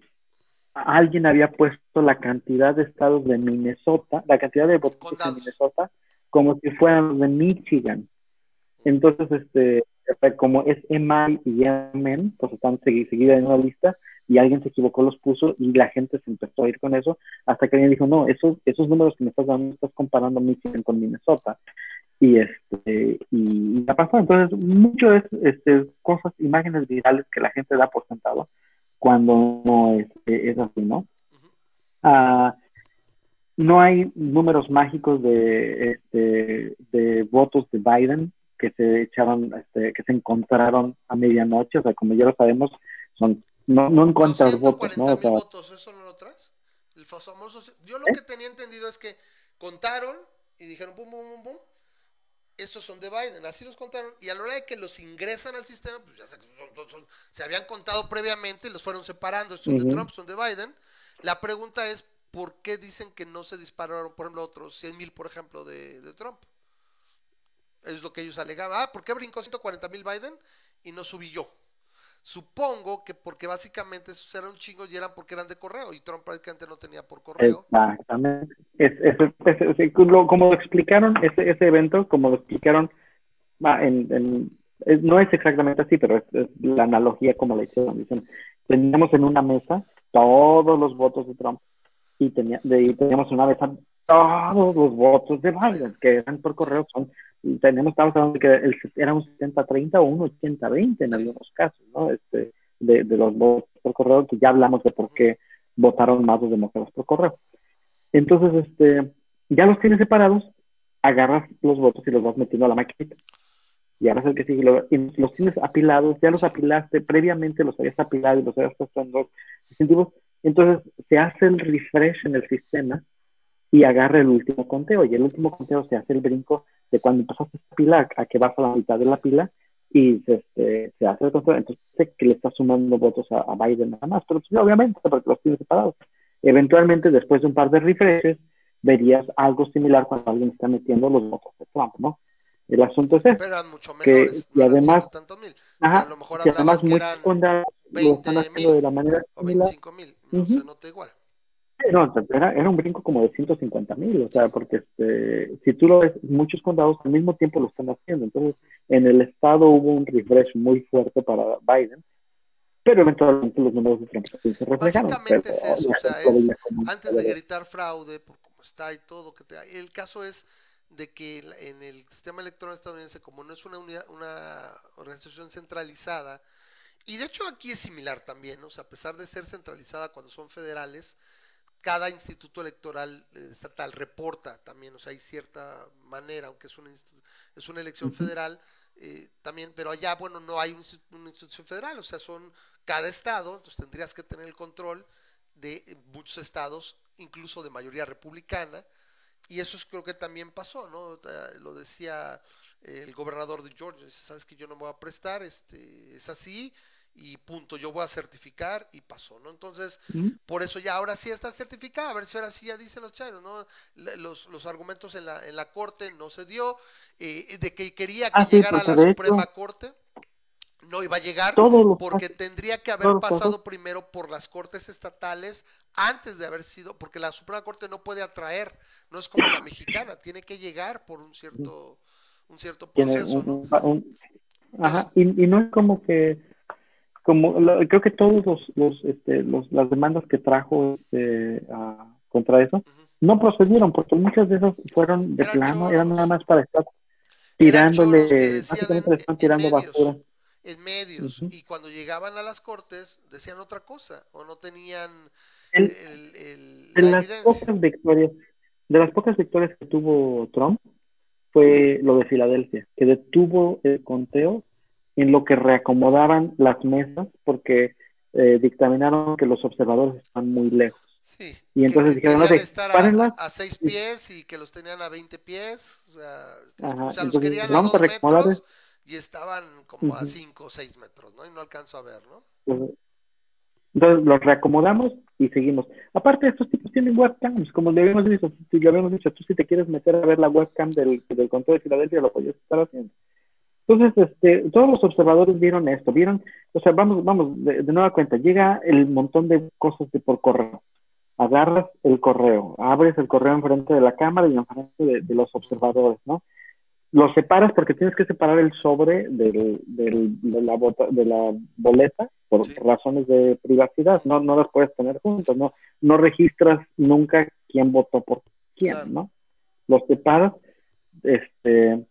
Speaker 3: alguien había puesto la cantidad de estados de Minnesota, la cantidad de votos de Minnesota, como si fueran de Michigan. Entonces, este, como es EMI y Yemen, pues están seguidas en una lista, y alguien se equivocó, los puso y la gente se empezó a ir con eso, hasta que alguien dijo, no, esos, esos números que me estás dando, estás comparando Michigan con Minnesota. Y este, y, ya pasó. Entonces, mucho es este, cosas, imágenes virales que la gente da por sentado cuando no es, es así, ¿no? Ah, no hay números mágicos de, este, de votos de Biden que se echaron, este, que se encontraron a medianoche, o sea, como ya lo sabemos, son no, no encuentras votos, ¿no? O sea,
Speaker 2: votos, ¿eso no lo traes? El famoso, yo lo ¿Eh? que tenía entendido es que contaron y dijeron pum, pum, pum, pum, estos son de Biden, así los contaron, y a la hora de que los ingresan al sistema, pues ya se, se habían contado previamente y los fueron separando, estos son de Trump, son de Biden. La pregunta es, ¿por qué dicen que no se dispararon, por ejemplo, otros 100 mil, por ejemplo, de, Trump? Es lo que ellos alegaban. Ah, ¿por qué brincó 140 mil Biden y no subí yo? Supongo que porque básicamente esos eran un chingo y eran porque eran de correo y Trump prácticamente no tenía por correo.
Speaker 3: Exactamente. Es, como lo explicaron, ese, ese evento, como lo explicaron, en, no es exactamente así, pero es, la analogía como la hicieron. Dicen, teníamos en una mesa todos los votos de Trump y, tenía, de, teníamos una mesa todos los votos de Biden, que eran por correo, son tenemos, estamos hablando de que el, era un 70-30 o un 80-20 en algunos casos, ¿no? Este, de, de, los votos por correo, que ya hablamos de por qué votaron más los demócratas por correo. Entonces, este, ya los tienes separados, agarras los votos y los vas metiendo a la maquinita. Y ahora es el que sigue, los tienes apilados, ya los apilaste, previamente los habías apilado y los habías puesto en los distintivos. Entonces, se hace el refresh en el sistema y agarra el último conteo. Y el último conteo se hace el brinco de cuando empezaste a pila a que vas a la mitad de la pila y se, este, se hace el conteo. Entonces, sé que le está sumando votos a, Biden nada más, pero pues, obviamente, porque los tienes separados. Eventualmente, después de un par de refreshes, verías algo similar cuando alguien está metiendo los votos de Trump, ¿no? El asunto es ese.
Speaker 2: mucho menores, que, y además,
Speaker 3: mil. Ajá, a lo mejor y además muchos condados lo están haciendo de la manera
Speaker 2: o 25 mil, no se nota igual.
Speaker 3: No, era, era un brinco como de 150 mil, o sea, porque este, si tú lo ves, muchos condados al mismo tiempo lo están haciendo. Entonces, en el estado hubo un refresh muy fuerte para Biden, pero eventualmente los números de Trump se reflejaron.
Speaker 2: Básicamente es eso, o sea, es, antes de gritar fraude, por cómo está y todo, que te, el caso es de que en el sistema electoral estadounidense, como no es una, unidad, una organización centralizada, y de hecho aquí es similar también, o sea, a pesar de ser centralizada cuando son federales, cada instituto electoral eh, estatal reporta también, o sea, hay cierta manera, aunque es una, es una elección federal, eh, también, pero allá, bueno, no hay una institución federal, o sea, son cada estado, entonces tendrías que tener el control de eh, muchos estados, incluso de mayoría republicana, y eso es, creo que también pasó, ¿no? Lo decía el gobernador de Georgia, sabes que yo no me voy a prestar, este, es así, y punto, yo voy a certificar y pasó, ¿no? Entonces, por eso ya ahora sí está certificada, a ver si ahora sí ya dicen los chairos, ¿no? Los, los argumentos en la, en la corte no se dio, eh, de que quería que ah, llegara a la Suprema Corte, no iba a llegar porque tendría que haber pasado primero por las cortes estatales antes de haber sido, porque la Suprema Corte no puede atraer, no es como la mexicana, tiene que llegar por un cierto, un cierto proceso, ¿no?
Speaker 3: ajá, y, y no es como que como creo que todos los, los, este, los, las demandas que trajo este, contra eso no procedieron porque muchas de esas fueron de plano, eran nada más para estar tirándole, básicamente están tirando basura.
Speaker 2: En medios, y cuando llegaban a las cortes decían otra cosa, o no tenían
Speaker 3: el, las pocas victorias, de las pocas victorias que tuvo Trump fue lo de Filadelfia, que detuvo el conteo en lo que reacomodaban las mesas porque eh, dictaminaron que los observadores están muy lejos.
Speaker 2: Sí,
Speaker 3: y entonces dijeron, no,
Speaker 2: estar a, a, seis pies y que los tenían a 20 pies, o sea, o sea los querían a dos metros y estaban como a 5 o 6 metros, ¿no? Y no alcanzo a ver, ¿no?
Speaker 3: Entonces los reacomodamos y seguimos. Aparte, estos tipos tienen webcams, como le habíamos dicho, si le habíamos dicho, tú si te quieres meter a ver la webcam del, del control de Filadelfia, lo podías estar haciendo. Entonces, este, todos los observadores vieron esto, vieron, o sea, vamos, vamos, de, nueva cuenta, llega el montón de cosas de por correo. Agarras el correo, abres el correo enfrente de la cámara y enfrente de, de los observadores, ¿no? Lo separas porque tienes que separar el sobre del, del, de, la de la boleta por razones de privacidad, no, no las puedes tener juntas, no, no registras nunca quién votó por quién, ¿no? Los separas, este,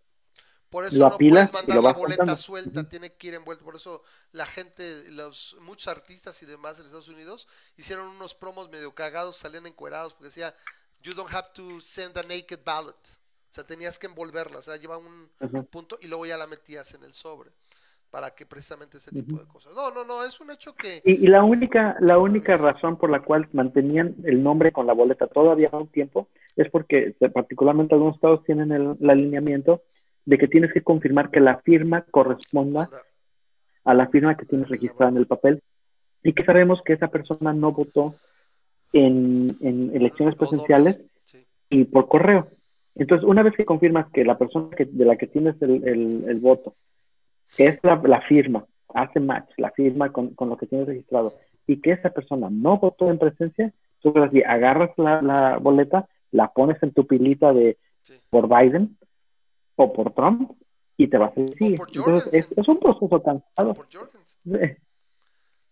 Speaker 2: por eso no puedes mandar la boleta suelta, tiene que ir envuelto. Por eso la gente, los muchos artistas y demás en Estados Unidos hicieron unos promos medio cagados, salían encuerados porque decía, you don't have to send a naked ballot. O sea, tenías que envolverla, o sea, lleva un punto y luego ya la metías en el sobre para que precisamente ese tipo de cosas. No, no, no, es un hecho que...
Speaker 3: Y, la única la única razón por la cual mantenían el nombre con la boleta todavía un tiempo es porque particularmente algunos estados tienen el, alineamiento de que tienes que confirmar que la firma corresponda a la firma que tienes registrada en el papel y que sabemos que esa persona no votó en, en elecciones presenciales y por correo. Entonces, una vez que confirmas que la persona que, de la que tienes el, el, el voto es la, firma, hace match, la firma con, lo que tienes registrado, y que esa persona no votó en presencia, entonces así agarras la, boleta, la pones en tu pilita de por Biden o por Trump y te vas a decir. Entonces es, un proceso cansado.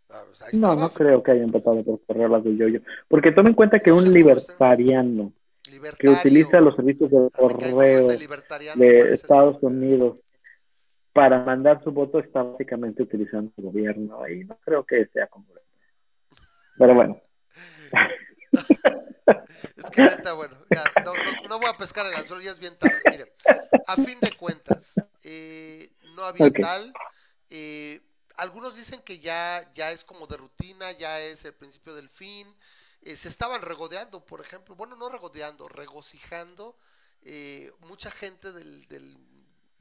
Speaker 3: Ah, pues no, no creo que hayan votado por correr las de yo-yo. Porque tome en cuenta que un libertariano que utiliza los servicios de correo de Estados Unidos para mandar su voto está básicamente utilizando el gobierno y no creo que sea congruente. Pero bueno.
Speaker 2: es que neta, bueno, ya, no, voy a pescar el anzuelo, ya es bien tarde. Mire, a fin de cuentas, eh, no había tal. Eh, algunos dicen que ya, ya es como de rutina, ya es el principio del fin. Eh, se estaban regodeando, por ejemplo, bueno, no regodeando, regocijando mucha gente del, del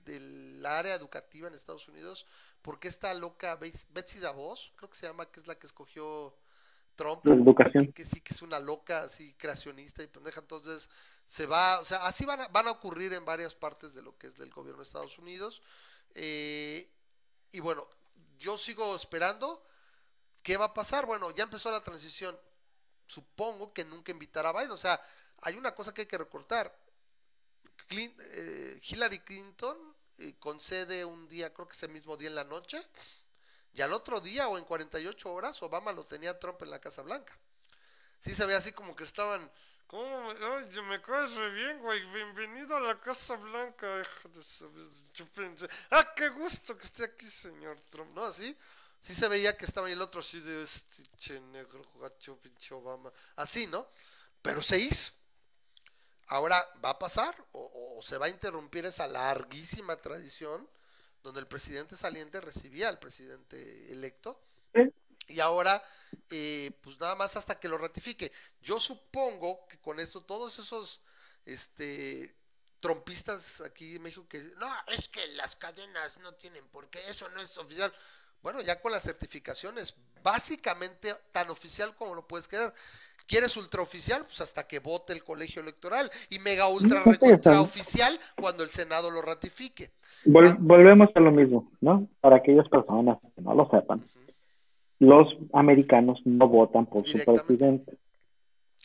Speaker 2: del área educativa en Estados Unidos, porque esta loca Betsy DeVos, creo que se llama, que es la que escogió Trump,
Speaker 3: educación.
Speaker 2: Que, sí que es una loca, así creacionista y pendeja, entonces se va, o sea, así van a, van a ocurrir en varias partes de lo que es del gobierno de Estados Unidos. Eh, y bueno, yo sigo esperando. ¿Qué va a pasar? Bueno, ya empezó la transición. Supongo que nunca invitará a Biden. O sea, hay una cosa que hay que recortar. Eh, Hillary Clinton concede un día, creo que ese mismo día en la noche, y al otro día o en 48 horas Obama lo tenía Trump en la Casa Blanca. Sí se ve así como que estaban, ¿cómo? Oye, me caes re bien, güey, bienvenido a la Casa Blanca. ah, qué gusto que esté aquí, señor Trump, ¿no? Así, sí se veía que estaba y el otro así de este che negro, gacho, pinche Obama, así, ¿no? Pero se hizo. Ahora, ¿va a pasar o, se va a interrumpir esa larguísima tradición donde el presidente saliente recibía al presidente electo? Y ahora, eh, pues nada más hasta que lo ratifique. Yo supongo que con esto todos esos este, trompistas aquí en México que no, es que las cadenas no tienen por qué, eso no es oficial. Bueno, ya con las certificaciones, básicamente tan oficial como lo puedes quedar. ¿Quieres ultraoficial? Pues hasta que vote el colegio electoral. Y mega ultra oficial cuando el Senado lo ratifique.
Speaker 3: volvemos a lo mismo, ¿no? Para aquellas personas que no lo sepan. Los americanos no votan por su presidente.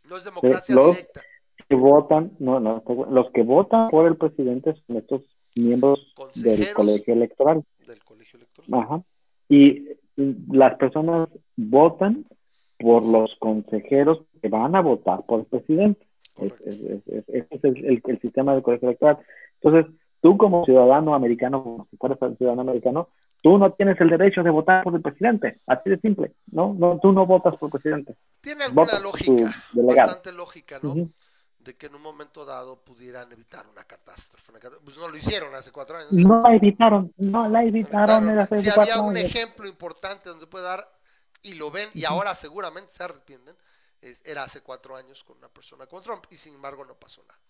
Speaker 2: No es democracia los directa.
Speaker 3: Que votan, no, no, los que votan por el presidente son estos miembros del colegio electoral.
Speaker 2: Del colegio electoral.
Speaker 3: Ajá. Y las personas votan por los consejeros que van a votar por el presidente. Ese es, el, sistema del colegio electoral. Entonces, tú como ciudadano americano, como si fueras ciudadano americano, tú no tienes el derecho de votar por el presidente. Así de simple, ¿no? no tú no votas por el presidente.
Speaker 2: Tiene alguna lógica, bastante lógica, ¿no? de que en un momento dado pudieran evitar una catástrofe. Pues no lo hicieron hace cuatro años.
Speaker 3: No la evitaron, no la evitaron.
Speaker 2: si había un ejemplo importante donde puede dar, y lo ven, y ahora seguramente se arrepienten, era hace cuatro años con una persona como Trump, y sin embargo no pasó nada.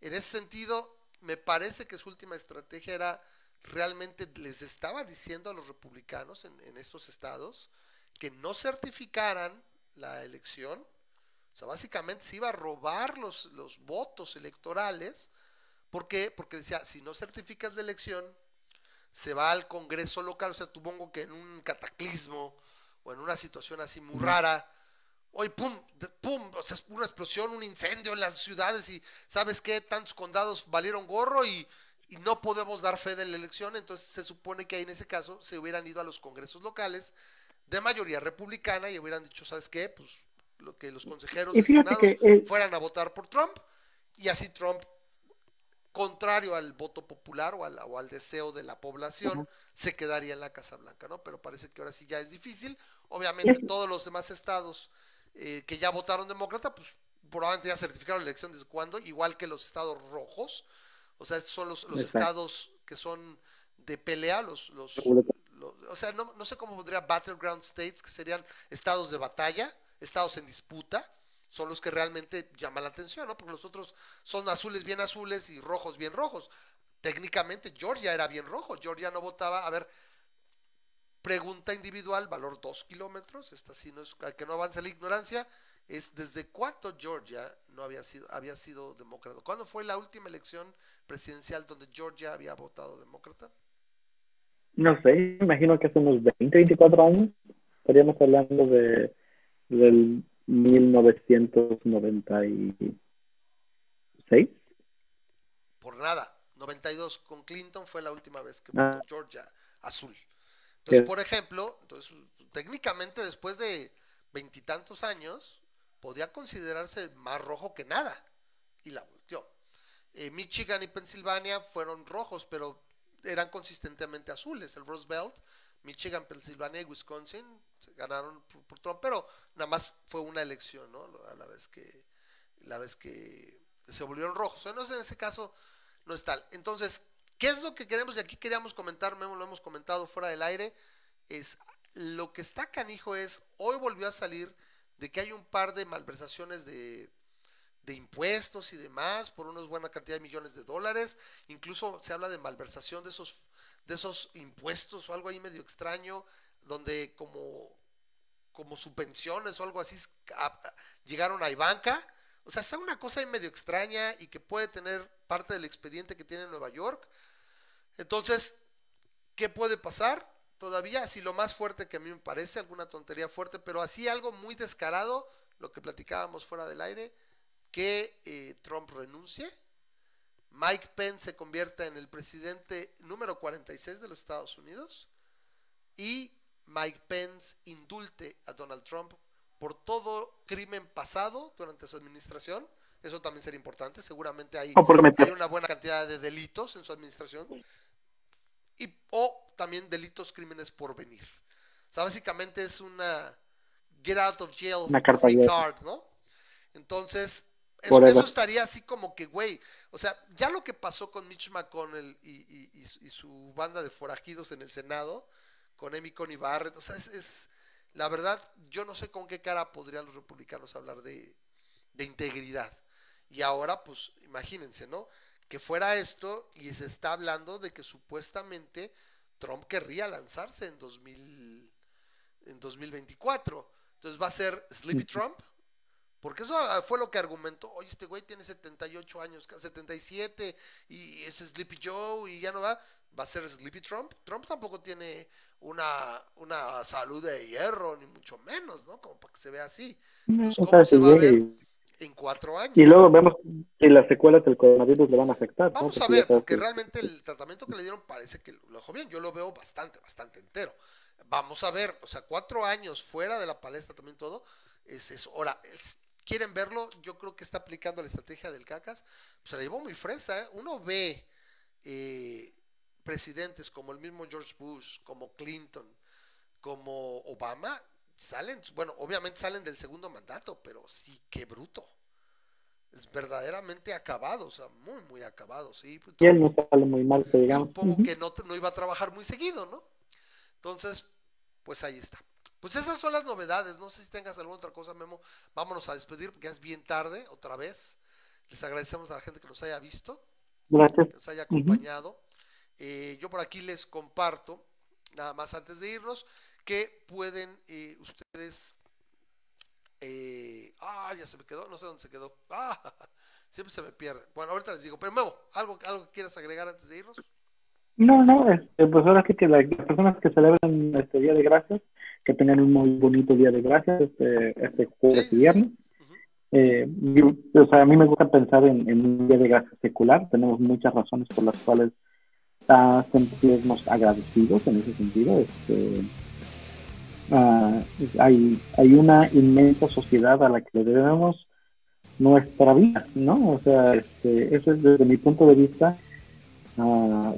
Speaker 2: En ese sentido, me parece que su última estrategia era realmente les estaba diciendo a los republicanos en, en estos estados que no certificaran la elección o sea, básicamente se iba a robar los, los votos electorales. ¿Por qué? Porque decía, si no certificas la elección, se va al Congreso local. O sea, supongo que en un cataclismo o en una situación así muy rara, hoy pum, pum, o sea, una explosión, un incendio en las ciudades y ¿sabes qué? Tantos condados valieron gorro y, y no podemos dar fe de la elección. Entonces se supone que ahí en ese caso se hubieran ido a los congresos locales de mayoría republicana y hubieran dicho, ¿sabes qué? Pues lo que los consejeros
Speaker 3: eh,
Speaker 2: fueran a votar por Trump y así Trump contrario al voto popular o al, o al deseo de la población, se quedaría en la Casa Blanca, ¿no? Pero parece que ahora sí ya es difícil. Obviamente todos los demás estados eh, que ya votaron demócrata, pues probablemente ya certificaron la elección desde cuándo, igual que los estados rojos, o sea, estos son los, los estados que son de pelea, los, los, o sea, no, no sé cómo podría battleground states, que serían estados de batalla, estados en disputa, son los que realmente llaman la atención, ¿no? Porque los otros son azules bien azules y rojos bien rojos. Técnicamente Georgia era bien rojo, Georgia no votaba, a ver, pregunta individual, valor 2 kilómetros, esta sí no es, que no avance la ignorancia, es desde cuánto Georgia no había sido, había sido demócrata. ¿Cuándo fue la última elección presidencial donde Georgia había votado demócrata?
Speaker 3: No sé, imagino que hace unos 20, 24 años. Estaríamos hablando de del 1996.
Speaker 2: Por nada, 92 con Clinton fue la última vez que votó ah. Georgia azul. Entonces, por ejemplo, entonces técnicamente después de veintitantos años podía considerarse más rojo que nada y la volteó. Eh, Michigan y Pensilvania fueron rojos, pero eran consistentemente azules. El Roosevelt Michigan, Pensilvania y Wisconsin se ganaron por, Trump, pero nada más fue una elección, ¿no? A la vez que, la vez que se volvieron rojos. Entonces, en ese caso, no es tal. Entonces, ¿qué es lo que queremos? Y aquí queríamos comentar, lo hemos comentado fuera del aire, es lo que está canijo es, hoy volvió a salir de que hay un par de malversaciones de, de impuestos y demás por una buena cantidad de millones de dólares. Incluso se habla de malversación de esos de esos impuestos o algo ahí medio extraño, donde como, como subvenciones o algo así llegaron a Ivanka. O sea, está una cosa ahí medio extraña y que puede tener parte del expediente que tiene Nueva York. Entonces, ¿qué puede pasar? Todavía, así lo más fuerte que a mí me parece, alguna tontería fuerte, pero así algo muy descarado, lo que platicábamos fuera del aire, que eh, Trump renuncie Mike Pence se convierta en el presidente número 46 de los Estados Unidos y Mike Pence indulte a Donald Trump por todo crimen pasado durante su administración. Eso también sería importante. Seguramente hay, hay una buena cantidad de delitos en su administración. Y, o también delitos, crímenes por venir. O sea, básicamente es una get out of jail free card, ¿no? Entonces, eso, estaría así como que, güey, o sea, ya lo que pasó con Mitch McConnell y, su banda de forajidos en el Senado, con Amy Coney Barrett, o sea, es, la verdad, yo no sé con qué cara podrían los republicanos hablar de, integridad. Y ahora, pues, imagínense, ¿no? Que fuera esto y se está hablando de que supuestamente Trump querría lanzarse en, 2000, en 2024. Entonces va a ser Sleepy Trump porque eso ah, fue lo que argumentó, oye, este güey tiene 78 años, 77, y es Sleepy Joe, y ya no va, va a ser Sleepy Trump. Trump tampoco tiene una, una salud de hierro, ni mucho menos, ¿no? Como para que se vea así. ¿Cómo se va a ver en cuatro años?
Speaker 3: Y luego vemos que las secuelas del coronavirus le van a afectar.
Speaker 2: Vamos a ver, porque realmente el tratamiento que le dieron parece que lo dejó bien. Yo lo veo bastante, bastante entero. Vamos a ver, o sea, cuatro años fuera de la palestra también todo, es eso. Ahora, quieren verlo, yo creo que está aplicando la estrategia del cacas, se la llevó muy fresa. ¿eh? Uno ve eh, presidentes como el mismo George Bush, como Clinton, como Obama, salen, bueno, obviamente salen del segundo mandato, pero sí, qué bruto. es verdaderamente acabado, o sea, muy, muy acabado, sí.
Speaker 3: Pues, y él no sale muy mal, digamos.
Speaker 2: Supongo que no, no iba a trabajar muy seguido, ¿no? Entonces, pues ahí está. Pues esas son las novedades. No sé si tengas alguna otra cosa, Memo. Vámonos a despedir porque ya es bien tarde, otra vez. Les agradecemos a la gente que nos haya visto,
Speaker 3: Gracias.
Speaker 2: que nos haya acompañado. Eh, yo por aquí les comparto, nada más antes de irnos, que pueden eh, ustedes. Eh, ah, ya se me quedó, no sé dónde se quedó. Ah, siempre se me pierde. Bueno, ahorita les digo, pero Memo, ¿algo, algo que quieras agregar antes de irnos?
Speaker 3: No, no, este, pues ahora sí que las personas que celebran este Día de Gracias, que tengan un muy bonito Día de Gracias este, este jueves y viernes. Eh, o sea, a mí me gusta pensar en, un Día de Gracias secular. Tenemos muchas razones por las cuales sentirnos agradecidos en ese sentido. Este, ah, hay, hay una inmensa sociedad a la que le debemos nuestra vida, ¿no? O sea, este, eso es desde mi punto de vista. Uh,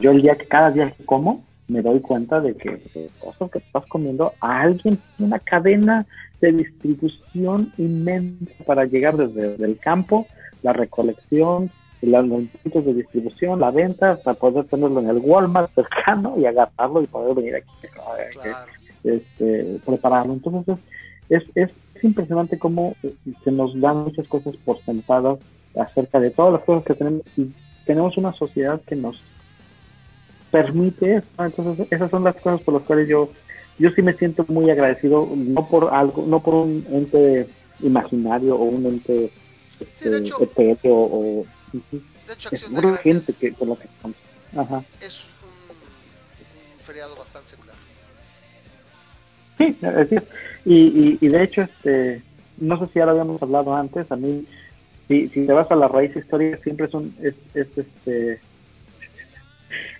Speaker 3: yo el día que cada día que como me doy cuenta de que cosas que estás comiendo a alguien tiene una cadena de distribución inmensa para llegar desde el campo, la recolección, los puntos de distribución, la venta, para poder tenerlo en el Walmart cercano y agarrarlo y poder venir aquí este, prepararlo. Entonces es, es, es impresionante cómo se nos dan muchas cosas por sentadas acerca de todas las cosas que tenemos y tenemos una sociedad que nos permite eso. Entonces, esas son las cosas por las cuales yo, yo sí me siento muy agradecido, no por algo, no por un ente imaginario o un ente
Speaker 2: este, de
Speaker 3: o,
Speaker 2: de hecho, Acción de Gracias
Speaker 3: gente que, por lo que
Speaker 2: Ajá. es un, un, feriado bastante secular.
Speaker 3: Sí, es. Y, y, y, de hecho, este, no sé si ya lo habíamos hablado antes, a mí, si, si te vas a la raíz histórica, siempre es un, es, es este,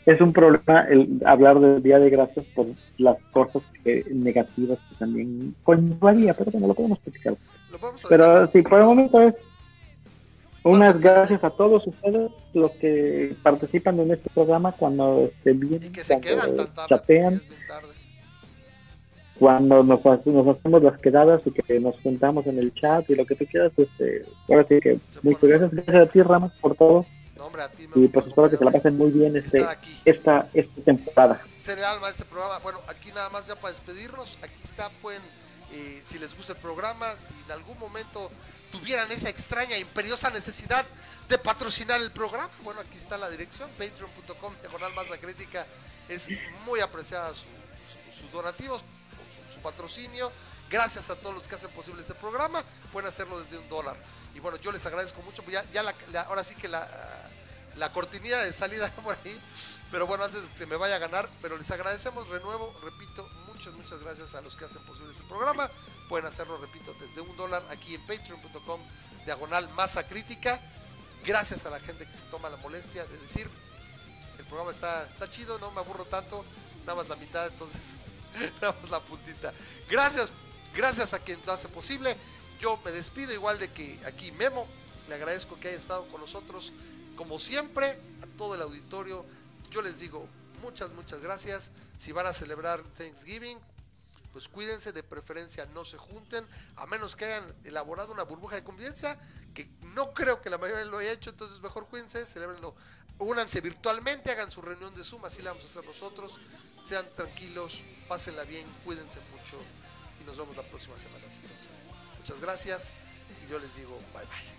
Speaker 3: es un problema el hablar del Día de Gracias por las cosas negativas que también conllevaría, pero bueno, lo podemos platicar. pero sí, por el momento es unas gracias a todos ustedes, los que participan en este programa cuando bien, cuando chatean, cuando nos, nos, hacemos las quedadas y que nos juntamos en el chat y lo que tú quieras, pues eh, ahora sí que muchas gracias, gracias a ti Ramas por todo y pues espero que se la pasen muy bien este, esta, esta temporada.
Speaker 2: Ser el alma de este programa. Bueno, aquí nada más ya para despedirnos. Aquí está, pueden, eh, si les gusta el programa, si en algún momento tuvieran esa extraña, imperiosa necesidad de patrocinar el programa, bueno, aquí está la dirección, patreon.com, diagonal más la crítica. Es muy apreciada sus donativos, patrocinio. Gracias a todos los que hacen posible este programa. Pueden hacerlo desde un dólar. Y bueno, yo les agradezco mucho. Pues ya, ya la, ahora sí que la, la cortinilla de salida por ahí. Pero bueno, antes de que se me vaya a ganar, pero les agradecemos de nuevo, repito, muchas, muchas gracias a los que hacen posible este programa. Pueden hacerlo, repito, desde un dólar aquí en patreon.com, diagonal masa crítica. Gracias a la gente que se toma la molestia de decir, el programa está, está chido, no me aburro tanto, nada más la mitad, entonces, nada la puntita. Gracias, gracias a quien lo hace posible. Yo me despido igual de que aquí Memo, le agradezco que haya estado con nosotros como siempre, a todo el auditorio, yo les digo muchas, muchas gracias. Si van a celebrar Thanksgiving, pues cuídense, de preferencia no se junten, a menos que hayan elaborado una burbuja de convivencia, que no creo que la mayoría lo haya hecho, entonces mejor cuídense, celebrenlo, únanse virtualmente, hagan su reunión de Zoom, así la vamos a hacer nosotros, sean tranquilos, pásenla bien, cuídense mucho y nos vemos la próxima semana. Muchas gracias y yo les digo bye bye.